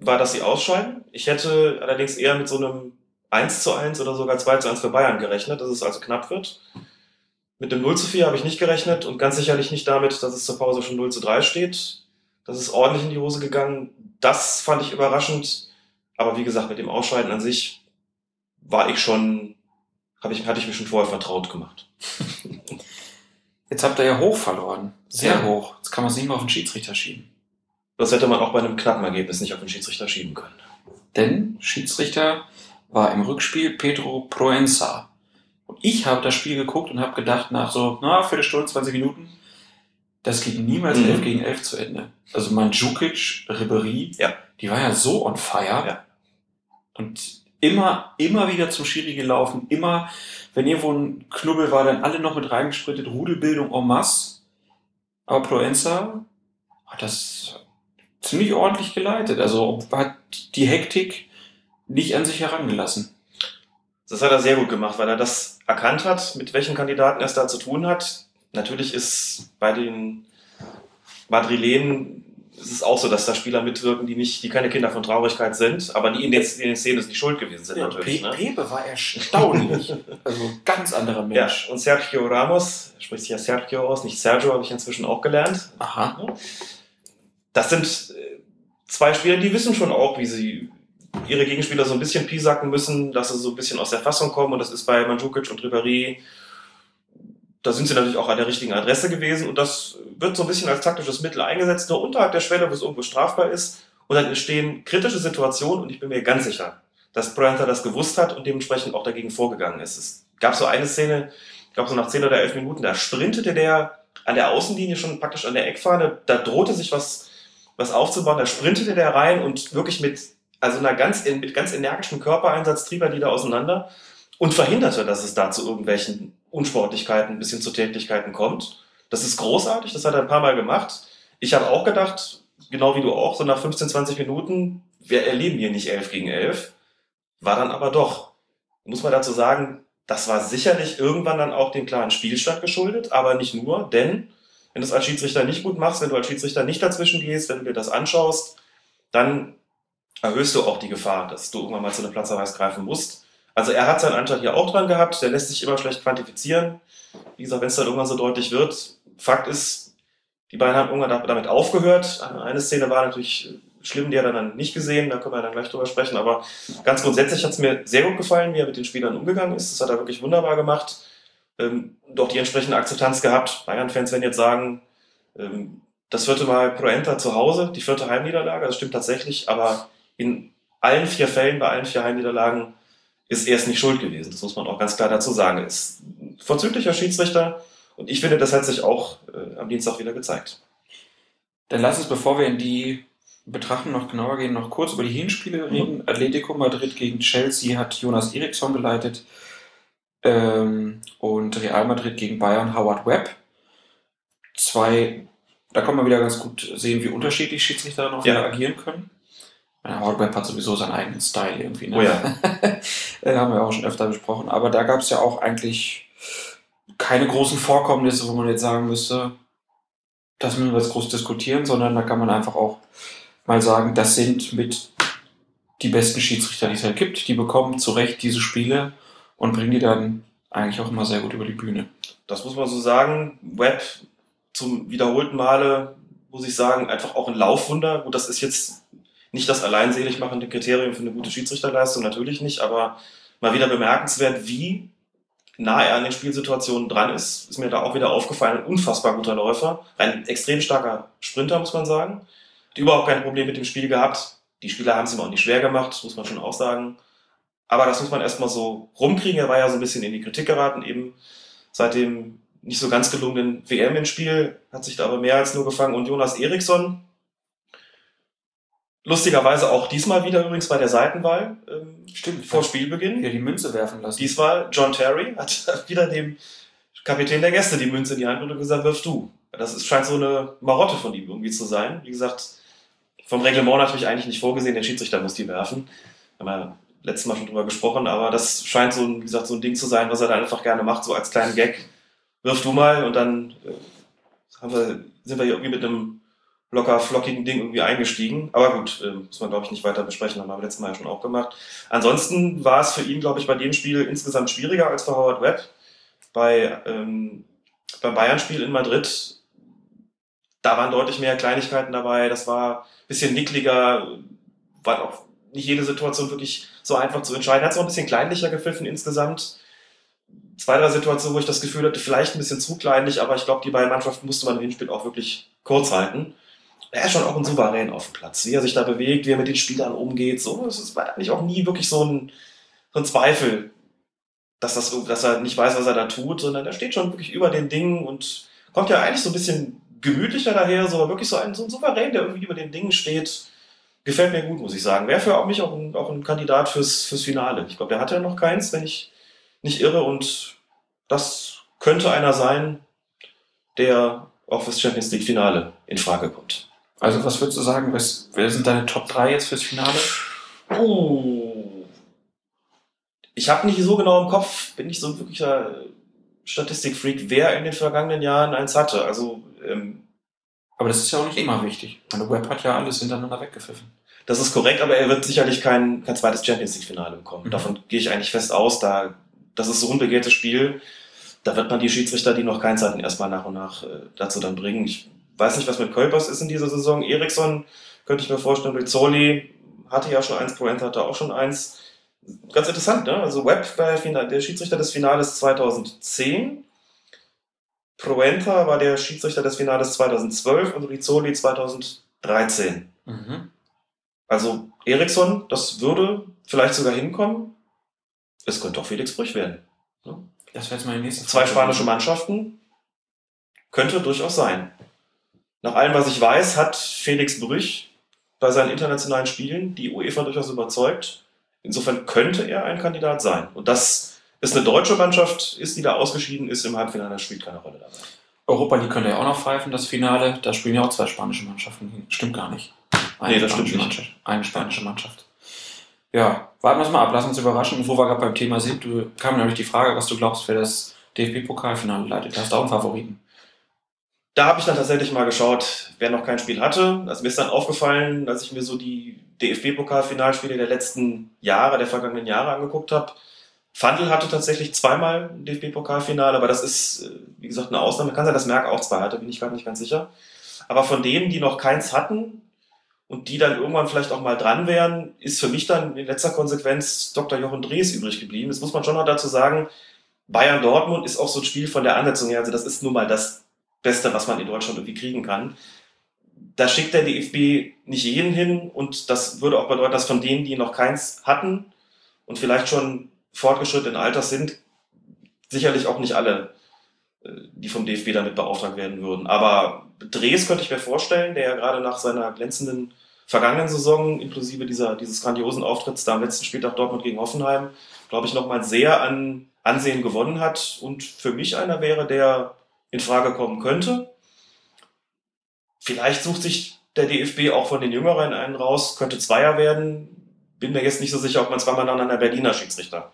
war, dass sie ausscheiden. Ich hätte allerdings eher mit so einem 1 zu 1 oder sogar 2 zu 1 für Bayern gerechnet, dass es also knapp wird. Mit dem 0 zu 4 habe ich nicht gerechnet und ganz sicherlich nicht damit, dass es zur Pause schon 0 zu 3 steht. Das ist ordentlich in die Hose gegangen. Das fand ich überraschend. Aber wie gesagt, mit dem Ausscheiden an sich war ich schon, habe ich, hatte ich mir schon vorher vertraut gemacht. Jetzt habt ihr ja hoch verloren. Sehr Ja. hoch. Jetzt kann man es nicht mehr auf den Schiedsrichter schieben. Das hätte man auch bei einem knappen Ergebnis nicht auf den Schiedsrichter schieben können. Denn Schiedsrichter war im Rückspiel Pedro Proenza. Und ich habe das Spiel geguckt und habe gedacht, nach so, na, Viertelstunde, 20 Minuten, das geht niemals Mhm. 11 gegen 11 zu Ende. Also Mandzukic, Ribery, Ja. die war ja so on fire. Ja. Und immer, immer wieder zum Schiri gelaufen, immer, wenn irgendwo ein Knubbel war, dann alle noch mit reingesprintet, Rudelbildung en masse. Aber Proenza hat das ziemlich ordentlich geleitet. Also hat die Hektik nicht an sich herangelassen. Das hat er sehr gut gemacht, weil er das erkannt hat, mit welchen Kandidaten er es da zu tun hat. Natürlich ist bei den Madrilenen ist es auch so, dass da Spieler mitwirken, die nicht, die keine Kinder von Traurigkeit sind, aber die in den, in den Szenen nicht schuld gewesen sind natürlich. Pe Ne? Pepe war erstaunlich. also ganz anderer Ja, Mensch. und Sergio Ramos, spricht sich ja Sergio aus, nicht Sergio, habe ich inzwischen auch gelernt. Aha. Das sind äh, zwei Spieler, die wissen schon auch, wie sie ihre Gegenspieler so ein bisschen piesacken müssen, dass sie so ein bisschen aus der Fassung kommen. Und das ist bei Mandzukic und Ribéry, da sind sie natürlich auch an der richtigen Adresse gewesen. Und das wird so ein bisschen als taktisches Mittel eingesetzt, nur unterhalb der Schwelle, wo es irgendwo strafbar ist. Und dann entstehen kritische Situationen. Und ich bin mir ganz sicher, dass Bryanter das gewusst hat und dementsprechend auch dagegen vorgegangen ist. Es gab so eine Szene, ich glaube so nach 10 oder 11 Minuten, da sprintete der an der Außenlinie schon praktisch an der Eckfahne, da drohte sich was, was aufzubauen, da sprintete der rein und wirklich mit, also einer ganz, mit ganz energischem Körpereinsatz trieb er die da auseinander und verhinderte, dass es da zu irgendwelchen Unsportlichkeiten bis hin zu Tätigkeiten kommt. Das ist großartig, das hat er ein paar Mal gemacht. Ich habe auch gedacht, genau wie du auch, so nach 15, 20 Minuten, wir erleben hier nicht 11 gegen 11, war dann aber doch. Muss man dazu sagen, das war sicherlich irgendwann dann auch dem klaren Spielstand geschuldet, aber nicht nur, denn wenn du es als Schiedsrichter nicht gut machst, wenn du als Schiedsrichter nicht dazwischen gehst, wenn du dir das anschaust, dann erhöhst du auch die Gefahr, dass du irgendwann mal zu einem Platzverweis greifen musst. Also er hat seinen Anteil hier auch dran gehabt, der lässt sich immer schlecht quantifizieren. Wie gesagt, wenn es dann irgendwann so deutlich wird, Fakt ist, die beiden haben irgendwann damit aufgehört. Eine Szene war natürlich schlimm, die hat er dann nicht gesehen, da können wir dann gleich drüber sprechen, aber ganz grundsätzlich hat es mir sehr gut gefallen, wie er mit den Spielern umgegangen ist. Das hat er wirklich wunderbar gemacht. Ähm, doch die entsprechende Akzeptanz gehabt. Bayern-Fans werden jetzt sagen, ähm, das vierte Mal Proenta zu Hause, die vierte Heimniederlage, das stimmt tatsächlich, aber in allen vier Fällen, bei allen vier Heimniederlagen, ist er es nicht schuld gewesen. Das muss man auch ganz klar dazu sagen. Ist ein vorzüglicher Schiedsrichter und ich finde, das hat sich auch äh, am Dienstag wieder gezeigt. Dann lass uns, bevor wir in die Betrachtung noch genauer gehen, noch kurz über die Hinspiele reden. Atletico Madrid gegen Chelsea hat Jonas Eriksson geleitet ähm, und Real Madrid gegen Bayern Howard Webb. Zwei, da kann man wieder ganz gut sehen, wie unterschiedlich Schiedsrichter auch Ja. agieren können. Ja, Webb hat sowieso seinen eigenen Style irgendwie. Ne? Oh ja. Äh, haben wir auch schon öfter besprochen. Aber da gab es ja auch eigentlich keine großen Vorkommnisse, wo man jetzt sagen müsste, das müssen wir jetzt groß diskutieren, sondern da kann man einfach auch mal sagen, das sind mit die besten Schiedsrichter, die es halt gibt. Die bekommen zu Recht diese Spiele und bringen die dann eigentlich auch immer sehr gut über die Bühne. Das muss man so sagen. Web zum wiederholten Male, muss ich sagen, einfach auch ein Laufwunder. Gut, das ist jetzt nicht das alleinselig machende Kriterium für eine gute Schiedsrichterleistung, natürlich nicht, aber mal wieder bemerkenswert, wie nah er an den Spielsituationen dran ist. Ist mir da auch wieder aufgefallen. Ein unfassbar guter Läufer. Ein extrem starker Sprinter, muss man sagen. Hat überhaupt kein Problem mit dem Spiel gehabt. Die Spieler haben es ihm auch nicht schwer gemacht, muss man schon auch sagen. Aber das muss man erstmal so rumkriegen. Er war ja so ein bisschen in die Kritik geraten, eben seit dem nicht so ganz gelungenen WM im Spiel, hat sich da aber mehr als nur gefangen. Und Jonas Eriksson, lustigerweise auch diesmal wieder übrigens bei der Seitenwahl, ähm, Stimmt. vor Spielbeginn. Ja, die Münze werfen lassen. Diesmal John Terry hat wieder dem Kapitän der Gäste die Münze in die Hand und gesagt, wirf du. Das ist, scheint so eine Marotte von ihm irgendwie zu sein. Wie gesagt, vom Reglement natürlich eigentlich nicht vorgesehen, der Schiedsrichter muss die werfen. Haben wir letztes Mal schon drüber gesprochen, aber das scheint so ein, wie gesagt, so ein Ding zu sein, was er da einfach gerne macht, so als kleinen Gag. Wirf du mal und dann äh, haben wir, sind wir hier irgendwie mit einem locker flockigen Ding irgendwie eingestiegen. Aber gut, äh, muss man glaube ich nicht weiter besprechen, haben wir letztes Mal ja schon auch gemacht. Ansonsten war es für ihn, glaube ich, bei dem Spiel insgesamt schwieriger als für Howard Webb. Bei, ähm, beim Bayern-Spiel in Madrid, da waren deutlich mehr Kleinigkeiten dabei. Das war ein bisschen nickliger, war auch nicht jede Situation wirklich so einfach zu entscheiden. Hat es auch ein bisschen kleinlicher gepfiffen insgesamt. Zwei, drei Situationen, wo ich das Gefühl hatte, vielleicht ein bisschen zu kleinlich, aber ich glaube, die beiden Mannschaften musste man im Hinspiel auch wirklich kurz halten. Er ist schon auch ein Souverän auf dem Platz, wie er sich da bewegt, wie er mit den Spielern umgeht. So, es war eigentlich auch nie wirklich so ein, so ein Zweifel, dass, das, dass er nicht weiß, was er da tut, sondern er steht schon wirklich über den Dingen und kommt ja eigentlich so ein bisschen gemütlicher daher, so wirklich so ein, so ein Souverän, der irgendwie über den Dingen steht. Gefällt mir gut, muss ich sagen. Wäre für mich auch ein, auch ein Kandidat fürs, fürs Finale. Ich glaube, der hat ja noch keins, wenn ich nicht irre. Und das könnte einer sein, der auch fürs Champions League Finale in Frage kommt. Also was würdest du sagen, was, wer sind deine Top 3 jetzt fürs Finale? Oh. Ich habe nicht so genau im Kopf, bin nicht so ein wirklicher Statistikfreak, wer in den vergangenen Jahren eins hatte. Also ähm, Aber das ist ja auch nicht immer wichtig. Meine Web hat ja alles hintereinander weggepfiffen. Das ist korrekt, aber er wird sicherlich kein, kein zweites Champions League-Finale bekommen. Mhm. Davon gehe ich eigentlich fest aus. Da, das ist so ein unbegehrtes Spiel. Da wird man die Schiedsrichter, die noch keins hatten, erstmal nach und nach äh, dazu dann bringen. Ich weiß nicht, was mit Kuipers ist in dieser Saison. Eriksson könnte ich mir vorstellen. Rizzoli hatte ja schon eins, Proenta hatte auch schon eins. Ganz interessant, ne? Also Webb war der, Schiedsrichter des Finales 2010. Proenta war der Schiedsrichter des Finales 2012 und Rizzoli 2013. Mhm. Also Eriksson, das würde vielleicht sogar hinkommen. Es könnte auch Felix Brüch werden. Das wäre jetzt meine nächste Zwei Frage. spanische Mannschaften könnte durchaus sein. Nach allem, was ich weiß, hat Felix Brüch bei seinen internationalen Spielen die UEFA durchaus überzeugt. Insofern könnte er ein Kandidat sein. Und dass es eine deutsche Mannschaft ist, die da ausgeschieden ist im Halbfinale, das spielt keine Rolle dabei. Europa League könnte ja auch noch pfeifen, das Finale. Da spielen ja auch zwei spanische Mannschaften. hin. Stimmt gar nicht. Eine Nee, das stimmt spanische nicht. Mannschaft. Eine spanische Mannschaft. Ja, warten wir es mal ab, lass uns überraschen. Und wo wir gerade beim Thema sind, du kam nämlich die Frage, was du glaubst, wer das DFB-Pokalfinale leitet. Hast du auch einen Favoriten. Da habe ich dann tatsächlich mal geschaut, wer noch kein Spiel hatte. Also mir ist dann aufgefallen, als ich mir so die DFB-Pokalfinalspiele der letzten Jahre, der vergangenen Jahre angeguckt habe. Fandl hatte tatsächlich zweimal ein DFB-Pokalfinale, aber das ist, äh, wie gesagt, eine Ausnahme. Kann sein, dass Merck auch zwei hatte, bin ich gerade nicht ganz sicher. Aber von denen, die noch keins hatten und die dann irgendwann vielleicht auch mal dran wären, ist für mich dann in letzter Konsequenz Dr. Jochen Drees übrig geblieben. Das muss man schon noch dazu sagen. Bayern-Dortmund ist auch so ein Spiel von der Ansetzung her, also das ist nun mal das Beste, was man in Deutschland irgendwie kriegen kann. Da schickt der DFB nicht jeden hin und das würde auch bedeuten, dass von denen, die noch keins hatten und vielleicht schon fortgeschrittenen Alters sind, sicherlich auch nicht alle, äh, die vom DFB damit beauftragt werden würden. Aber Drees könnte ich mir vorstellen, der ja gerade nach seiner glänzenden vergangenen Saison, inklusive dieser, dieses grandiosen Auftritts da am letzten Spieltag Dortmund gegen Hoffenheim, glaube ich, nochmal sehr an Ansehen gewonnen hat und für mich einer wäre, der in Frage kommen könnte. Vielleicht sucht sich der DFB auch von den Jüngeren einen raus, könnte Zweier werden. Bin mir jetzt nicht so sicher, ob man zweimal dann an der Berliner Schiedsrichter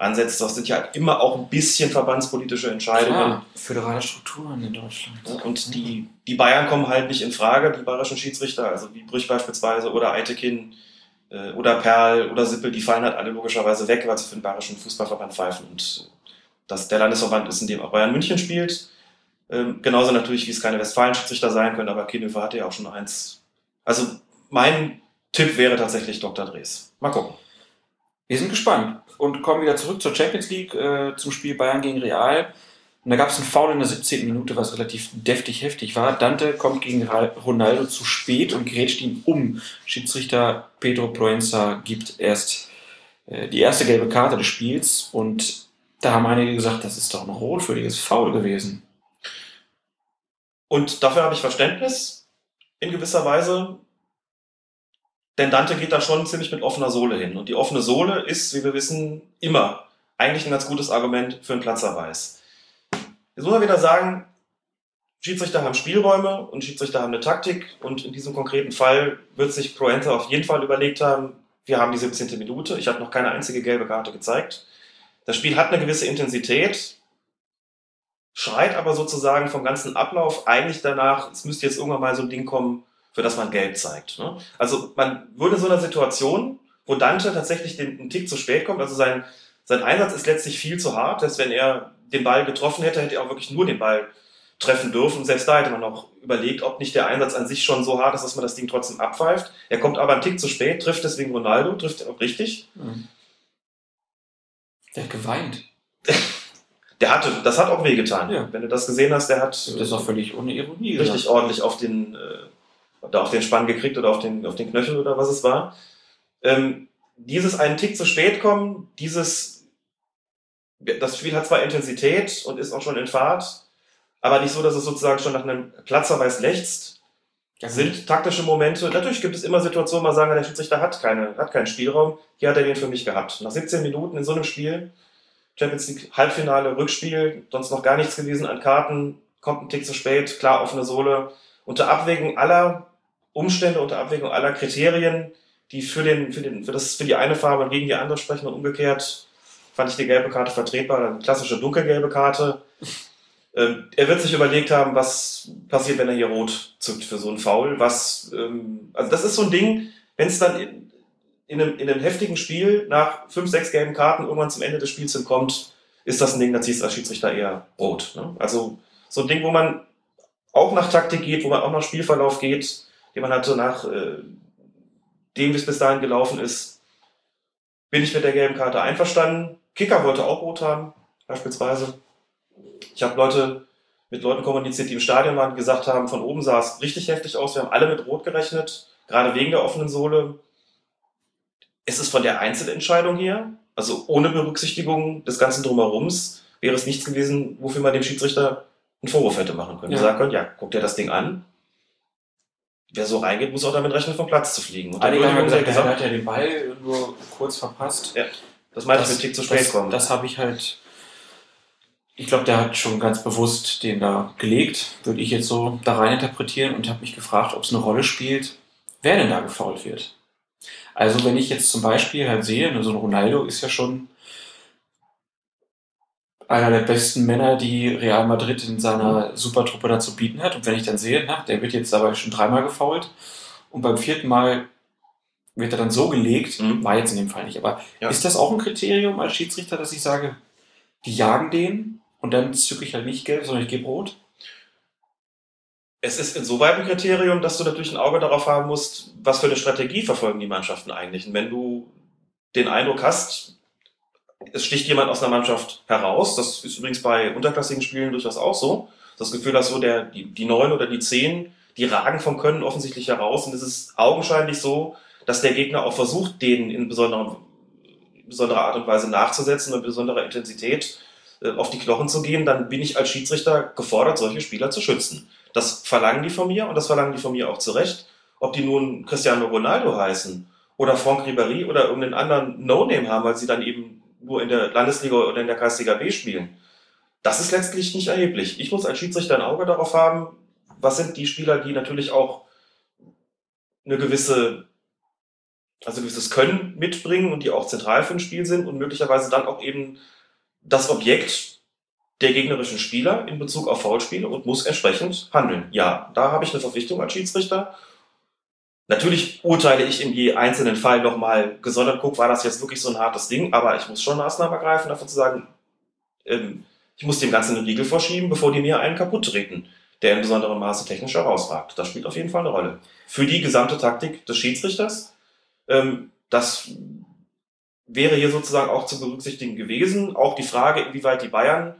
ansetzt. Das sind ja immer auch ein bisschen verbandspolitische Entscheidungen. Klar, föderale Strukturen in Deutschland. Ja, Und die, die Bayern kommen halt nicht in Frage, die bayerischen Schiedsrichter, also wie Brüch beispielsweise oder Eitekin äh, oder Perl oder Sippel, die fallen halt alle logischerweise weg, weil sie für den bayerischen Fußballverband pfeifen. Und dass der Landesverband ist, in dem auch Bayern München spielt. Ähm, genauso natürlich, wie es keine Westfalen-Schiedsrichter sein können, aber Kienhöfer hatte ja auch schon eins. Also mein Tipp wäre tatsächlich Dr. Drees. Mal gucken. Wir sind gespannt und kommen wieder zurück zur Champions League, äh, zum Spiel Bayern gegen Real. Und da gab es einen Foul in der 17. Minute, was relativ deftig heftig war. Dante kommt gegen Ronaldo zu spät und grätscht ihn um. Schiedsrichter Pedro Proenza gibt erst äh, die erste gelbe Karte des Spiels und da haben einige gesagt, das ist doch ein rotwürdiges Foul gewesen. Und dafür habe ich Verständnis in gewisser Weise. Denn Dante geht da schon ziemlich mit offener Sohle hin. Und die offene Sohle ist, wie wir wissen, immer eigentlich ein ganz gutes Argument für einen Platzerweis. Jetzt muss man wieder sagen, Schiedsrichter haben Spielräume und Schiedsrichter haben eine Taktik. Und in diesem konkreten Fall wird sich Proenza auf jeden Fall überlegt haben, wir haben die 17. Minute. Ich habe noch keine einzige gelbe Karte gezeigt. Das Spiel hat eine gewisse Intensität, schreit aber sozusagen vom ganzen Ablauf eigentlich danach, es müsste jetzt irgendwann mal so ein Ding kommen, für das man Geld zeigt. Ne? Also man würde in so einer Situation, wo Dante tatsächlich den, einen Tick zu spät kommt, also sein, sein Einsatz ist letztlich viel zu hart, dass wenn er den Ball getroffen hätte, hätte er auch wirklich nur den Ball treffen dürfen. Und selbst da hätte man noch überlegt, ob nicht der Einsatz an sich schon so hart ist, dass man das Ding trotzdem abpfeift. Er kommt aber einen Tick zu spät, trifft deswegen Ronaldo, trifft auch richtig. Der hat geweint. Der hatte, das hat auch wehgetan. Ja. Wenn du das gesehen hast, der hat Das ist auch völlig ohne Ironie richtig gesagt. ordentlich auf den, äh, da auf den Spann gekriegt oder auf den, auf den Knöchel oder was es war. Ähm, dieses einen Tick zu spät kommen, dieses, das Spiel hat zwar Intensität und ist auch schon in Fahrt, aber nicht so, dass es sozusagen schon nach einem Platzverweis lechzt. Sind taktische Momente. Natürlich gibt es immer Situationen, wo man sagen, der Schiedsrichter hat, keine, hat keinen Spielraum. Hier hat er den für mich gehabt. Nach 17 Minuten in so einem Spiel, Champions League Halbfinale, Rückspiel, sonst noch gar nichts gewesen an Karten, kommt ein Tick zu spät, klar offene Sohle. Unter Abwägung aller Umstände, unter Abwägung aller Kriterien, die für, den, für, den, für, das, für die eine Farbe und gegen die andere sprechen und umgekehrt, fand ich die gelbe Karte vertretbar, eine klassische dunkelgelbe Karte. Ähm, er wird sich überlegt haben, was passiert, wenn er hier rot zückt für so einen Foul. Was, ähm, also das ist so ein Ding, wenn es dann in, in, einem, in einem heftigen Spiel nach fünf, sechs gelben Karten irgendwann zum Ende des Spiels hinkommt, ist das ein Ding, da ziehst du als Schiedsrichter eher rot. Ne? Also so ein Ding, wo man auch nach Taktik geht, wo man auch nach Spielverlauf geht, den man hatte nach äh, dem, wie es bis dahin gelaufen ist, bin ich mit der gelben Karte einverstanden. Kicker wollte auch rot haben, beispielsweise. Ich habe Leute mit Leuten kommuniziert, die im Stadion waren, gesagt haben, von oben sah es richtig heftig aus. Wir haben alle mit Rot gerechnet, gerade wegen der offenen Sohle. Es ist von der Einzelentscheidung hier, also ohne Berücksichtigung des ganzen Drumherums, wäre es nichts gewesen, wofür man dem Schiedsrichter einen Vorwurf hätte machen können. Ja. sagen können, ja, guck dir das Ding an. Wer so reingeht, muss auch damit rechnen, vom Platz zu fliegen. Und Einige haben gesagt, gesagt, hat ja den Ball nur kurz verpasst. Ja, das meinte ich mit Tick zu spät das, kommen. Das habe ich halt ich glaube, der hat schon ganz bewusst den da gelegt, würde ich jetzt so da rein interpretieren und habe mich gefragt, ob es eine Rolle spielt, wer denn da gefault wird. Also wenn ich jetzt zum Beispiel halt sehe, ne, so ein Ronaldo ist ja schon einer der besten Männer, die Real Madrid in seiner Supertruppe da zu bieten hat. Und wenn ich dann sehe, na, der wird jetzt aber schon dreimal gefault und beim vierten Mal wird er dann so gelegt, mhm. war jetzt in dem Fall nicht. Aber ja. ist das auch ein Kriterium als Schiedsrichter, dass ich sage, die jagen den und dann zücke ich halt nicht gelb, sondern ich gebe rot? Es ist insoweit ein Kriterium, dass du natürlich ein Auge darauf haben musst, was für eine Strategie verfolgen die Mannschaften eigentlich. Und wenn du den Eindruck hast, es sticht jemand aus einer Mannschaft heraus, das ist übrigens bei unterklassigen Spielen durchaus auch so, das Gefühl, dass so der, die, die neun oder die zehn, die ragen vom Können offensichtlich heraus und es ist augenscheinlich so, dass der Gegner auch versucht, denen in besonderer, besonderer Art und Weise nachzusetzen und besonderer Intensität äh, auf die Knochen zu gehen, dann bin ich als Schiedsrichter gefordert, solche Spieler zu schützen. Das verlangen die von mir und das verlangen die von mir auch zu Recht. Ob die nun Cristiano Ronaldo heißen oder Franck Ribéry oder irgendeinen anderen No-Name haben, weil sie dann eben nur in der Landesliga oder in der Kreisliga B spielen. Das ist letztlich nicht erheblich. Ich muss als Schiedsrichter ein Auge darauf haben, was sind die Spieler, die natürlich auch eine gewisse, also ein gewisses Können mitbringen und die auch zentral für ein Spiel sind und möglicherweise dann auch eben das Objekt der gegnerischen Spieler in Bezug auf Foulspiele und muss entsprechend handeln. Ja, da habe ich eine Verpflichtung als Schiedsrichter. Natürlich urteile ich in je einzelnen Fall nochmal gesondert, guck, war das jetzt wirklich so ein hartes Ding, aber ich muss schon Maßnahmen ergreifen, dafür zu sagen, ähm, ich muss dem Ganzen einen Riegel vorschieben, bevor die mir einen kaputt treten, der in besonderem Maße technisch herausragt. Das spielt auf jeden Fall eine Rolle. Für die gesamte Taktik des Schiedsrichters, ähm, das wäre hier sozusagen auch zu berücksichtigen gewesen. Auch die Frage, inwieweit die Bayern,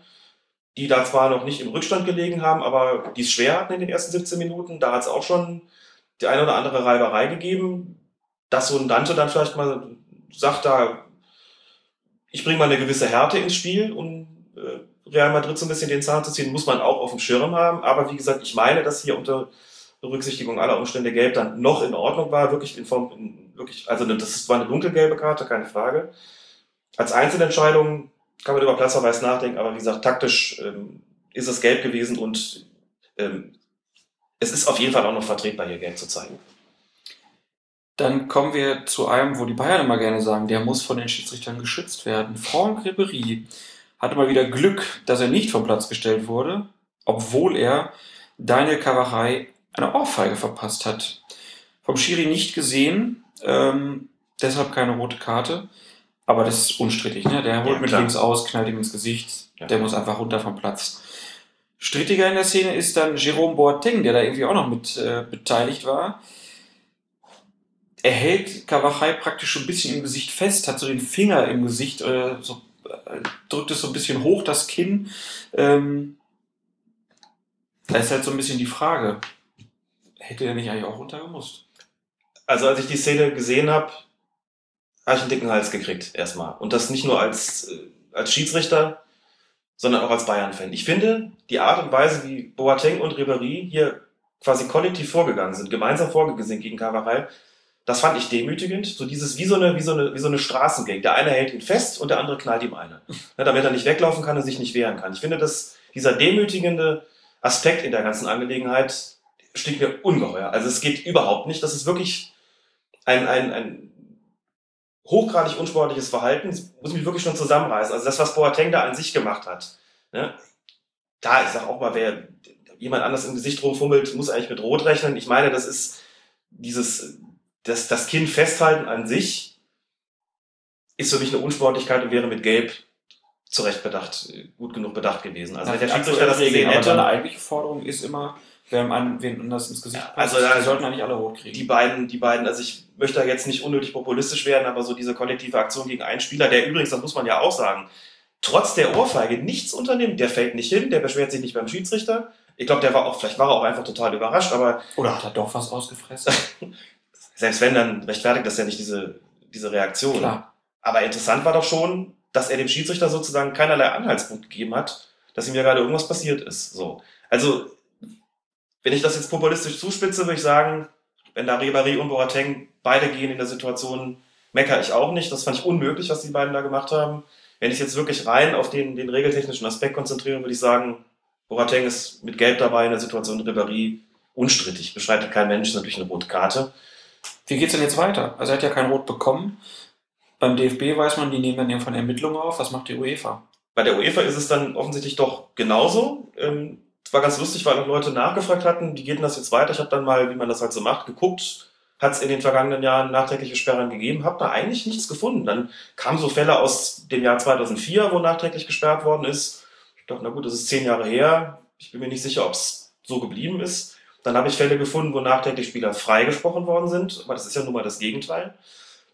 die da zwar noch nicht im Rückstand gelegen haben, aber die es schwer hatten in den ersten 17 Minuten, da hat es auch schon die eine oder andere Reiberei gegeben, dass so ein Dante dann vielleicht mal sagt, da ich bringe mal eine gewisse Härte ins Spiel, um äh, Real Madrid so ein bisschen den Zahn zu ziehen, muss man auch auf dem Schirm haben. Aber wie gesagt, ich meine, dass hier unter Berücksichtigung aller Umstände Gelb dann noch in Ordnung war, wirklich in Form, in, wirklich, also das war eine dunkelgelbe Karte, keine Frage. Als Einzelentscheidung kann man über Platzverweis nachdenken, aber wie gesagt, taktisch ähm, ist es gelb gewesen und ähm, es ist auf jeden Fall auch noch vertretbar, hier gelb zu zeigen. Dann kommen wir zu einem, wo die Bayern immer gerne sagen, der muss von den Schiedsrichtern geschützt werden. Franck Ribéry hatte mal wieder Glück, dass er nicht vom Platz gestellt wurde, obwohl er Daniel Cavachai eine Ohrfeige verpasst hat. Vom Schiri nicht gesehen, ähm, deshalb keine rote Karte. Aber das ist unstrittig. Ne? Der holt ja, mit links aus, knallt ihm ins Gesicht. Ja. Der muss einfach runter vom Platz. Strittiger in der Szene ist dann Jerome Boateng, der da irgendwie auch noch mit äh, beteiligt war. Er hält Kawachai praktisch ein bisschen im Gesicht fest, hat so den Finger im Gesicht, äh, so, äh, drückt es so ein bisschen hoch, das Kinn. Ähm, da ist halt so ein bisschen die Frage, hätte er nicht eigentlich auch runtergemusst? Also als ich die Szene gesehen habe, habe ich einen dicken Hals gekriegt erstmal. Und das nicht nur als, äh, als Schiedsrichter, sondern auch als Bayern-Fan. Ich finde, die Art und Weise, wie Boateng und Ribéry hier quasi kollektiv vorgegangen sind, gemeinsam vorgegangen sind gegen Carvajal, das fand ich demütigend. So dieses, wie so eine, wie so eine, wie so eine Straßengang. Der eine hält ihn fest und der andere knallt ihm eine. Ja, damit er nicht weglaufen kann und sich nicht wehren kann. Ich finde, dass dieser demütigende Aspekt in der ganzen Angelegenheit stinkt mir ungeheuer. Also es geht überhaupt nicht. Das ist wirklich ein, ein, ein hochgradig unsportliches Verhalten. Das muss mich wirklich schon zusammenreißen. Also das, was Boateng da an sich gemacht hat. Ne? Da, ich sag auch mal, wer jemand anders im Gesicht rumfummelt, muss eigentlich mit Rot rechnen. Ich meine, das ist dieses, das, das Kind festhalten an sich ist für mich eine Unsportlichkeit und wäre mit Gelb zu Recht bedacht, gut genug bedacht gewesen. Also wenn der Schiedsrichter das gesehen aber hätte, seine eigentliche Forderung ist immer, wer an, wen anders ins Gesicht Ja, passt, also da- sollten eigentlich alle rot kriegen. die beiden, die beiden, also ich möchte da jetzt nicht unnötig populistisch werden, aber so diese kollektive Aktion gegen einen Spieler, der übrigens, das muss man ja auch sagen, trotz der Ohrfeige nichts unternimmt, der fällt nicht hin, der beschwert sich nicht beim Schiedsrichter. Ich glaube, der war auch, vielleicht war er auch einfach total überrascht, aber Oder hat er doch was ausgefressen? selbst wenn, dann rechtfertigt das ja nicht diese, diese Reaktion. Klar. Aber interessant war doch schon, dass er dem Schiedsrichter sozusagen keinerlei Anhaltspunkt gegeben hat, dass ihm ja gerade irgendwas passiert ist. So. Also, wenn ich das jetzt populistisch zuspitze, würde ich sagen, wenn da Ribéry und Boateng beide gehen in der Situation, meckere ich auch nicht. Das fand ich unmöglich, was die beiden da gemacht haben. Wenn ich jetzt wirklich rein auf den, den regeltechnischen Aspekt konzentriere, würde ich sagen, Boateng ist mit Gelb dabei in der Situation Ribéry unstrittig. Beschreitet kein Mensch, ist natürlich eine rote Karte. Wie geht's denn jetzt weiter? Also er hat ja kein Rot bekommen. Beim DFB weiß man, die nehmen dann irgendwann Ermittlungen auf. Was macht die UEFA? Bei der UEFA ist es dann offensichtlich doch genauso. Ähm, Es war ganz lustig, weil auch Leute nachgefragt hatten, wie geht denn das jetzt weiter? Ich habe dann mal, wie man das halt so macht, geguckt. Hat es in den vergangenen Jahren nachträgliche Sperren gegeben? Habe da eigentlich nichts gefunden. Dann kamen so Fälle aus dem Jahr 2004, wo nachträglich gesperrt worden ist. Ich dachte, na gut, das ist zehn Jahre her. Ich bin mir nicht sicher, ob es so geblieben ist. Dann habe ich Fälle gefunden, wo nachträglich Spieler freigesprochen worden sind. Aber das ist ja nun mal das Gegenteil.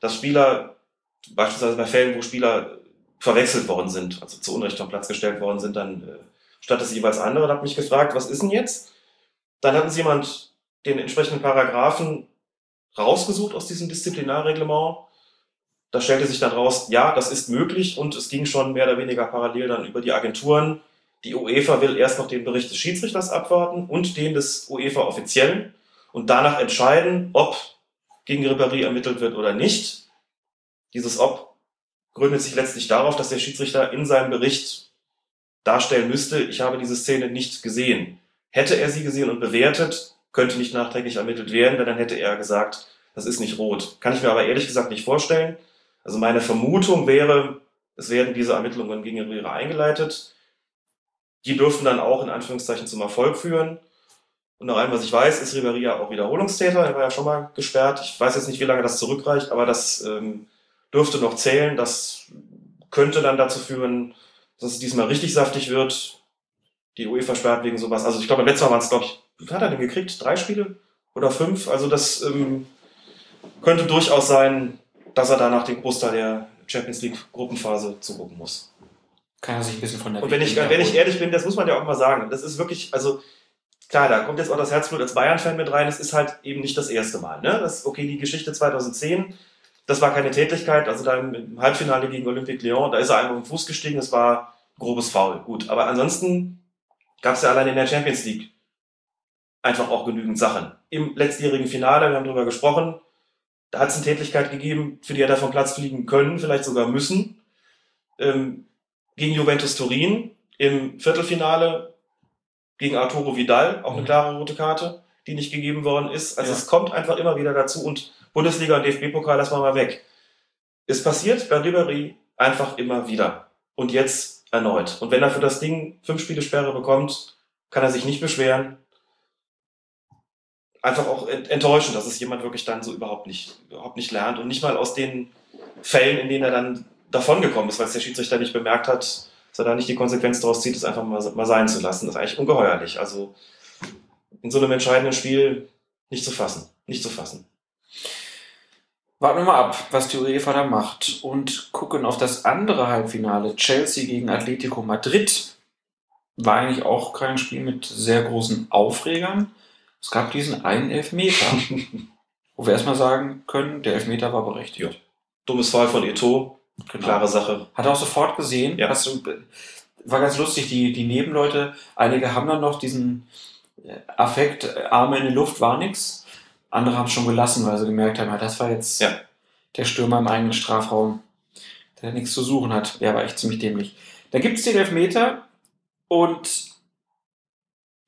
Dass Spieler, beispielsweise bei Fällen, wo Spieler verwechselt worden sind, also zu Unrecht am Platz gestellt worden sind, dann äh, statt es jeweils andere, und hat mich gefragt, was ist denn jetzt? Dann hat uns jemand den entsprechenden Paragraphen rausgesucht aus diesem Disziplinarreglement. Da stellte sich dann raus, ja, das ist möglich und es ging schon mehr oder weniger parallel dann über die Agenturen. Die UEFA will erst noch den Bericht des Schiedsrichters abwarten und den des UEFA-Offiziellen und danach entscheiden, ob gegen Ribéry ermittelt wird oder nicht. Dieses Ob gründet sich letztlich darauf, dass der Schiedsrichter in seinem Bericht darstellen müsste, ich habe diese Szene nicht gesehen. Hätte er sie gesehen und bewertet, könnte nicht nachträglich ermittelt werden, denn dann hätte er gesagt, das ist nicht rot. Kann ich mir aber ehrlich gesagt nicht vorstellen. Also meine Vermutung wäre, es werden diese Ermittlungen gegen Ribéry eingeleitet. Die dürften dann auch in Anführungszeichen zum Erfolg führen. Und nach allem, was ich weiß, ist Ribéry ja auch Wiederholungstäter. Er war ja schon mal gesperrt. Ich weiß jetzt nicht, wie lange das zurückreicht, aber das ähm, dürfte noch zählen. Das könnte dann dazu führen, dass es diesmal richtig saftig wird. Die UEFA sperrt wegen sowas. Also ich glaube, beim letzten Mal waren es, glaube ich, wie hat er denn gekriegt? Drei Spiele oder fünf? Also das ähm, könnte durchaus sein, dass er danach den Großteil der Champions League Gruppenphase zugucken muss. Kann er sich ein bisschen von der Und wenn ich, wenn ich ehrlich bin, das muss man ja auch mal sagen, das ist wirklich, also klar, da kommt jetzt auch das Herzblut als Bayern-Fan mit rein, es ist halt eben nicht das erste Mal. Ne? Das, okay, die Geschichte 2010, das war keine Tätigkeit, also da im, Halbfinale gegen Olympique Lyon, da ist er einmal im Fuß gestiegen, das war grobes Foul, gut. Aber ansonsten gab es ja allein in der Champions League einfach auch genügend Sachen. Im letztjährigen Finale, wir haben darüber gesprochen, da hat es eine Tätigkeit gegeben, für die er da vom Platz fliegen können, vielleicht sogar müssen. Ähm, gegen Juventus Turin im Viertelfinale gegen Arturo Vidal, auch eine Mhm. klare rote Karte, die nicht gegeben worden ist. Also Ja. es kommt einfach immer wieder dazu und Bundesliga und DFB-Pokal lassen wir mal weg. Es passiert bei Ribéry einfach immer wieder. Und jetzt erneut. Und wenn er für das Ding fünf Spiele Sperre bekommt, kann er sich nicht beschweren. Einfach auch ent- enttäuschend, dass es jemand wirklich dann so überhaupt nicht, überhaupt nicht lernt und nicht mal aus den Fällen, in denen er dann davongekommen ist, weil es der Schiedsrichter nicht bemerkt hat, dass er da nicht die Konsequenz daraus zieht, es einfach mal, mal sein zu lassen. Das ist eigentlich ungeheuerlich. Also in so einem entscheidenden Spiel nicht zu fassen. Nicht zu fassen. Warten wir mal ab, was die UEFA da macht und gucken auf das andere Halbfinale. Chelsea gegen Atletico Madrid. War eigentlich auch kein Spiel mit sehr großen Aufregern. Es gab diesen einen Elfmeter, wo wir erstmal sagen können, der Elfmeter war berechtigt. Dummes Fall von Eto, Genau. klare Sache. Hat er auch sofort gesehen. Ja. Hast du, war ganz lustig, die, die Nebenleute, einige haben dann noch diesen Affekt, Arme in die Luft war nix. Andere haben es schon gelassen, weil sie gemerkt haben, ja, das war jetzt Ja. der Stürmer im eigenen Strafraum, der nichts zu suchen hat. Der war echt ziemlich dämlich. Da gibt es den Elfmeter und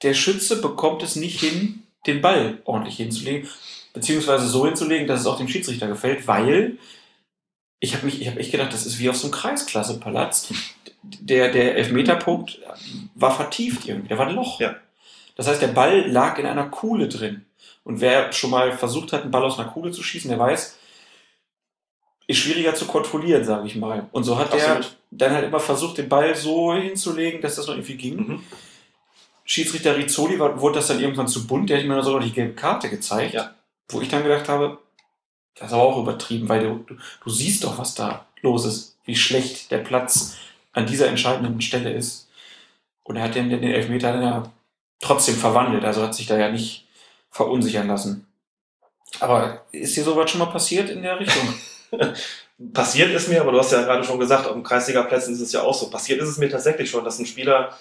der Schütze bekommt es nicht hin, den Ball ordentlich hinzulegen, beziehungsweise so hinzulegen, dass es auch dem Schiedsrichter gefällt, weil ich habe mich, ich habe echt gedacht, das ist wie auf so einem Kreisklasse-Palast. Der, der Elfmeterpunkt war vertieft irgendwie, da war ein Loch. Ja. Das heißt, der Ball lag in einer Kuhle drin. Und wer schon mal versucht hat, einen Ball aus einer Kuhle zu schießen, der weiß, ist schwieriger zu kontrollieren, sage ich mal. Und so hat er dann halt immer versucht, den Ball so hinzulegen, dass das noch irgendwie ging. Mhm. Schiedsrichter Rizzoli wurde das dann irgendwann zu bunt, der hat mir dann sogar noch die gelbe Karte gezeigt, Ja. wo ich dann gedacht habe, das ist aber auch übertrieben, weil du, du, du siehst doch, was da los ist, wie schlecht der Platz an dieser entscheidenden Stelle ist. Und er hat den, den Elfmeter dann ja trotzdem verwandelt, also hat sich da ja nicht verunsichern lassen. Aber ist dir sowas schon mal passiert in der Richtung? Passiert ist mir, aber du hast ja gerade schon gesagt, auf dem Kreisliga-Plätzen ist es ja auch so. Passiert ist es mir tatsächlich schon, dass ein Spieler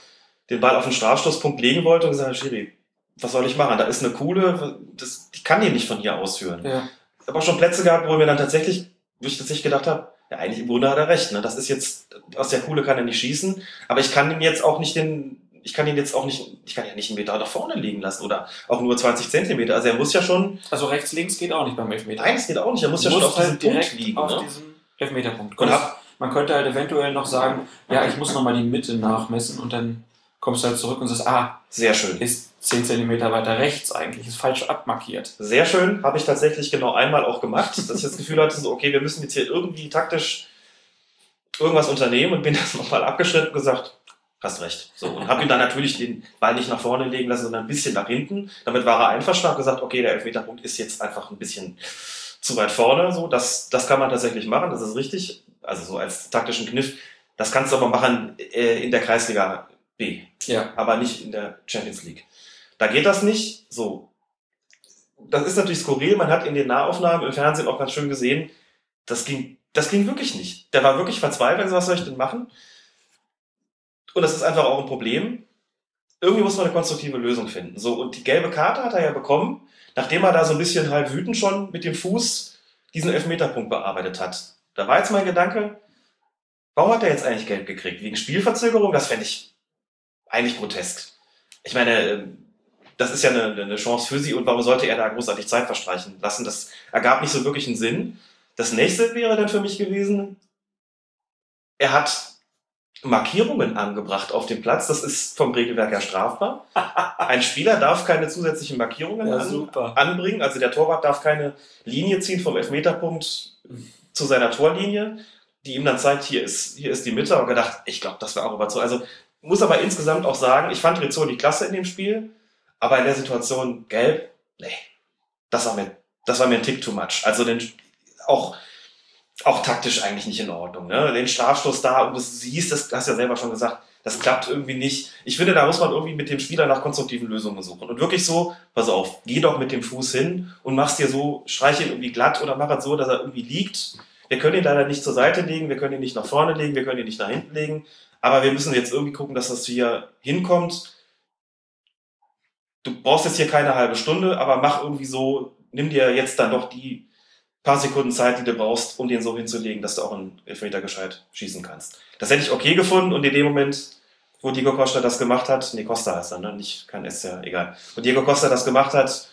den Ball auf den Strafstoßpunkt legen wollte und gesagt hat, Schiri, was soll ich machen? Da ist eine Kuhle, das, die kann die nicht von hier ausführen. ja. Ich habe auch schon Plätze gehabt, wo ich mir dann tatsächlich, wo ich tatsächlich gedacht habe, ja, eigentlich im Grunde hat er recht. Ne? Das ist jetzt, aus der Kuhle kann er nicht schießen, aber ich kann ihn jetzt auch nicht den, ich kann ihn jetzt auch nicht, ich kann ihn ja nicht einen Meter nach vorne liegen lassen oder auch nur 20 Zentimeter. Also er muss ja schon, Also rechts, links geht auch nicht beim Elfmeter. nein, es geht auch nicht, er muss ja Du schon musst auf diesem halt Punkt direkt liegen. auf Ne? diesem Elfmeterpunkt. Und hab- man könnte halt eventuell noch sagen, ja, ich muss nochmal die Mitte nachmessen und dann kommst du halt zurück und sagst, ah, Sehr schön. ist 10 Zentimeter weiter rechts eigentlich, ist falsch abmarkiert. Sehr schön, habe ich tatsächlich genau einmal auch gemacht, dass ich das Gefühl hatte, so, okay, wir müssen jetzt hier irgendwie taktisch irgendwas unternehmen und bin das nochmal abgeschnitten und gesagt, hast recht. So, und habe ihm dann natürlich den Ball nicht nach vorne legen lassen, sondern ein bisschen nach hinten. Damit war er einverstanden, gesagt, okay, der Elfmeterpunkt ist jetzt einfach ein bisschen zu weit vorne. So, das, das kann man tatsächlich machen, das ist richtig. Also so als taktischen Kniff. Das kannst du aber machen äh, in der Kreisliga B Ja. aber nicht in der Champions League. Da geht das nicht so. Das ist natürlich skurril. Man hat in den Nahaufnahmen im Fernsehen auch ganz schön gesehen, das ging, das ging wirklich nicht. Der war wirklich verzweifelt. Was soll ich denn machen? Und das ist einfach auch ein Problem. Irgendwie muss man eine konstruktive Lösung finden. So, und die gelbe Karte hat er ja bekommen, nachdem er da so ein bisschen halb wütend schon mit dem Fuß diesen Elfmeterpunkt bearbeitet hat. Da war jetzt mein Gedanke, warum hat er jetzt eigentlich gelb gekriegt? Wegen Spielverzögerung? Das fände ich eigentlich grotesk. Ich meine, ähm, das ist ja eine, eine Chance für sie und warum sollte er da großartig Zeit verstreichen lassen? Das ergab nicht so wirklich einen Sinn. Das nächste wäre dann für mich gewesen, er hat Markierungen angebracht auf dem Platz. Das ist vom Regelwerk ja strafbar. Ein Spieler darf keine zusätzlichen Markierungen Ja, an, anbringen. Also der Torwart darf keine Linie ziehen vom Elfmeterpunkt zu seiner Torlinie, die ihm dann zeigt, hier ist, hier ist die Mitte. Und gedacht, ich glaube, das wäre auch überzeugend. Also muss aber insgesamt auch sagen, ich fand Rizzoli klasse in dem Spiel, aber in der Situation gelb, nee, das war mir, das war mir ein Tick too much. Also den, auch, auch taktisch eigentlich nicht in Ordnung. Ne? Den Strafstoß da und du siehst, das hast du ja selber schon gesagt, das klappt irgendwie nicht. Ich finde, da muss man irgendwie mit dem Spieler nach konstruktiven Lösungen suchen. Und wirklich so, pass auf, geh doch mit dem Fuß hin und mach's dir so, streich ihn irgendwie glatt oder mach es so, dass er irgendwie liegt. Wir können ihn leider nicht zur Seite legen, wir können ihn nicht nach vorne legen, wir können ihn nicht nach hinten legen. Aber wir müssen jetzt irgendwie gucken, dass das hier hinkommt. Du brauchst jetzt hier keine halbe Stunde, aber mach irgendwie so, nimm dir jetzt dann doch die paar Sekunden Zeit, die du brauchst, um den so hinzulegen, dass du auch einen Elfmeter gescheit schießen kannst. Das hätte ich okay gefunden und in dem Moment, wo Diego Costa das gemacht hat, nee, Costa heißt er, ne? nicht kein S, ja, egal. Und Diego Costa das gemacht hat,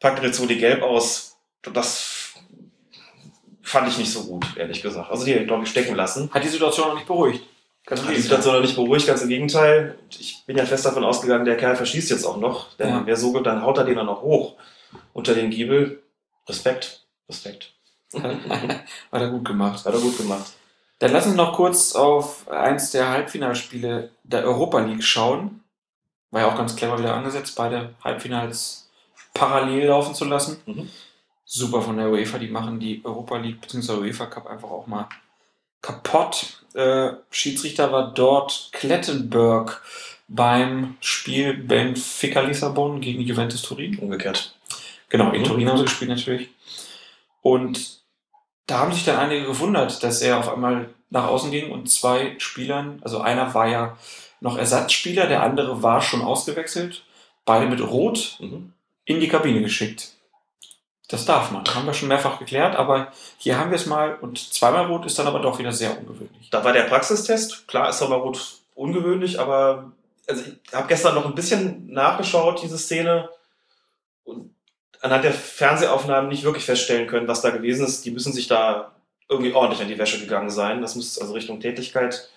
packt Rizzoli gelb aus. Das fand ich nicht so gut, ehrlich gesagt. Also die, glaube ich, stecken lassen. Hat die Situation auch nicht beruhigt. Ganz Hat die. Situation noch nicht beruhigt, ganz im Gegenteil. Ich bin ja fest davon ausgegangen, der Kerl verschießt jetzt auch noch. Denn Ja. wer so gut, dann haut er den dann noch hoch unter den Giebel. Respekt, Respekt. Hat er gut gemacht. Hat er gut gemacht. Dann lass uns noch kurz auf eins der Halbfinalspiele der Europa League schauen. War ja auch ganz clever wieder angesetzt, beide Halbfinals parallel laufen zu lassen. Mhm. Super von der UEFA, die machen die Europa League bzw. UEFA Cup einfach auch mal kaputt. Äh, Schiedsrichter war dort Klettenberg beim Spiel Benfica Lissabon gegen Juventus Turin. Umgekehrt. Genau, in Mhm. Turin haben sie gespielt natürlich. Und da haben sich dann einige gewundert, dass er auf einmal nach außen ging und zwei Spielern, also einer war ja noch Ersatzspieler, der andere war schon ausgewechselt, beide mit Rot Mhm. in die Kabine geschickt. Das darf man, haben wir schon mehrfach geklärt, aber hier haben wir es mal und zweimal Rot ist dann aber doch wieder sehr ungewöhnlich. Da war der Praxistest. Klar ist Sommerrot ungewöhnlich, aber also ich habe gestern noch ein bisschen nachgeschaut, diese Szene. Und anhand der Fernsehaufnahmen nicht wirklich feststellen können, was da gewesen ist. Die müssen sich da irgendwie ordentlich an die Wäsche gegangen sein. Das muss also Richtung Tätigkeit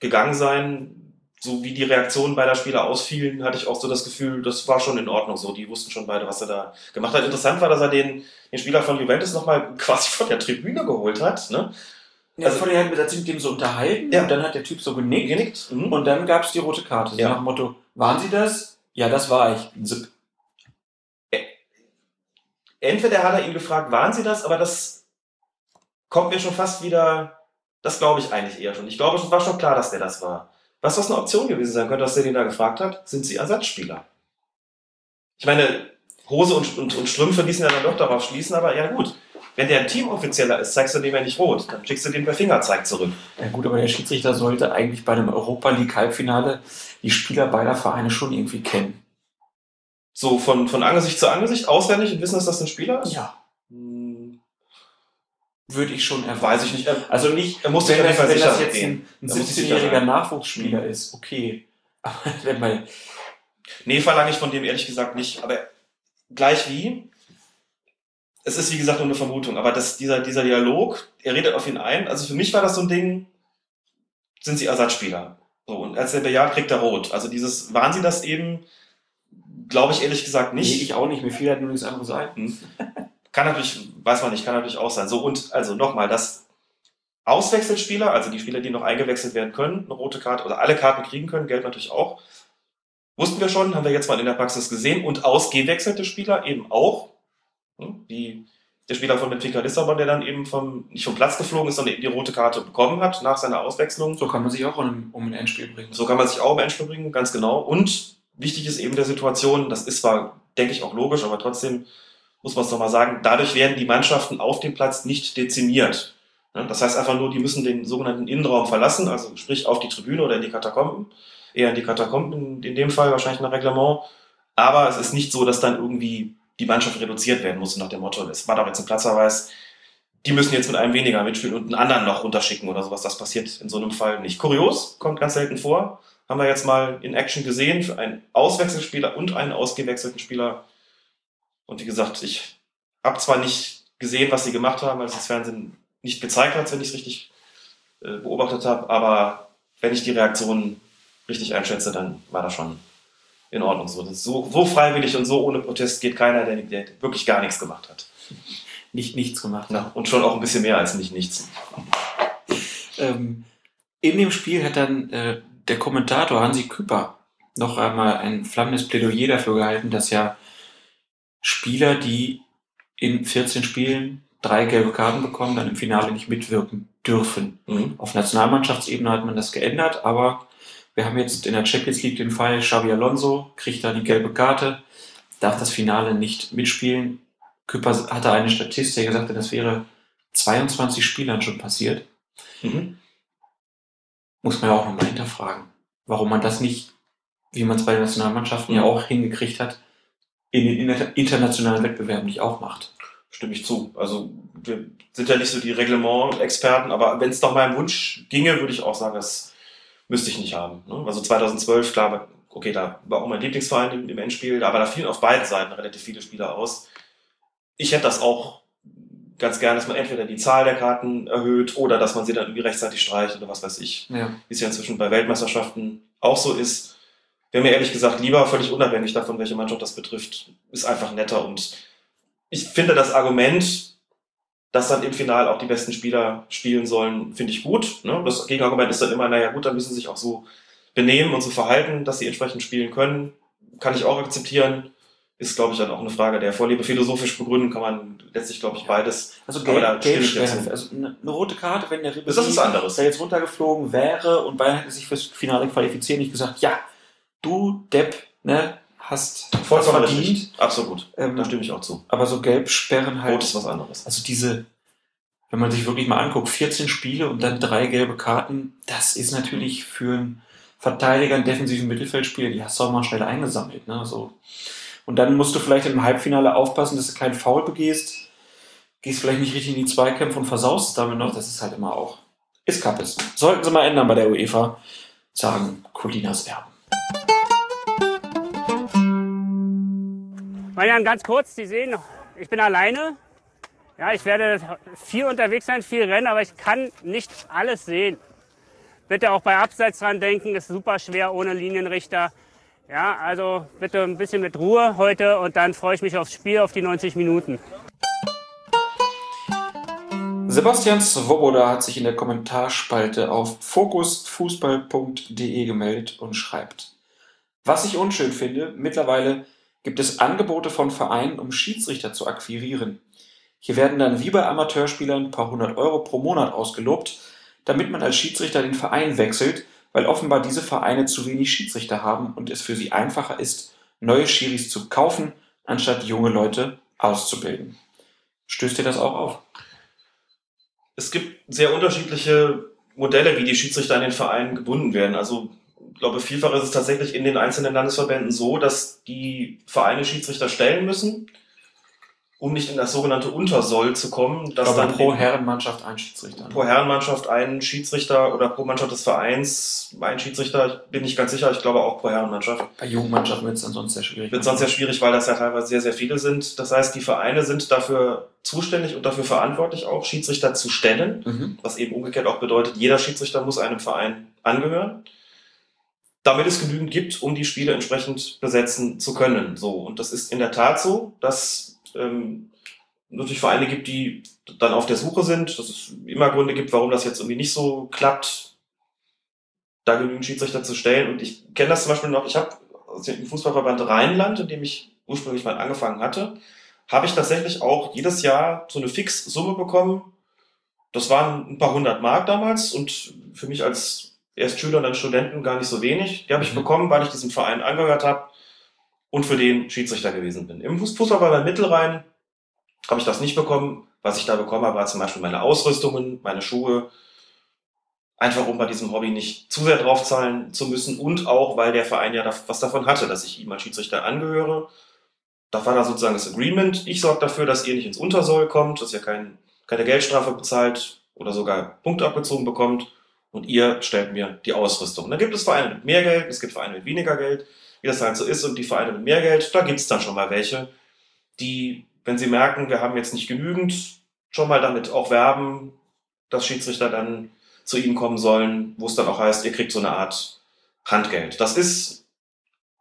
gegangen sein. So wie die Reaktionen beider Spieler ausfielen, hatte ich auch so das Gefühl, das war schon in Ordnung so. Die wussten schon beide, was er da gemacht hat. Interessant war, dass er den, den Spieler von Juventus nochmal quasi von der Tribüne geholt hat. Ne? Ja, Also- vorher hat sich mit dem so unterhalten Ja. und dann hat der Typ so genickt, Genickt. Mhm. und dann gab es die rote Karte. So Ja. nach dem Motto, waren Sie das? Ja, das war ich. Zip. Entweder hat er ihn gefragt, waren Sie das, aber das kommt mir schon fast wieder, das glaube ich eigentlich eher schon. Ich glaube, es war schon klar, dass der das war. Was das eine Option gewesen sein könnte, dass der den da gefragt hat, sind Sie Ersatzspieler? Ich meine, Hose und, und, und Strümpfe ließen ja dann doch darauf schließen, aber ja gut. Wenn der ein Teamoffizieller ist, zeigst du dem ja nicht rot, dann schickst du den per Fingerzeig zurück. Ja gut, aber der Schiedsrichter sollte eigentlich bei einem Europa League Halbfinale die Spieler beider Vereine schon irgendwie kennen. So von, von Angesicht zu Angesicht, auswendig und wissen, dass das ein Spieler ist? Ja. Hm, Würde ich schon erwarten. weiß ich nicht. Er, Also nicht, er muss sich wenn, auf jeden das, Fall wenn sicher das jetzt gehen. ein, ein Da muss ich sicher 17-jähriger sein. Nachwuchsspieler Mhm. ist, okay. Aber wenn man, Nee, verlange ich von dem ehrlich gesagt nicht. Aber gleich wie, es ist wie gesagt nur eine Vermutung, aber das, dieser, dieser Dialog, er redet auf ihn ein. Also für mich war das so ein Ding, sind sie Ersatzspieler. So, und als er bejaht, kriegt er rot. Also dieses, waren sie das eben, glaube ich ehrlich gesagt nee, nicht. ich auch nicht, mir fiel halt nur nichts anderes ein. Hm. Kann natürlich, weiß man nicht, kann natürlich auch sein. So, und also nochmal, dass Auswechselspieler, also die Spieler, die noch eingewechselt werden können, eine rote Karte oder alle Karten kriegen können, gelb natürlich auch. Wussten wir schon, haben wir jetzt mal in der Praxis gesehen. Und ausgewechselte Spieler eben auch. Hm, Wie der Spieler von Benfica Lissabon, der dann eben vom, nicht vom Platz geflogen ist, sondern eben die rote Karte bekommen hat nach seiner Auswechslung. So kann man sich auch um, um ein Endspiel bringen. So kann man sich auch im Endspiel bringen, ganz genau. Und wichtig ist eben der Situation, das ist zwar, denke ich, auch logisch, aber trotzdem muss man es nochmal sagen, dadurch werden die Mannschaften auf dem Platz nicht dezimiert. Ja, Das heißt einfach nur, die müssen den sogenannten Innenraum verlassen, also sprich auf die Tribüne oder in die Katakomben. Eher in die Katakomben in, in dem Fall, wahrscheinlich nach Reglement. Aber es ist nicht so, dass dann irgendwie die Mannschaft reduziert werden muss nach dem Motto, es war doch jetzt ein Platzverweis, die müssen jetzt mit einem weniger mitspielen und einen anderen noch runterschicken oder sowas. Das passiert in so einem Fall nicht. Kurios, kommt ganz selten vor. Haben wir jetzt mal in Action gesehen für einen Auswechselspieler und einen ausgewechselten Spieler. Und wie gesagt, ich habe zwar nicht gesehen, was sie gemacht haben, weil es das Fernsehen nicht gezeigt hat, wenn ich es richtig äh, beobachtet habe, aber wenn ich die Reaktion richtig einschätze, dann war das schon in Ordnung so. So. So freiwillig und so ohne Protest geht keiner, der, der wirklich gar nichts gemacht hat. Nicht nichts gemacht. Ja, und schon auch ein bisschen mehr als nicht nichts. Ähm, in dem Spiel hat dann äh, der Kommentator Hansi Küpper noch einmal ein flammendes Plädoyer dafür gehalten, dass ja Spieler, die in 14 Spielen drei gelbe Karten bekommen, dann im Finale nicht mitwirken dürfen. Mhm. Auf Nationalmannschaftsebene hat man das geändert, aber wir haben jetzt in der Champions League den Fall, Xabi Alonso kriegt da die gelbe Karte, darf das Finale nicht mitspielen. Küpper hatte eine Statistik, er sagte, das wäre 22 Spielern schon passiert. Mhm. Muss man ja auch nochmal hinterfragen, warum man das nicht, wie man es bei den Nationalmannschaften ja auch hingekriegt hat, in den inter- internationalen Wettbewerben nicht auch macht. Stimme ich zu. Also wir sind ja nicht so die Reglement-Experten, aber wenn es doch meinem Wunsch ginge, würde ich auch sagen, das müsste ich nicht haben. Ne? Also 2012, klar, okay, da war auch mein Lieblingsverein im, im Endspiel, aber da fielen auf beiden Seiten relativ viele Spieler aus. Ich hätte das auch ganz gern, dass man entweder die Zahl der Karten erhöht oder dass man sie dann irgendwie rechtzeitig streicht oder was weiß ich. Ja. wie es ja inzwischen bei Weltmeisterschaften auch so ist. Wäre mir ehrlich gesagt lieber, völlig unabhängig davon, welche Mannschaft das betrifft, ist einfach netter. Und ich finde das Argument, dass dann im Finale auch die besten Spieler spielen sollen, finde ich gut. Ne? Das Gegenargument ist dann immer, naja gut, dann müssen sie sich auch so benehmen und so verhalten, dass sie entsprechend spielen können. Kann ich auch akzeptieren. Ist, glaube ich, dann auch eine Frage der Vorliebe. Philosophisch begründen kann man letztlich, glaube ich, beides. Also Aber da gelb, stimme gelb wäre, zu. also eine, eine rote Karte, wenn der Ribéry Das ist anderes. der jetzt runtergeflogen wäre und Bayern hätte sich fürs Finale qualifiziert, nicht gesagt, ja, du Depp, ne, hast Vollkommen verdient. richtig. Absolut. Ähm, Da stimme ich auch zu. aber so Gelbsperren halt. Rot ist was anderes. Also diese, wenn man sich wirklich mal anguckt, 14 Spiele und dann drei gelbe Karten, das ist natürlich für einen Verteidiger, einen defensiven Mittelfeldspieler, die hast du auch mal schnell eingesammelt. Ne? So. Und dann musst du vielleicht im Halbfinale aufpassen, dass du keinen Foul begehst, gehst vielleicht nicht richtig in die Zweikämpfe und versaust damit noch. Das ist halt immer auch, ist Kappes. Sollten sie mal ändern bei der UEFA, sagen Colinas Erben. Marian, ganz kurz, Sie sehen, ich bin alleine. Ja, ich werde viel unterwegs sein, viel rennen, aber ich kann nicht alles sehen. Bitte auch bei Abseits dran denken, ist super schwer ohne Linienrichter. Ja, also bitte ein bisschen mit Ruhe heute und dann freue ich mich aufs Spiel, auf die 90 Minuten. Sebastian Svoboda hat sich in der Kommentarspalte auf fokusfußball.de gemeldet und schreibt, was ich unschön finde, mittlerweile gibt es Angebote von Vereinen, um Schiedsrichter zu akquirieren. Hier werden dann wie bei Amateurspielern ein paar hundert Euro pro Monat ausgelobt, damit man als Schiedsrichter den Verein wechselt, weil offenbar diese Vereine zu wenig Schiedsrichter haben und es für sie einfacher ist, neue Schiris zu kaufen, anstatt junge Leute auszubilden. Stößt dir das auch auf? Es gibt sehr unterschiedliche Modelle, wie die Schiedsrichter an den Vereinen gebunden werden. Also ich glaube, vielfach ist es tatsächlich in den einzelnen Landesverbänden so, dass die Vereine Schiedsrichter stellen müssen, um nicht in das sogenannte Untersoll zu kommen. Dass Aber dann pro Herrenmannschaft ein Schiedsrichter. ne? pro Herrenmannschaft ein Schiedsrichter oder pro Mannschaft des Vereins ein Schiedsrichter. Ich bin nicht ganz sicher, ich glaube auch pro Herrenmannschaft. Bei jungen Mannschaften wird es dann sonst sehr schwierig. Wird sonst sehr schwierig, weil das ja teilweise sehr, sehr viele sind. Das heißt, die Vereine sind dafür zuständig und dafür verantwortlich auch, Schiedsrichter zu stellen. Mhm. Was eben umgekehrt auch bedeutet, jeder Schiedsrichter muss einem Verein angehören. Damit es genügend gibt, um die Spiele entsprechend besetzen zu können. So. Und das ist in der Tat so, dass ähm, natürlich Vereine gibt, die dann auf der Suche sind, dass es immer Gründe gibt, warum das jetzt irgendwie nicht so klappt, da genügend Schiedsrichter zu stellen. Und ich kenne das zum Beispiel noch, ich habe im Fußballverband Rheinland, in dem ich ursprünglich mal angefangen hatte, habe ich tatsächlich auch jedes Jahr so eine Fixsumme bekommen. Das waren ein paar hundert Mark damals und für mich als erst Schüler und dann Studenten gar nicht so wenig. Die habe ich Mhm. bekommen, weil ich diesem Verein angehört habe und für den Schiedsrichter gewesen bin. Im Fuß- Fußballverband Mittelrhein habe ich das nicht bekommen. Was ich da bekommen habe, war zum Beispiel meine Ausrüstungen, meine Schuhe. Einfach um bei diesem Hobby nicht zu sehr draufzahlen zu müssen und auch, weil der Verein ja was davon hatte, dass ich ihm als Schiedsrichter angehöre. Da war da sozusagen das Agreement. Ich sorge dafür, dass ihr nicht ins Untersoll kommt, dass ihr kein, keine Geldstrafe bezahlt oder sogar Punkte abgezogen bekommt und ihr stellt mir die Ausrüstung. Dann gibt es Vereine mit mehr Geld, es gibt Vereine mit weniger Geld, wie das halt so ist. Und die Vereine mit mehr Geld, da gibt es dann schon mal welche, die, wenn sie merken, wir haben jetzt nicht genügend, schon mal damit auch werben, dass Schiedsrichter dann zu ihnen kommen sollen, wo es dann auch heißt, ihr kriegt so eine Art Handgeld. Das ist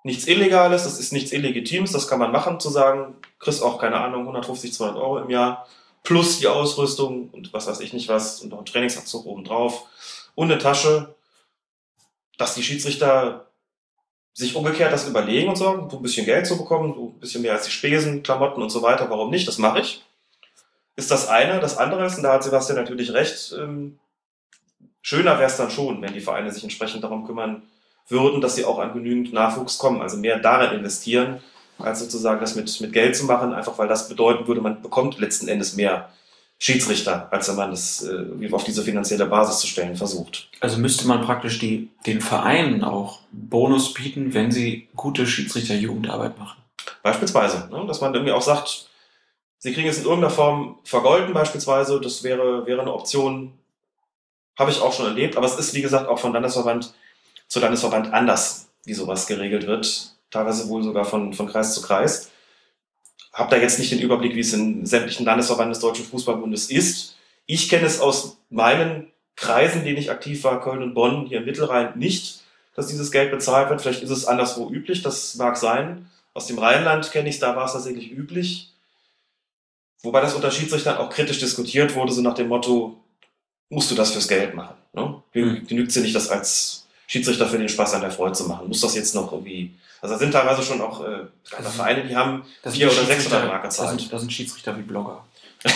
nichts Illegales, das ist nichts Illegitimes, das kann man machen, zu sagen, kriegst auch, keine Ahnung, 150, 200 Euro im Jahr, plus die Ausrüstung und was weiß ich nicht was und noch ein Trainingsanzug obendrauf und eine Tasche, dass die Schiedsrichter sich umgekehrt das überlegen und sagen, so ein bisschen Geld zu bekommen, so ein bisschen mehr als die Spesen, Klamotten und so weiter, warum nicht, das mache ich. Ist das eine. Das andere ist, und da hat Sebastian natürlich recht, ähm, schöner wäre es dann schon, wenn die Vereine sich entsprechend darum kümmern würden, dass sie auch an genügend Nachwuchs kommen, also mehr darin investieren, als sozusagen das mit, mit Geld zu machen, einfach weil das bedeuten würde, man bekommt letzten Endes mehr Schiedsrichter, als wenn man das äh, auf diese finanzielle Basis zu stellen versucht. Also müsste man praktisch die, den Vereinen auch Bonus bieten, wenn sie gute Schiedsrichter-Jugendarbeit machen. Beispielsweise, ne? dass man irgendwie auch sagt, sie kriegen es in irgendeiner Form vergolden beispielsweise, das wäre, wäre eine Option, habe ich auch schon erlebt, aber es ist wie gesagt auch von Landesverband zu Landesverband anders, wie sowas geregelt wird, teilweise wohl sogar von, von Kreis zu Kreis. Hab da jetzt nicht den Überblick, wie es in sämtlichen Landesverbanden des Deutschen Fußballbundes ist. Ich kenne es aus meinen Kreisen, in denen ich aktiv war, Köln und Bonn, hier im Mittelrhein, nicht, dass dieses Geld bezahlt wird. Vielleicht ist es anderswo üblich, das mag sein. Aus dem Rheinland kenne ich es, da war es tatsächlich üblich. Wobei das unter Schiedsrichtern auch kritisch diskutiert wurde, so nach dem Motto, musst du das fürs Geld machen? Ne? Mhm. Genügt es dir nicht, das als Schiedsrichter für den Spaß an der Freude zu machen? Muss das jetzt noch irgendwie... Also da sind teilweise schon auch äh, Also, Vereine, die haben Das vier oder sechs oder Mark das gezahlt. sind, das sind Schiedsrichter wie Blogger.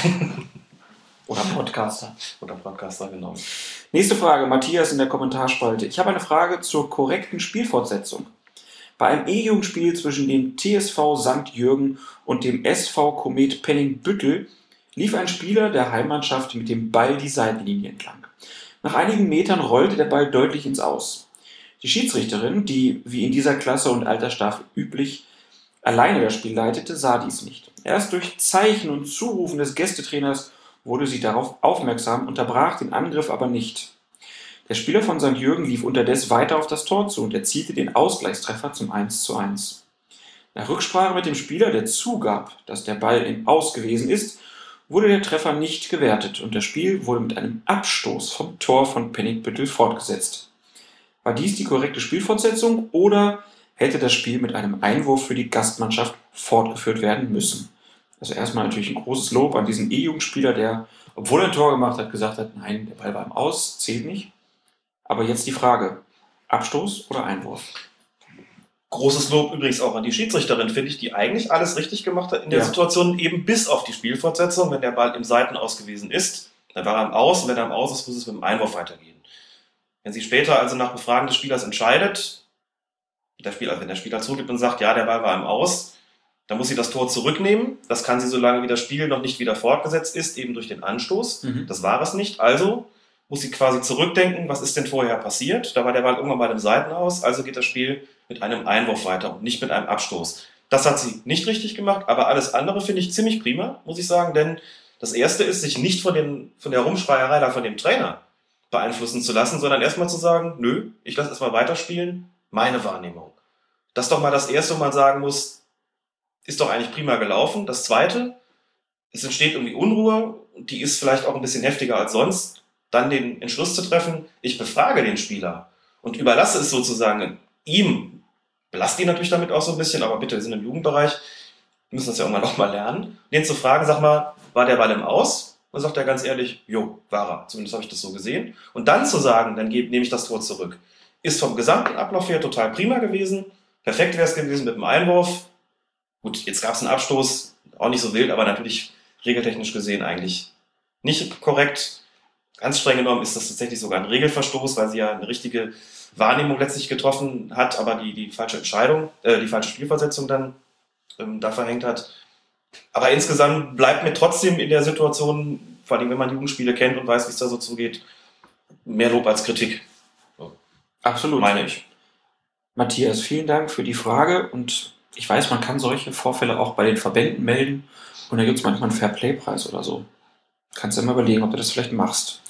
Oder Podcaster. Oder Podcaster, genau. Nächste Frage, Matthias in der Kommentarspalte. Ich habe eine Frage zur korrekten Spielfortsetzung. Bei einem E-Jugendspiel zwischen dem TSV St. Jürgen und dem SV Komet Penningbüttel lief ein Spieler der Heimmannschaft mit dem Ball die Seitenlinie entlang. Nach einigen Metern rollte der Ball deutlich ins Aus. Die Schiedsrichterin, die wie in dieser Klasse und Altersstaffel üblich alleine das Spiel leitete, sah dies nicht. Erst durch Zeichen und Zurufen des Gästetrainers wurde sie darauf aufmerksam, unterbrach den Angriff aber nicht. Der Spieler von St. Jürgen lief unterdessen weiter auf das Tor zu und erzielte den Ausgleichstreffer zum 1 zu 1. Nach Rücksprache mit dem Spieler, der zugab, dass der Ball im Aus gewesen ist, wurde der Treffer nicht gewertet und das Spiel wurde mit einem Abstoß vom Tor von Pennigpüttel fortgesetzt. War dies die korrekte Spielfortsetzung oder hätte das Spiel mit einem Einwurf für die Gastmannschaft fortgeführt werden müssen? Also erstmal natürlich ein großes Lob an diesen E-Jugendspieler, der, obwohl er ein Tor gemacht hat, gesagt hat, nein, der Ball war im Aus, zählt nicht. Aber jetzt die Frage, Abstoß oder Einwurf? Großes Lob übrigens auch an die Schiedsrichterin, finde ich, die eigentlich alles richtig gemacht hat in der Ja. Situation, eben bis auf die Spielfortsetzung. Wenn der Ball im Seitenaus gewesen ist, dann war er im Aus und wenn er im Aus ist, muss es mit dem Einwurf weitergehen. Wenn sie später also nach Befragen des Spielers entscheidet, der Spieler, wenn der Spieler zurückgibt und sagt, ja, der Ball war im Aus, dann muss sie das Tor zurücknehmen. Das kann sie, solange wie das Spiel noch nicht wieder fortgesetzt ist, eben durch den Anstoß. Mhm. Das war es nicht. Also muss sie quasi zurückdenken, was ist denn vorher passiert? Da war der Ball irgendwann mal im Seitenaus, also geht das Spiel mit einem Einwurf weiter und nicht mit einem Abstoß. Das hat sie nicht richtig gemacht, aber alles andere finde ich ziemlich prima, muss ich sagen, denn das erste ist, sich nicht von, dem, von der Rumschreierei da von dem Trainer beeinflussen zu lassen, sondern erstmal zu sagen, nö, ich lasse erstmal weiterspielen, meine Wahrnehmung. Das ist doch mal das erste, wo man sagen muss, ist doch eigentlich prima gelaufen. Das zweite, es entsteht irgendwie Unruhe, die ist vielleicht auch ein bisschen heftiger als sonst, dann den Entschluss zu treffen, ich befrage den Spieler und überlasse es sozusagen ihm, belasst ihn natürlich damit auch so ein bisschen, aber bitte, wir sind im Jugendbereich, wir müssen das ja irgendwann auch mal lernen, den zu fragen, sag mal, war der Ball im Aus? Dann sagt er ganz ehrlich, jo, war er. Zumindest habe ich das so gesehen. Und dann zu sagen, dann gebe- nehme ich das Tor zurück, ist vom gesamten Ablauf her total prima gewesen. Perfekt wäre es gewesen mit dem Einwurf. Gut, jetzt gab es einen Abstoß, auch nicht so wild, aber natürlich regeltechnisch gesehen eigentlich nicht korrekt. Ganz streng genommen ist das tatsächlich sogar ein Regelverstoß, weil sie ja eine richtige Wahrnehmung letztlich getroffen hat, aber die, die falsche Entscheidung, äh, die falsche Spielversetzung dann ähm, da verhängt hat. Aber insgesamt bleibt mir trotzdem in der Situation, vor allem wenn man Jugendspiele kennt und weiß, wie es da so zugeht, mehr Lob als Kritik, Absolut. meine ich. Matthias, vielen Dank für die Frage und ich weiß, man kann solche Vorfälle auch bei den Verbänden melden und da gibt es manchmal einen Fair-Play-Preis oder so. Kannst du mal überlegen, ob du das vielleicht machst.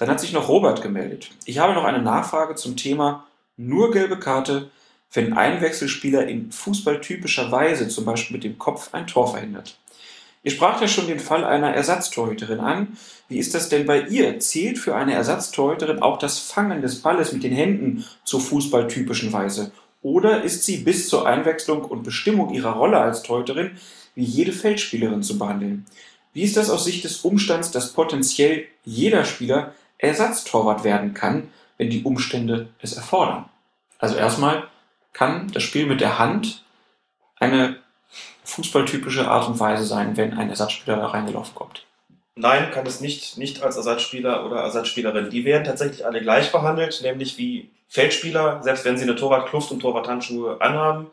Dann hat sich noch Robert gemeldet. Ich habe noch eine Nachfrage zum Thema nur gelbe Karte, wenn ein Wechselspieler in fußballtypischer Weise, zum Beispiel mit dem Kopf, ein Tor verhindert. Ihr spracht ja schon den Fall einer Ersatztorhüterin an. Wie ist das denn bei ihr? Zählt für eine Ersatztorhüterin auch das Fangen des Balles mit den Händen zur fußballtypischen Weise? Oder ist sie bis zur Einwechslung und Bestimmung ihrer Rolle als Torhüterin wie jede Feldspielerin zu behandeln? Wie ist das aus Sicht des Umstands, dass potenziell jeder Spieler Ersatztorwart werden kann, wenn die Umstände es erfordern? Also erstmal kann das Spiel mit der Hand eine fußballtypische Art und Weise sein, wenn ein Ersatzspieler da reingelaufen kommt. Nein, kann es nicht, nicht als Ersatzspieler oder Ersatzspielerin. Die werden tatsächlich alle gleich behandelt, nämlich wie Feldspieler, selbst wenn sie eine Torwartkluft und Torwarthandschuhe anhaben.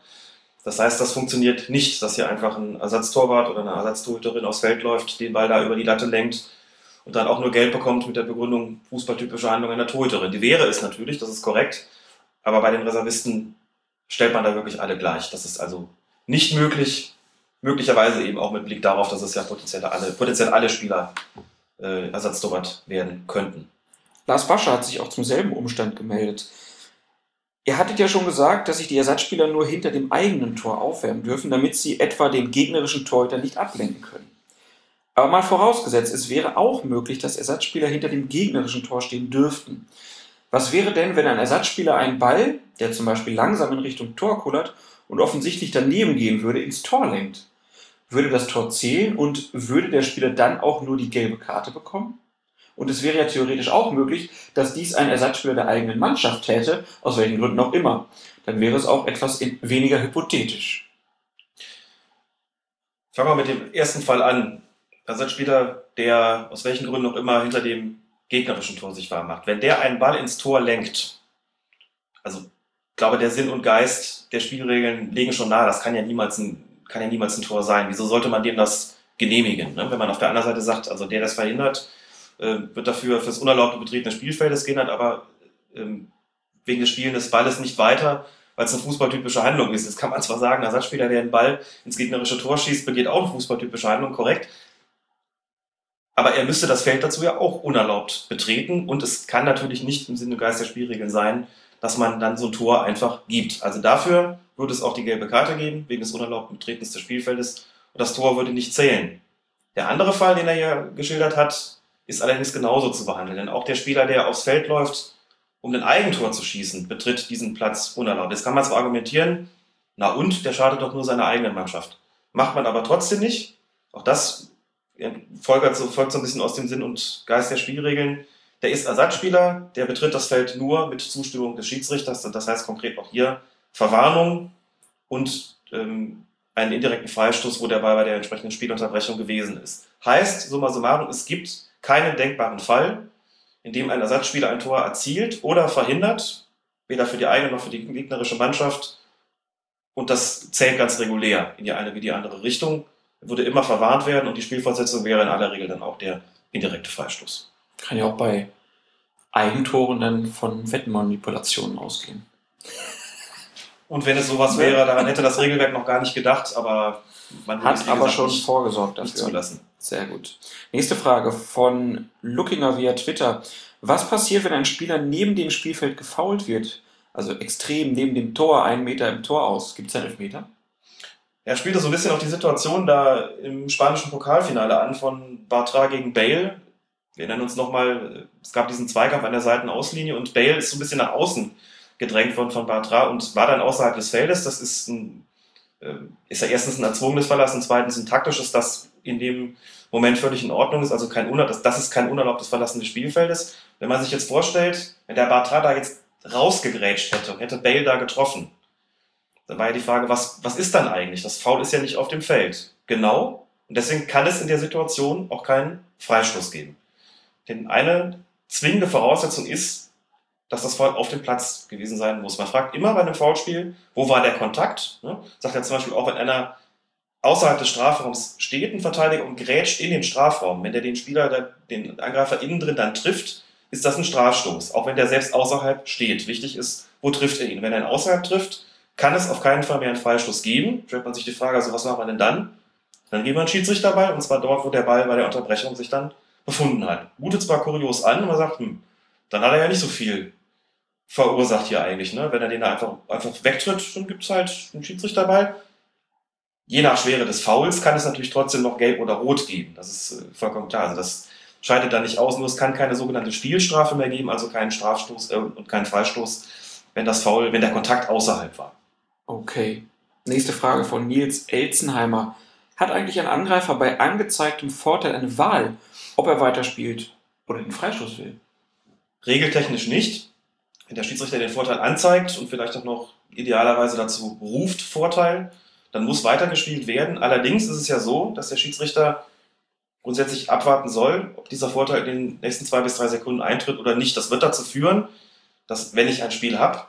Das heißt, das funktioniert nicht, dass hier einfach ein Ersatztorwart oder eine Ersatztorhüterin aufs Feld läuft, den Ball da über die Latte lenkt und dann auch nur Geld bekommt mit der Begründung fußballtypische Handlung einer Torhüterin. Die wäre es natürlich, das ist korrekt, aber bei den Reservisten stellt man da wirklich alle gleich. Das ist also nicht möglich, möglicherweise eben auch mit Blick darauf, dass es ja potenziell alle, potenziell alle Spieler äh, Ersatztorwart werden könnten. Lars Bascher hat sich auch zum selben Umstand gemeldet. Ihr hattet ja schon gesagt, dass sich die Ersatzspieler nur hinter dem eigenen Tor aufwärmen dürfen, damit sie etwa den gegnerischen Torhüter nicht ablenken können. Aber mal vorausgesetzt, es wäre auch möglich, dass Ersatzspieler hinter dem gegnerischen Tor stehen dürften. Was wäre denn, wenn ein Ersatzspieler einen Ball, der zum Beispiel langsam in Richtung Tor kullert und offensichtlich daneben gehen würde, ins Tor lenkt? Würde das Tor zählen und würde der Spieler dann auch nur die gelbe Karte bekommen? Und es wäre ja theoretisch auch möglich, dass dies ein Ersatzspieler der eigenen Mannschaft täte, aus welchen Gründen auch immer. Dann wäre es auch etwas weniger hypothetisch. Fangen wir mit dem ersten Fall an. Ersatzspieler, der aus welchen Gründen auch immer hinter dem gegnerischen Tor sich warm macht. Wenn der einen Ball ins Tor lenkt, also ich glaube, der Sinn und Geist der Spielregeln legen schon nahe, das kann ja niemals ein, kann ja niemals ein Tor sein. Wieso sollte man dem das genehmigen. Ne? Wenn man auf der anderen Seite sagt, also der, der das verhindert, äh, wird dafür fürs unerlaubte Betreten des Spielfeldes gehen, hat aber ähm, wegen des Spielen des Balles nicht weiter, weil es eine fußballtypische Handlung ist. Jetzt kann man zwar sagen, ein Ersatzspieler, der den Ball ins gegnerische Tor schießt, begeht auch eine fußballtypische Handlung, korrekt. Aber er müsste das Feld dazu ja auch unerlaubt betreten und es kann natürlich nicht im Sinne Geist der Spielregeln sein, dass man dann so ein Tor einfach gibt. Also dafür würde es auch die gelbe Karte geben, wegen des unerlaubten Betretens des Spielfeldes und das Tor würde nicht zählen. Der andere Fall, den er hier geschildert hat, ist allerdings genauso zu behandeln, denn auch der Spieler, der aufs Feld läuft, um ein Eigentor zu schießen, betritt diesen Platz unerlaubt. Jetzt kann man zwar argumentieren, na und, der schadet doch nur seiner eigenen Mannschaft. Macht man aber trotzdem nicht. Auch das folgt so, folgt so ein bisschen aus dem Sinn und Geist der Spielregeln. Der ist Ersatzspieler, der betritt das Feld nur mit Zustimmung des Schiedsrichters. Das heißt konkret auch hier Verwarnung und ähm, einen indirekten Freistoß, wo der Ball bei der entsprechenden Spielunterbrechung gewesen ist. Heißt, summa summarum, es gibt keinen denkbaren Fall, in dem ein Ersatzspieler ein Tor erzielt oder verhindert, weder für die eigene noch für die gegnerische Mannschaft. Und das zählt ganz regulär in die eine wie die andere Richtung würde immer verwarnt werden und die Spielfortsetzung wäre in aller Regel dann auch der indirekte Freistoß. Kann ja auch bei Eigentoren dann von Wettmanipulationen ausgehen. Und wenn es sowas wäre, daran hätte das Regelwerk noch gar nicht gedacht, aber man hat aber schon nicht, vorgesorgt dafür. Zulassen. Sehr gut. Nächste Frage von Lookinger via Twitter. Was passiert, wenn ein Spieler neben dem Spielfeld gefault wird? Also extrem neben dem Tor, einen Meter im Tor aus. Gibt es einen Elfmeter? Er spielte so ein bisschen auf die Situation da im spanischen Pokalfinale an von Bartra gegen Bale. Wir erinnern uns nochmal, es gab diesen Zweikampf an der Seitenauslinie und Bale ist so ein bisschen nach außen gedrängt worden von Bartra und war dann außerhalb des Feldes. Das ist, ein, äh, ist ja erstens ein erzwungenes Verlassen, zweitens ein taktisches, das in dem Moment völlig in Ordnung ist. Also kein, das, das ist kein unerlaubtes Verlassen des Spielfeldes. Wenn man sich jetzt vorstellt, wenn der Bartra da jetzt rausgegrätscht hätte und hätte Bale da getroffen, dann war ja die Frage, was, was ist dann eigentlich? Das Foul ist ja nicht auf dem Feld. Genau. Und deswegen kann es in der Situation auch keinen Freistoß geben. Denn eine zwingende Voraussetzung ist, dass das Foul auf dem Platz gewesen sein muss. Man fragt immer bei einem Foulspiel, wo war der Kontakt? Ne? Sagt ja zum Beispiel auch, wenn einer außerhalb des Strafraums steht, ein Verteidiger, und grätscht in den Strafraum. Wenn der den Spieler, den Angreifer innen drin dann trifft, ist das ein Strafstoß. Auch wenn der selbst außerhalb steht. Wichtig ist, wo trifft er ihn? Wenn er ihn außerhalb trifft, kann es auf keinen Fall mehr einen Freistoß geben. Stellt man sich die Frage, also was macht man denn dann? Dann geben wir einen Schiedsrichter bei, und zwar dort, wo der Ball bei der Unterbrechung sich dann befunden hat. Mutet zwar kurios an, man sagt, hm, dann hat er ja nicht so viel verursacht hier eigentlich. Ne? Wenn er den da einfach, einfach wegtritt, dann gibt es halt einen Schiedsrichter bei. Je nach Schwere des Fouls kann es natürlich trotzdem noch gelb oder rot geben. Das ist äh, vollkommen klar. Also das scheidet dann nicht aus, nur es kann keine sogenannte Spielstrafe mehr geben, also keinen Strafstoß äh, und keinen Freistoß, wenn das Foul, wenn der Kontakt außerhalb war. Okay. Nächste Frage von Nils Elzenheimer. Hat eigentlich ein Angreifer bei angezeigtem Vorteil eine Wahl, ob er weiterspielt oder den Freistoß will? Regeltechnisch nicht. Wenn der Schiedsrichter den Vorteil anzeigt und vielleicht auch noch idealerweise dazu ruft Vorteil, dann muss weitergespielt werden. Allerdings ist es ja so, dass der Schiedsrichter grundsätzlich abwarten soll, ob dieser Vorteil in den nächsten zwei bis drei Sekunden eintritt oder nicht. Das wird dazu führen, dass wenn ich ein Spiel habe,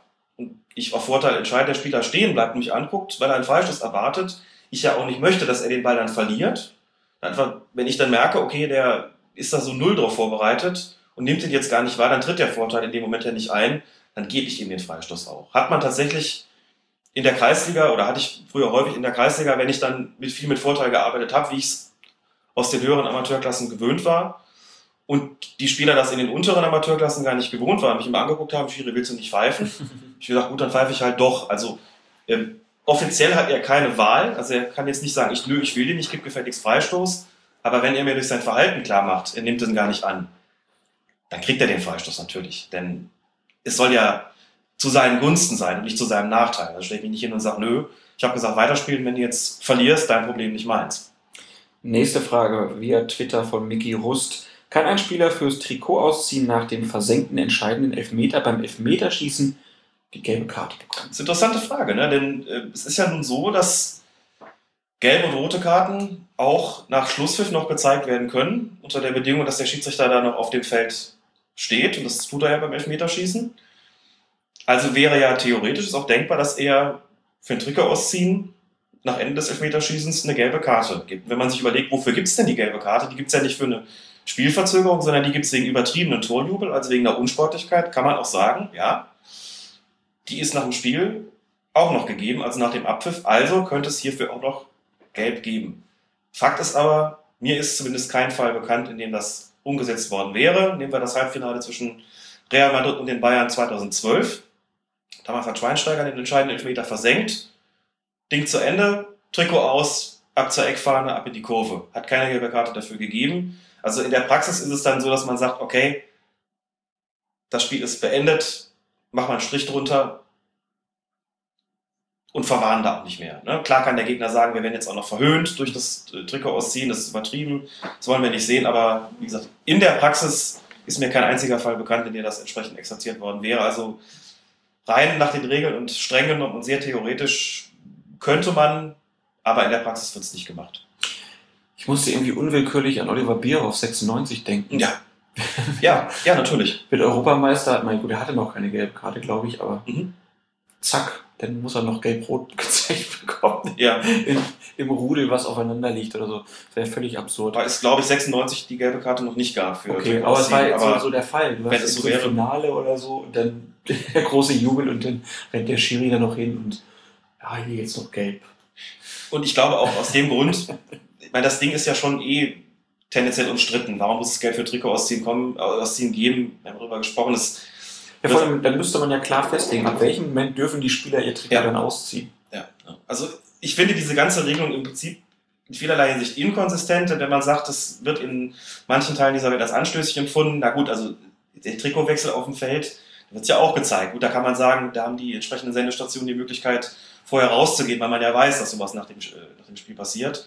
ich auf Vorteil entscheide, der Spieler stehen bleibt und mich anguckt, weil er einen Freistoß erwartet, ich ja auch nicht möchte, dass er den Ball dann verliert. Einfach, wenn ich dann merke, okay, der ist da so null drauf vorbereitet und nimmt ihn jetzt gar nicht wahr, dann tritt der Vorteil in dem Moment ja nicht ein, dann gebe ich ihm den Freistoß auch. Hat man tatsächlich in der Kreisliga oder hatte ich früher häufig in der Kreisliga, wenn ich dann mit viel mit Vorteil gearbeitet habe, wie ich es aus den höheren Amateurklassen gewöhnt war, und die Spieler das in den unteren Amateurklassen gar nicht gewohnt waren, mich immer angeguckt haben, Schiri, willst du nicht pfeifen? Ich gesagt, gut, dann pfeife ich halt doch. Also ähm, offiziell hat er keine Wahl, also er kann jetzt nicht sagen, ich nö, ich will den, ich gebe gefälligst Freistoß, aber wenn er mir durch sein Verhalten klar macht, er nimmt den gar nicht an, dann kriegt er den Freistoß natürlich. Denn es soll ja zu seinen Gunsten sein und nicht zu seinem Nachteil. Also stelle ich mich nicht hin und sage, nö, ich habe gesagt, weiterspielen, wenn du jetzt verlierst, dein Problem nicht meins. Nächste Frage via Twitter von Mickey Rust. Kann ein Spieler fürs Trikot ausziehen nach dem versenkten entscheidenden Elfmeter beim Elfmeterschießen die gelbe Karte bekommen? Das ist eine interessante Frage, ne? denn äh, es ist ja nun so, dass gelbe und rote Karten auch nach Schlusspfiff noch gezeigt werden können, unter der Bedingung, dass der Schiedsrichter da noch auf dem Feld steht und das tut er ja beim Elfmeterschießen. Also wäre ja theoretisch auch denkbar, dass er für ein Trikot ausziehen nach Ende des Elfmeterschießens eine gelbe Karte gibt. Wenn man sich überlegt, wofür gibt es denn die gelbe Karte? Die gibt es ja nicht für eine Spielverzögerung, sondern die gibt es wegen übertriebenen Torjubel, also wegen der Unsportlichkeit, kann man auch sagen, ja, die ist nach dem Spiel auch noch gegeben, also nach dem Abpfiff. Also könnte es hierfür auch noch gelb geben. Fakt ist aber, mir ist zumindest kein Fall bekannt, in dem das umgesetzt worden wäre. Nehmen wir das Halbfinale zwischen Real Madrid und den Bayern 2012. Damals hat Schweinsteiger den entscheidenden Elfmeter versenkt. Ding zu Ende, Trikot aus, ab zur Eckfahne, ab in die Kurve. Hat keine gelbe Karte dafür gegeben. Also in der Praxis ist es dann so, dass man sagt, okay, das Spiel ist beendet, mach mal einen Strich drunter und verwahren da auch nicht mehr. Ne? Klar kann der Gegner sagen, wir werden jetzt auch noch verhöhnt durch das äh, Trikot ausziehen, das ist übertrieben, das wollen wir nicht sehen, aber wie gesagt, in der Praxis ist mir kein einziger Fall bekannt, in dem das entsprechend exerziert worden wäre. Also rein nach den Regeln und streng genommen und sehr theoretisch könnte man, aber in der Praxis wird es nicht gemacht. Ich musste irgendwie unwillkürlich an Oliver Bierhoff 96 denken. Ja. Ja, ja, natürlich. Wird Europameister, mein gut, er hatte noch keine gelbe Karte, glaube ich, aber Mhm. zack, dann muss er noch gelb-rot gezeigt bekommen. Ja. In, Im Rudel, was aufeinander liegt oder so. Das wäre völlig absurd. Weil es, glaube ich, 96 die gelbe Karte noch nicht gab für Okay, aber es war jetzt aber so, der Fall. Du wenn es so wäre. Finale oder so und dann der große Jubel und dann rennt der Schiri da noch hin und ja, hier jetzt noch gelb. Und ich glaube auch aus dem Grund, meine, das Ding ist ja schon eh tendenziell umstritten. Warum muss es Geld für Trikot ausziehen kommen, ausziehen geben? Wir haben darüber gesprochen. Das, Ja, vor allem, dann müsste man ja klar festlegen, ab welchem Moment dürfen die Spieler ihr Trikot Ja. dann ausziehen. ja. Also ich finde diese ganze Regelung im Prinzip in vielerlei Hinsicht inkonsistent, wenn man sagt, es wird in manchen Teilen dieser Welt als anstößig empfunden, na gut, also der Trikotwechsel auf dem Feld, wird es ja auch gezeigt. Gut, da kann man sagen, da haben die entsprechenden Sendestationen die Möglichkeit, vorher rauszugehen, weil man ja weiß, dass sowas nach dem, äh, nach dem Spiel passiert.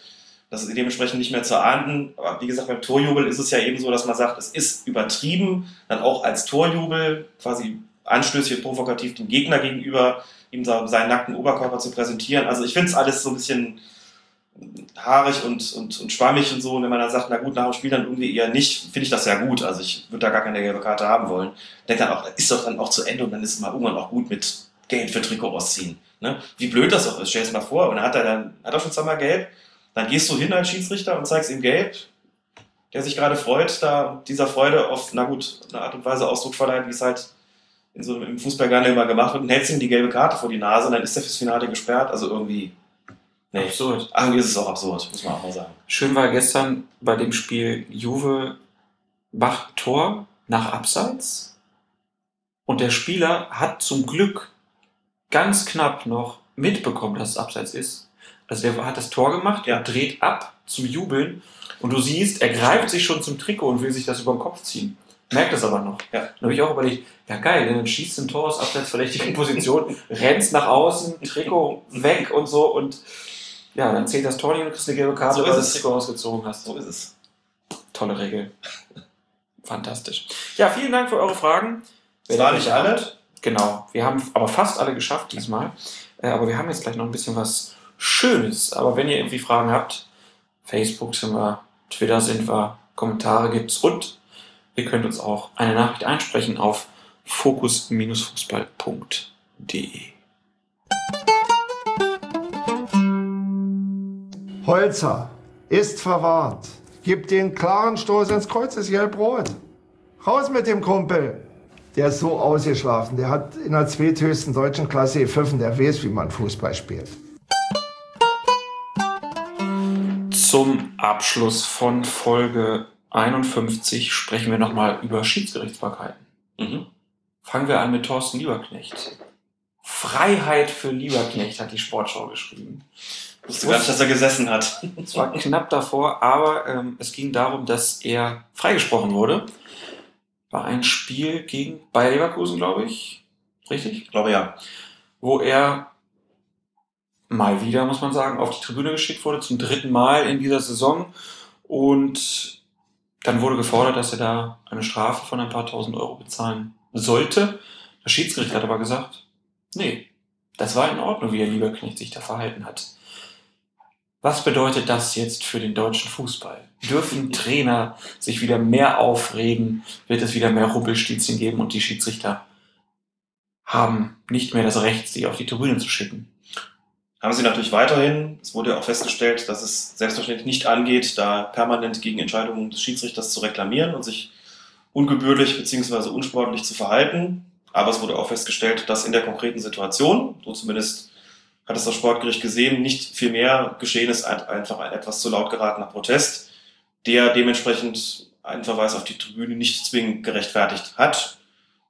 Das ist dementsprechend nicht mehr zu ahnden. Aber wie gesagt, beim Torjubel ist es ja eben so, dass man sagt, es ist übertrieben, dann auch als Torjubel quasi anstößig und provokativ dem Gegner gegenüber, ihm seinen nackten Oberkörper zu präsentieren. Also ich finde es alles so ein bisschen haarig und, und, und schwammig und so. Und wenn man dann sagt, na gut, nach dem Spiel dann irgendwie eher nicht, finde ich das ja gut. Also ich würde da gar keine gelbe Karte haben wollen. Denke dann auch, das ist doch dann auch zu Ende und dann ist es mal irgendwann auch gut mit Geld für Trikot ausziehen. Ne? Wie blöd das auch ist, stell es mal vor. Und dann hat er dann, hat er schon zweimal gelb. Dann gehst du hin als Schiedsrichter und zeigst ihm gelb, der sich gerade freut, da dieser Freude auf, na gut, eine Art und Weise Ausdruck verleiht, wie es halt in so einem im Fußball gerne immer gemacht wird, und hältst ihm die gelbe Karte vor die Nase und dann ist er fürs Finale gesperrt. Also irgendwie, nee. Absurd. Irgendwie ist es auch absurd, muss man auch mal sagen. Schön war gestern bei dem Spiel Juve macht Tor nach Abseits und der Spieler hat zum Glück ganz knapp noch mitbekommen, dass es Abseits ist. Also der hat das Tor gemacht Ja. dreht ab zum Jubeln und du siehst, er greift sich schon zum Trikot und will sich das über den Kopf ziehen. Merkt das aber noch. Ja. Dann habe ich auch überlegt, ja geil, dann schießt ein Tor aus abseitsverdächtigen Position, rennst nach außen, Trikot weg und so und ja, dann zählt das Tor nicht und kriegst eine gelbe Karte, So weil du das es. Trikot ausgezogen hast. So ist es. Tolle Regel. Fantastisch. Ja, vielen Dank für eure Fragen. Das waren nicht alle. Genau. Wir haben aber fast alle geschafft diesmal. Äh, Aber wir haben jetzt gleich noch ein bisschen was Schönes. Aber wenn ihr irgendwie Fragen habt, Facebook sind wir, Twitter sind wir, Kommentare gibt's und ihr könnt uns auch eine Nachricht einsprechen auf fokus-fußball.de. Holzer ist verwahrt. Gib den klaren Stoß ins Kreuz, ist gelb-rot. Raus mit dem Kumpel. Der ist so ausgeschlafen. Der hat in der zweithöchsten deutschen Klasse gepfiffen. Der weiß, wie man Fußball spielt. Zum Abschluss von Folge 51 sprechen wir nochmal über Schiedsgerichtsbarkeiten. Mhm. Fangen wir an mit Thorsten Lieberknecht. Freiheit für Lieberknecht hat die Sportschau geschrieben. Wusste gar nicht, dass er gesessen hat. Es war knapp davor, aber ähm, es ging darum, dass er freigesprochen wurde. War ein Spiel gegen Bayer Leverkusen, glaube ich. Richtig? Ich glaube ja. Wo er mal wieder, muss man sagen, auf die Tribüne geschickt wurde, zum dritten Mal in dieser Saison. Und dann wurde gefordert, dass er da eine Strafe von ein paar tausend Euro bezahlen sollte. Der Schiedsgericht hat aber gesagt, nee, das war in Ordnung, wie der Lieberknecht sich da verhalten hat. Was bedeutet das jetzt für den deutschen Fußball? Dürfen Trainer sich wieder mehr aufregen? Wird es wieder mehr Rumpelstilzchen geben und die Schiedsrichter haben nicht mehr das Recht, sie auf die Tribüne zu schicken? Haben sie natürlich weiterhin. Es wurde ja auch festgestellt, dass es selbstverständlich nicht angeht, da permanent gegen Entscheidungen des Schiedsrichters zu reklamieren und sich ungebührlich bzw. unsportlich zu verhalten. Aber es wurde auch festgestellt, dass in der konkreten Situation, so zumindest hat es das Sportgericht gesehen, nicht viel mehr geschehen ist, einfach ein etwas zu laut geratener Protest, der dementsprechend einen Verweis auf die Tribüne nicht zwingend gerechtfertigt hat.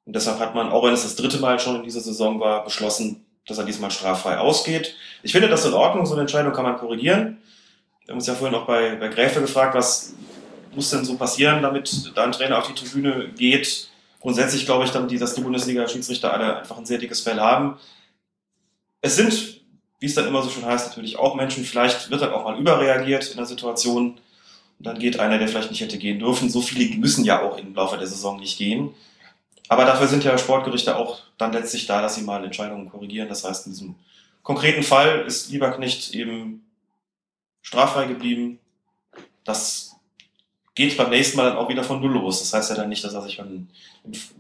Und deshalb hat man, auch wenn es das dritte Mal schon in dieser Saison war, beschlossen, dass er diesmal straffrei ausgeht. Ich finde das in Ordnung, so eine Entscheidung kann man korrigieren. Wir haben uns ja vorhin auch bei, bei Gräfe gefragt, was muss denn so passieren, damit da ein Trainer auf die Tribüne geht. Grundsätzlich glaube ich, die, dass die Bundesliga-Schiedsrichter alle einfach ein sehr dickes Fell haben. Es sind, wie es dann immer so schön heißt, natürlich auch Menschen. Vielleicht wird dann auch mal überreagiert in der Situation. Und dann geht einer, der vielleicht nicht hätte gehen dürfen. So viele müssen ja auch im Laufe der Saison nicht gehen. Aber dafür sind ja Sportgerichte auch dann letztlich da, dass sie mal Entscheidungen korrigieren. Das heißt, in diesem konkreten Fall ist Lieberknecht eben straffrei geblieben. Das geht beim nächsten Mal dann auch wieder von Null los. Das heißt ja dann nicht, dass er sich beim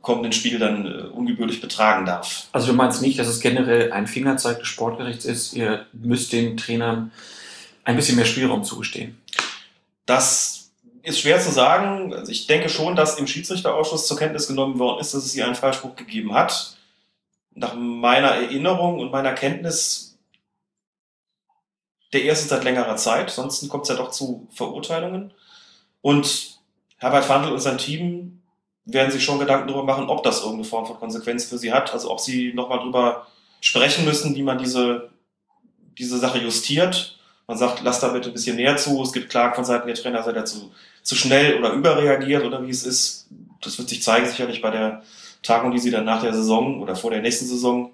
kommenden Spiel dann äh, ungebührlich betragen darf. Also du meinst nicht, dass es generell ein Fingerzeig des Sportgerichts ist, ihr müsst den Trainern ein bisschen mehr Spielraum zugestehen? Das ist schwer zu sagen. Also ich denke schon, dass im Schiedsrichterausschuss zur Kenntnis genommen worden ist, dass es hier einen Freispruch gegeben hat. Nach meiner Erinnerung und meiner Kenntnis der erste seit längerer Zeit. Sonst kommt es ja doch zu Verurteilungen. Und Herbert Fandl und sein Team werden sich schon Gedanken darüber machen, ob das irgendeine Form von Konsequenz für sie hat. Also ob sie nochmal drüber sprechen müssen, wie man diese, diese Sache justiert. Man sagt, lass da bitte ein bisschen mehr zu. Es gibt Klagen von Seiten der Trainer, sei dazu zu schnell oder überreagiert oder wie es ist. Das wird sich zeigen, sicherlich bei der Tagung, die sie dann nach der Saison oder vor der nächsten Saison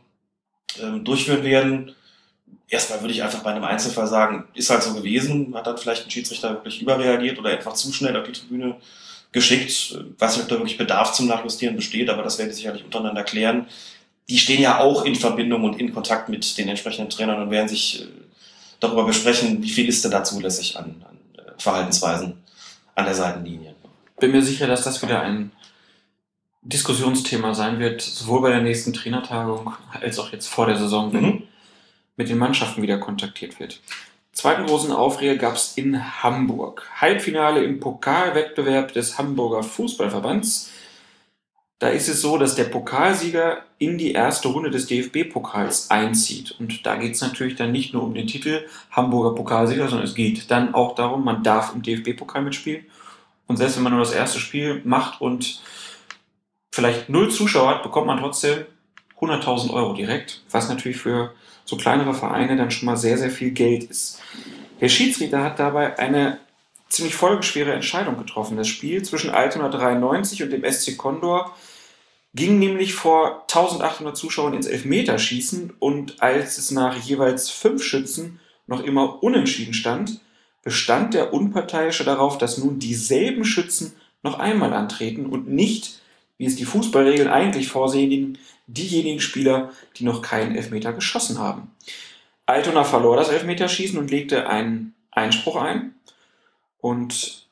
ähm, durchführen werden. Erstmal würde ich einfach bei einem Einzelfall sagen, ist halt so gewesen, hat dann vielleicht ein Schiedsrichter wirklich überreagiert oder einfach zu schnell auf die Tribüne geschickt. Ich weiß nicht, ob da wirklich Bedarf zum Nachjustieren besteht, aber das werden die sicherlich untereinander klären. Die stehen ja auch in Verbindung und in Kontakt mit den entsprechenden Trainern und werden sich äh, darüber besprechen, wie viel ist denn da zulässig an, an äh, Verhaltensweisen an der Seitenlinie. Bin mir sicher, dass das wieder ein Diskussionsthema sein wird, sowohl bei der nächsten Trainertagung als auch jetzt vor der Saison, wenn mhm. mit den Mannschaften wieder kontaktiert wird. Zweiten großen Aufreger gab es in Hamburg. Halbfinale im Pokalwettbewerb des Hamburger Fußballverbands. Da ist es so, dass der Pokalsieger in die erste Runde des DFB-Pokals einzieht. Und da geht es natürlich dann nicht nur um den Titel Hamburger Pokalsieger, sondern es geht dann auch darum, man darf im DFB-Pokal mitspielen. Und selbst wenn man nur das erste Spiel macht und vielleicht null Zuschauer hat, bekommt man trotzdem 100.000 Euro direkt, was natürlich für so kleinere Vereine dann schon mal sehr, sehr viel Geld ist. Der Schiedsrichter hat dabei eine ziemlich folgeschwere Entscheidung getroffen. Das Spiel zwischen Altona 93 und dem SC Condor ging nämlich vor 1800 Zuschauern ins Elfmeterschießen und als es nach jeweils fünf Schützen noch immer unentschieden stand, bestand der Unparteiische darauf, dass nun dieselben Schützen noch einmal antreten und nicht, wie es die Fußballregeln eigentlich vorsehen, diejenigen Spieler, die noch keinen Elfmeter geschossen haben. Altona verlor das Elfmeterschießen und legte einen Einspruch ein. Und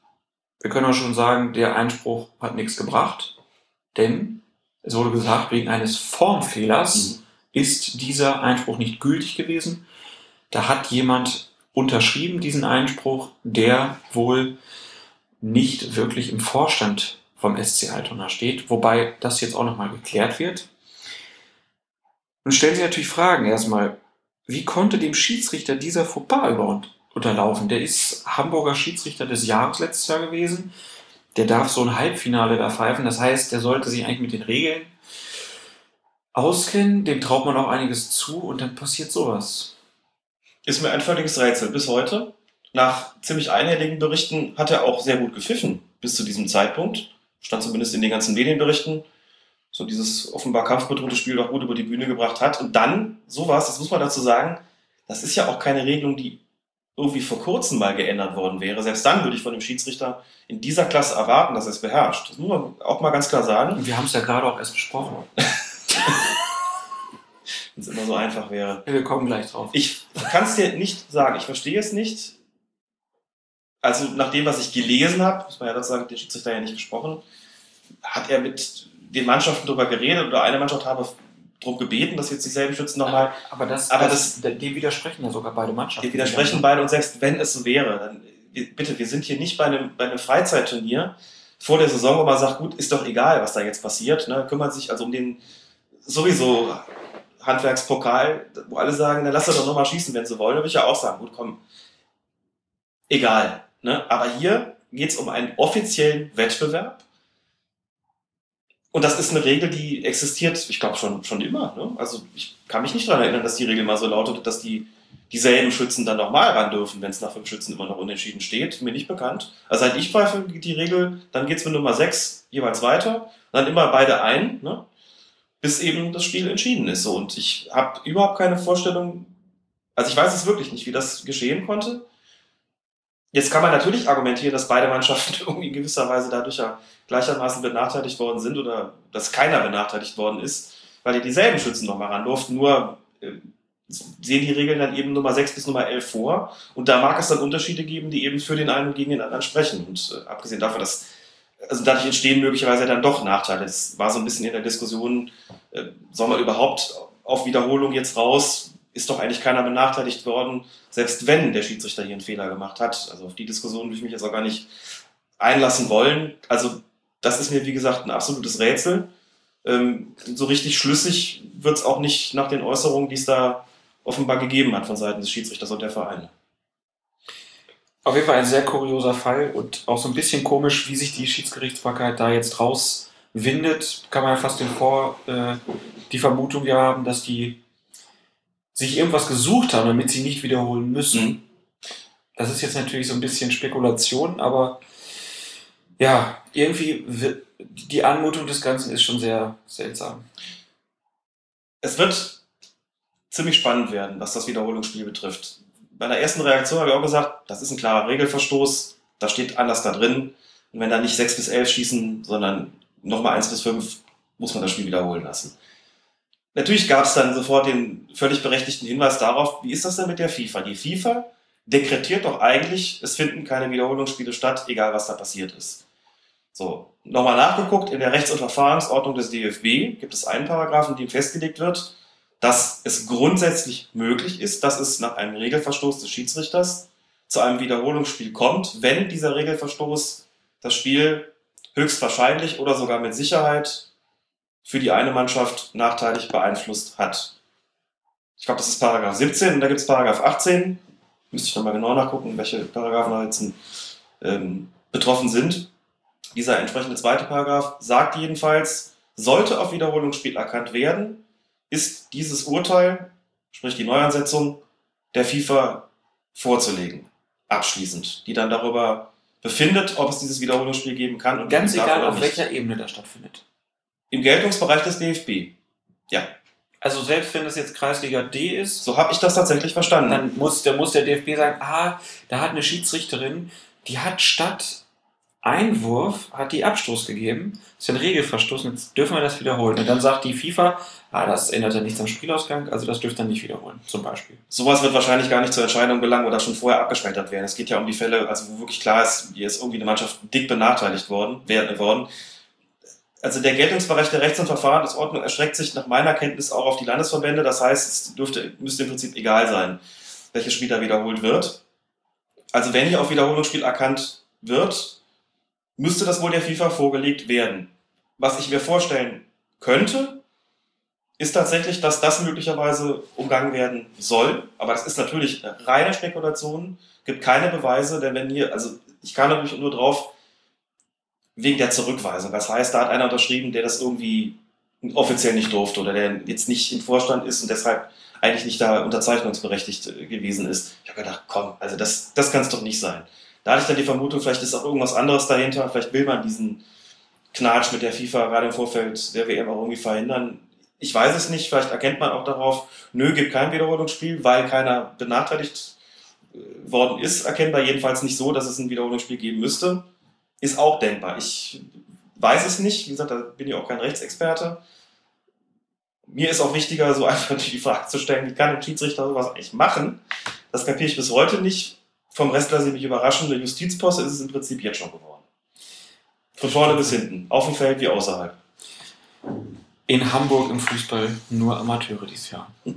wir können auch schon sagen, der Einspruch hat nichts gebracht, denn es wurde gesagt, wegen eines Formfehlers mhm. ist dieser Einspruch nicht gültig gewesen. Da hat jemand unterschrieben diesen Einspruch, der wohl nicht wirklich im Vorstand vom SC Altona steht, wobei das jetzt auch nochmal geklärt wird. Und stellen Sie natürlich Fragen erstmal, wie konnte dem Schiedsrichter dieser Fauxpas überhaupt unterlaufen? Der ist Hamburger Schiedsrichter des Jahres letztes Jahr gewesen der darf so ein Halbfinale da pfeifen. Das heißt, der sollte sich eigentlich mit den Regeln auskennen, dem traut man auch einiges zu und dann passiert sowas. Ist mir ein völliges Rätsel bis heute. Nach ziemlich einhelligen Berichten hat er auch sehr gut gepfiffen bis zu diesem Zeitpunkt. Stand zumindest in den ganzen Medienberichten. So dieses offenbar kampfbedrohte Spiel auch gut über die Bühne gebracht hat. Und dann sowas, das muss man dazu sagen, das ist ja auch keine Regelung, die irgendwie vor kurzem mal geändert worden wäre, selbst dann würde ich von dem Schiedsrichter in dieser Klasse erwarten, dass er es beherrscht. Das muss man auch mal ganz klar sagen. Und wir haben es ja gerade auch erst besprochen. Wenn es immer so einfach wäre. Ja, wir kommen gleich drauf. Ich kann es dir nicht sagen. Ich verstehe es nicht. Also nach dem, was ich gelesen habe, muss man ja dazu sagen, der Schiedsrichter ja nicht gesprochen, hat er mit den Mannschaften darüber geredet oder eine Mannschaft habe darum gebeten, dass jetzt dieselben Schützen nochmal. Aber das, Aber das, dem widersprechen ja sogar beide Mannschaften. Die widersprechen beide und selbst wenn es so wäre, dann bitte, wir sind hier nicht bei einem, bei einem Freizeitturnier vor der Saison, wo man sagt, gut, ist doch egal, was da jetzt passiert. Ne? Kümmert sich also um den sowieso Handwerkspokal, wo alle sagen, na lass doch nochmal schießen, wenn sie wollen. Da würde ich ja auch sagen, gut, komm, egal. Ne? Aber hier geht es um einen offiziellen Wettbewerb. Und das ist eine Regel, die existiert, ich glaube, schon, schon immer. Ne? Also ich kann mich nicht daran erinnern, dass die Regel mal so lautet, dass die dieselben Schützen dann nochmal ran dürfen, wenn es nach fünf Schützen immer noch unentschieden steht. Mir nicht bekannt. Also seit ich pfeife die Regel, dann geht's mit Nummer sechs jeweils weiter. Dann immer beide ein, ne? bis eben das Spiel entschieden ist. Und ich habe überhaupt keine Vorstellung, also ich weiß es wirklich nicht, wie das geschehen konnte. Jetzt kann man natürlich argumentieren, dass beide Mannschaften irgendwie in gewisser Weise dadurch ja gleichermaßen benachteiligt worden sind oder dass keiner benachteiligt worden ist, weil die dieselben Schützen nochmal ran durften. Nur äh, sehen die Regeln dann eben Nummer 6 bis Nummer 11 vor. Und da mag es dann Unterschiede geben, die eben für den einen und gegen den anderen sprechen. Und äh, abgesehen davon, dass also dadurch entstehen möglicherweise dann doch Nachteile. Es war so ein bisschen in der Diskussion, äh, soll man überhaupt auf Wiederholung jetzt raus? Ist doch eigentlich keiner benachteiligt worden, selbst wenn der Schiedsrichter hier einen Fehler gemacht hat. Also auf die Diskussion würde ich mich jetzt auch gar nicht einlassen wollen. Also das ist mir, wie gesagt, ein absolutes Rätsel. Ähm, so richtig schlüssig wird es auch nicht nach den Äußerungen, die es da offenbar gegeben hat von Seiten des Schiedsrichters und der Vereine. Auf jeden Fall ein sehr kurioser Fall und auch so ein bisschen komisch, wie sich die Schiedsgerichtsbarkeit da jetzt rauswindet. Kann man ja fast den Vor, äh, die Vermutung ja haben, dass die sich irgendwas gesucht haben, damit sie nicht wiederholen müssen. Mhm. Das ist jetzt natürlich so ein bisschen Spekulation, aber ja, irgendwie die Anmutung des Ganzen ist schon sehr seltsam. Es wird ziemlich spannend werden, was das Wiederholungsspiel betrifft. Bei der ersten Reaktion habe ich auch gesagt, das ist ein klarer Regelverstoß, da steht anders da drin. Und wenn da nicht 6 bis 11 schießen, sondern nochmal 1 bis 5, muss man das Spiel wiederholen lassen. Natürlich gab es dann sofort den völlig berechtigten Hinweis darauf, wie ist das denn mit der FIFA? Die FIFA dekretiert doch eigentlich, es finden keine Wiederholungsspiele statt, egal was da passiert ist. So, nochmal nachgeguckt, in der Rechts- und Verfahrensordnung des DFB gibt es einen Paragraphen, in dem festgelegt wird, dass es grundsätzlich möglich ist, dass es nach einem Regelverstoß des Schiedsrichters zu einem Wiederholungsspiel kommt, wenn dieser Regelverstoß das Spiel höchstwahrscheinlich oder sogar mit Sicherheit für die eine Mannschaft nachteilig beeinflusst hat. Ich glaube, das ist Paragraph 17 und da gibt es Paragraph 18. Müsste ich nochmal genau nachgucken, welche Paragraphen da jetzt ähm, betroffen sind. Dieser entsprechende zweite Paragraph sagt jedenfalls, sollte auf Wiederholungsspiel erkannt werden, ist dieses Urteil, sprich die Neuansetzung, der FIFA vorzulegen. Abschließend. Die dann darüber befindet, ob es dieses Wiederholungsspiel geben kann. Und Ganz egal, auf welcher Ebene das stattfindet. Im Geltungsbereich des DFB. Ja. Also selbst wenn es jetzt Kreisliga D ist. So habe ich das tatsächlich verstanden. Dann muss, dann muss der DFB sagen, ah, da hat eine Schiedsrichterin, die hat statt Einwurf hat die Abstoß gegeben. Das ist ein Regelverstoß, jetzt dürfen wir das wiederholen. Und dann sagt die FIFA, ah, das ändert ja nichts am Spielausgang, also das dürft ihr nicht wiederholen, zum Beispiel. Sowas wird wahrscheinlich gar nicht zur Entscheidung gelangen oder schon vorher abgeschmettert werden. Es geht ja um die Fälle, also wo wirklich klar ist, hier ist irgendwie eine Mannschaft dick benachteiligt worden, worden. Also der Geltungsbereich der Rechts- und Verfahrensordnung erstreckt sich nach meiner Kenntnis auch auf die Landesverbände. Das heißt, es dürfte, müsste im Prinzip egal sein, welches Spiel da wiederholt wird. Also wenn hier auf Wiederholungsspiel erkannt wird, müsste das wohl der FIFA vorgelegt werden. Was ich mir vorstellen könnte, ist tatsächlich, dass das möglicherweise umgangen werden soll. Aber das ist natürlich reine Spekulation, gibt keine Beweise, denn wenn hier, also ich kann natürlich nur drauf, wegen der Zurückweisung. Das heißt, da hat einer unterschrieben, der das irgendwie offiziell nicht durfte oder der jetzt nicht im Vorstand ist und deshalb eigentlich nicht da unterzeichnungsberechtigt äh, gewesen ist. Ich habe gedacht, komm, also das, das kann es doch nicht sein. Da hatte ich dann die Vermutung, vielleicht ist auch irgendwas anderes dahinter, vielleicht will man diesen Knatsch mit der FIFA gerade im Vorfeld der WM auch irgendwie verhindern. Ich weiß es nicht, vielleicht erkennt man auch darauf, nö, gibt kein Wiederholungsspiel, weil keiner benachteiligt äh, worden ist, erkennbar jedenfalls nicht so, dass es ein Wiederholungsspiel geben müsste. Ist auch denkbar. Ich weiß es nicht, wie gesagt, da bin ich auch kein Rechtsexperte. Mir ist auch wichtiger, so einfach die Frage zu stellen, wie kann ein Schiedsrichter sowas eigentlich machen? Das kapiere ich bis heute nicht vom Rest lasse ich mich überraschen. Der Justizposte ist es im Prinzip jetzt schon geworden. Von vorne bis hinten. Auf dem Feld wie außerhalb. in Hamburg im Fußball nur Amateure dieses Jahr.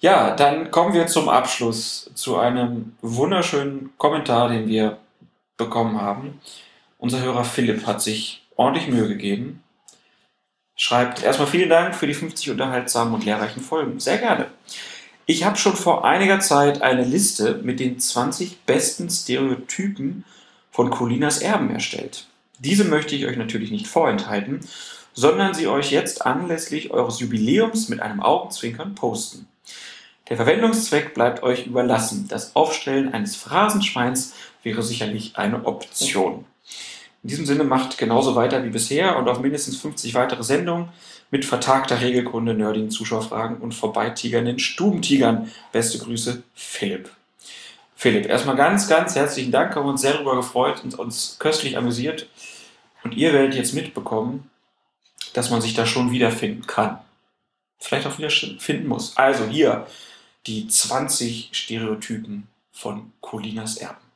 Ja, dann kommen wir zum Abschluss zu einem wunderschönen Kommentar, den wir bekommen haben. Unser Hörer Philipp hat sich ordentlich Mühe gegeben. Schreibt erstmal vielen Dank für die 50 unterhaltsamen und lehrreichen Folgen. Sehr gerne. Ich habe schon vor einiger Zeit eine Liste mit den 20 besten Stereotypen von Colinas Erben erstellt. Diese möchte ich euch natürlich nicht vorenthalten, sondern sie euch jetzt anlässlich eures Jubiläums mit einem Augenzwinkern posten. Der Verwendungszweck bleibt euch überlassen. Das Aufstellen eines Phrasenschweins wäre sicherlich eine Option. In diesem Sinne macht genauso weiter wie bisher und auf mindestens 50 weitere Sendungen mit vertagter Regelkunde, nerdigen Zuschauerfragen und vorbeitigernden Stubentigern. Beste Grüße, Philipp. Philipp, erstmal ganz, ganz herzlichen Dank, haben uns sehr darüber gefreut und uns köstlich amüsiert. Und ihr werdet jetzt mitbekommen, dass man sich da schon wiederfinden kann. Vielleicht auch wieder finden muss. Also hier die 20 Stereotypen von Colinas Erben.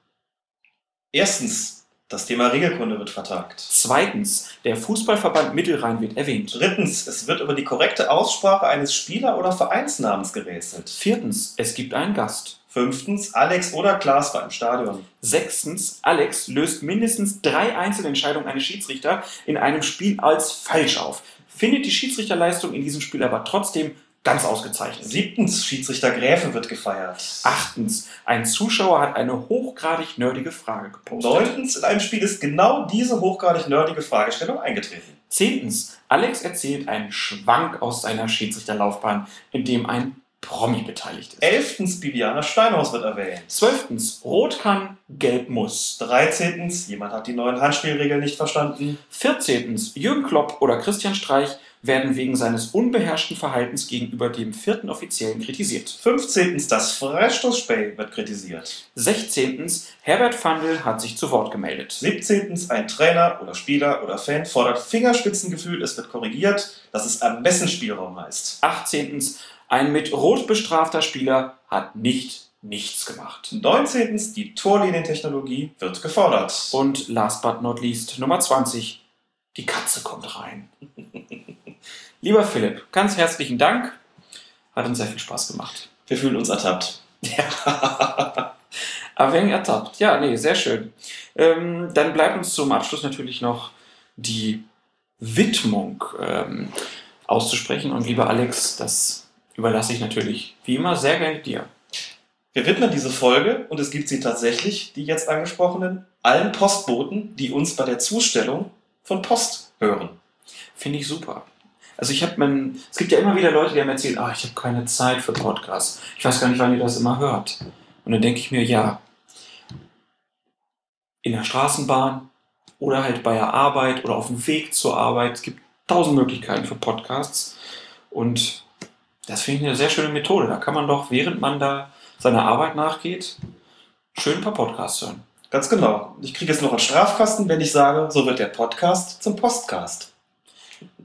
Erstens, das Thema Regelkunde wird vertagt. Zweitens, der Fußballverband Mittelrhein wird erwähnt. Drittens, es wird über die korrekte Aussprache eines Spieler- oder Vereinsnamens gerätselt. Viertens, es gibt einen Gast. Fünftens, Alex oder Klaas war im Stadion. Sechstens, Alex löst mindestens drei Einzelentscheidungen eines Schiedsrichter in einem Spiel als falsch auf. Findet die Schiedsrichterleistung in diesem Spiel aber trotzdem ganz ausgezeichnet. Siebtens, Schiedsrichter Gräfe wird gefeiert. Achtens, ein Zuschauer hat eine hochgradig nerdige Frage gepostet. Neuntens, in einem Spiel ist genau diese hochgradig nerdige Fragestellung eingetreten. Zehntens, Alex erzählt einen Schwank aus seiner Schiedsrichterlaufbahn, in dem ein Promi beteiligt ist. Elftens, Bibiana Steinhaus wird erwähnt. Zwölftens, Rot kann, Gelb muss. Dreizehntens, jemand hat die neuen Handspielregeln nicht verstanden. Vierzehntens, Jürgen Klopp oder Christian Streich werden wegen seines unbeherrschten Verhaltens gegenüber dem vierten Offiziellen kritisiert. 15. Das Freistoßspray wird kritisiert. 16. Herbert Fandl hat sich zu Wort gemeldet. 17. Ein Trainer oder Spieler oder Fan fordert Fingerspitzengefühl, es wird korrigiert, dass es Ermessensspielraum heißt. 18. Ein mit Rot bestrafter Spieler hat nicht nichts gemacht. 19. Die Torlinientechnologie wird gefordert. Und last but not least, Nummer 20. Die Katze kommt rein. Lieber Philipp, ganz herzlichen Dank. Hat uns sehr viel Spaß gemacht. Wir fühlen uns ertappt. Ja. Aber wenn ertappt. Ja, nee, sehr schön. Ähm, dann bleibt uns zum Abschluss natürlich noch die Widmung ähm, auszusprechen. Und lieber Alex, das überlasse ich natürlich wie immer sehr gerne dir. Wir widmen diese Folge, und es gibt sie tatsächlich, die jetzt angesprochenen, allen Postboten, die uns bei der Zustellung von Post hören. Finde ich super. Also ich habe man, es gibt ja immer wieder Leute, die haben erzählt, ah, ich habe keine Zeit für Podcasts. Ich weiß gar nicht, wann ihr das immer hört. Und dann denke ich mir, ja, in der Straßenbahn oder halt bei der Arbeit oder auf dem Weg zur Arbeit. Es gibt tausend Möglichkeiten für Podcasts. Und das finde ich eine sehr schöne Methode. Da kann man doch, während man da seiner Arbeit nachgeht, schön ein paar Podcasts hören. Ganz genau. Ich kriege jetzt noch einen Strafkasten, wenn ich sage, so wird der Podcast zum Postcast.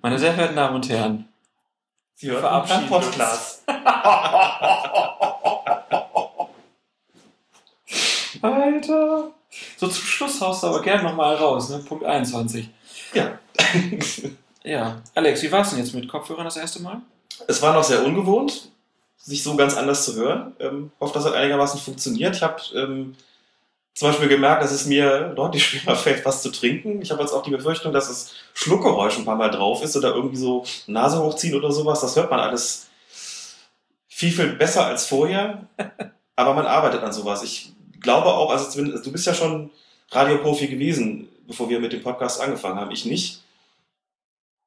Meine sehr verehrten Damen und Herren, Sie hören verabschieden ein Podcast. Alter. So zum Schluss haust du aber gerne nochmal raus, ne? Punkt 21. Ja. Ja. Alex, wie war es denn jetzt mit Kopfhörern das erste Mal? Es war noch sehr ungewohnt, sich so ganz anders zu hören. Ähm, hoffe, das hat einigermaßen funktioniert. Ich habe ähm, zum Beispiel gemerkt, dass es mir deutlich schwerer fällt, was zu trinken. Ich habe jetzt auch die Befürchtung, dass das Schluckgeräusch ein paar Mal drauf ist oder irgendwie so Nase hochziehen oder sowas. Das hört man alles viel, viel besser als vorher. Aber man arbeitet an sowas. Ich glaube auch, also zumindest- du bist ja schon Radioprofi gewesen, bevor wir mit dem Podcast angefangen haben. Ich nicht.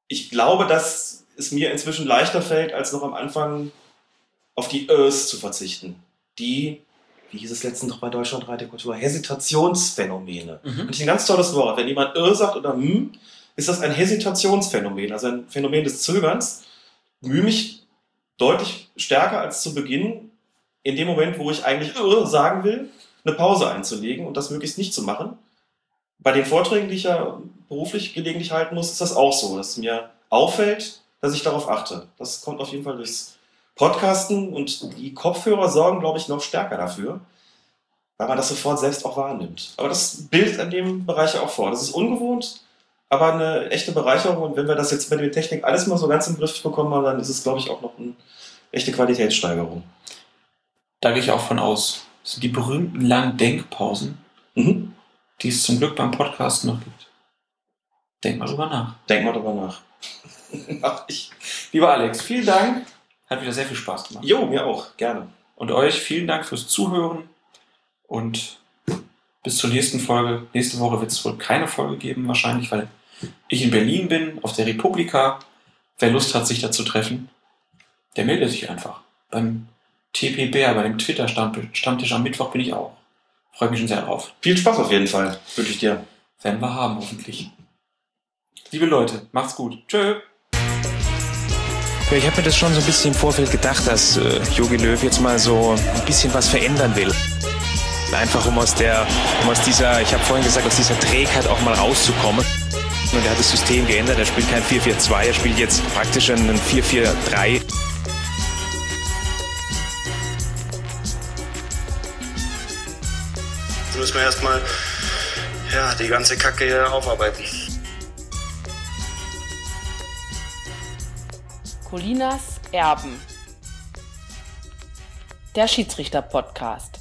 Ich glaube, dass es mir inzwischen leichter fällt, als noch am Anfang auf die Ös zu verzichten. Die, wie hieß es letztens noch bei Deutschland Kultur, Hesitationsphänomene. Mhm. Finde ich ein ganz tolles Wort. Wenn jemand Ö sagt oder hm, ist das ein Hesitationsphänomen, also ein Phänomen des Zögerns. Mühe mich deutlich stärker als zu Beginn, in dem Moment, wo ich eigentlich Ö sagen will, eine Pause einzulegen und das möglichst nicht zu machen. Bei den Vorträgen, die ich ja beruflich gelegentlich halten muss, ist das auch so, dass es mir auffällt, dass ich darauf achte. Das kommt auf jeden Fall durchs Podcasten und die Kopfhörer sorgen, glaube ich, noch stärker dafür, weil man das sofort selbst auch wahrnimmt. Aber das bildet an dem Bereich auch vor. Das ist ungewohnt, aber eine echte Bereicherung. Und wenn wir das jetzt mit der Technik alles mal so ganz im Griff bekommen haben, dann ist es, glaube ich, auch noch eine echte Qualitätssteigerung. Da gehe ich auch von aus. Das sind die berühmten langen Denkpausen, Mhm. die es zum Glück beim Podcast noch gibt. Denk mal drüber nach. Denk mal drüber nach. Mach ich. Lieber Alex, vielen Dank. Hat wieder sehr viel Spaß gemacht. Jo, mir auch. Gerne. Und euch vielen Dank fürs Zuhören. Und bis zur nächsten Folge. Nächste Woche wird es wohl keine Folge geben, wahrscheinlich, weil ich in Berlin bin, auf der Republika. Wer Lust hat, sich da zu treffen, der meldet sich einfach. Beim TP Bär, bei dem Twitter-Stammtisch am Mittwoch bin ich auch. Freue mich schon sehr drauf. Viel Spaß auf jeden Fall. Wünsche ich dir. Werden wir haben, hoffentlich. Liebe Leute, macht's gut. Tschö. Ja, ich habe mir das schon so ein bisschen im Vorfeld gedacht, dass äh, Jogi Löw jetzt mal so ein bisschen was verändern will. Einfach um aus der, um aus dieser, ich habe vorhin gesagt, aus dieser Trägheit auch mal rauszukommen. Und er hat das System geändert, er spielt kein 4-4-2, er spielt jetzt praktisch ein 4-4-3. Jetzt müssen wir erstmal ja, die ganze Kacke hier aufarbeiten. Colinas Erben. Der Schiedsrichter-Podcast.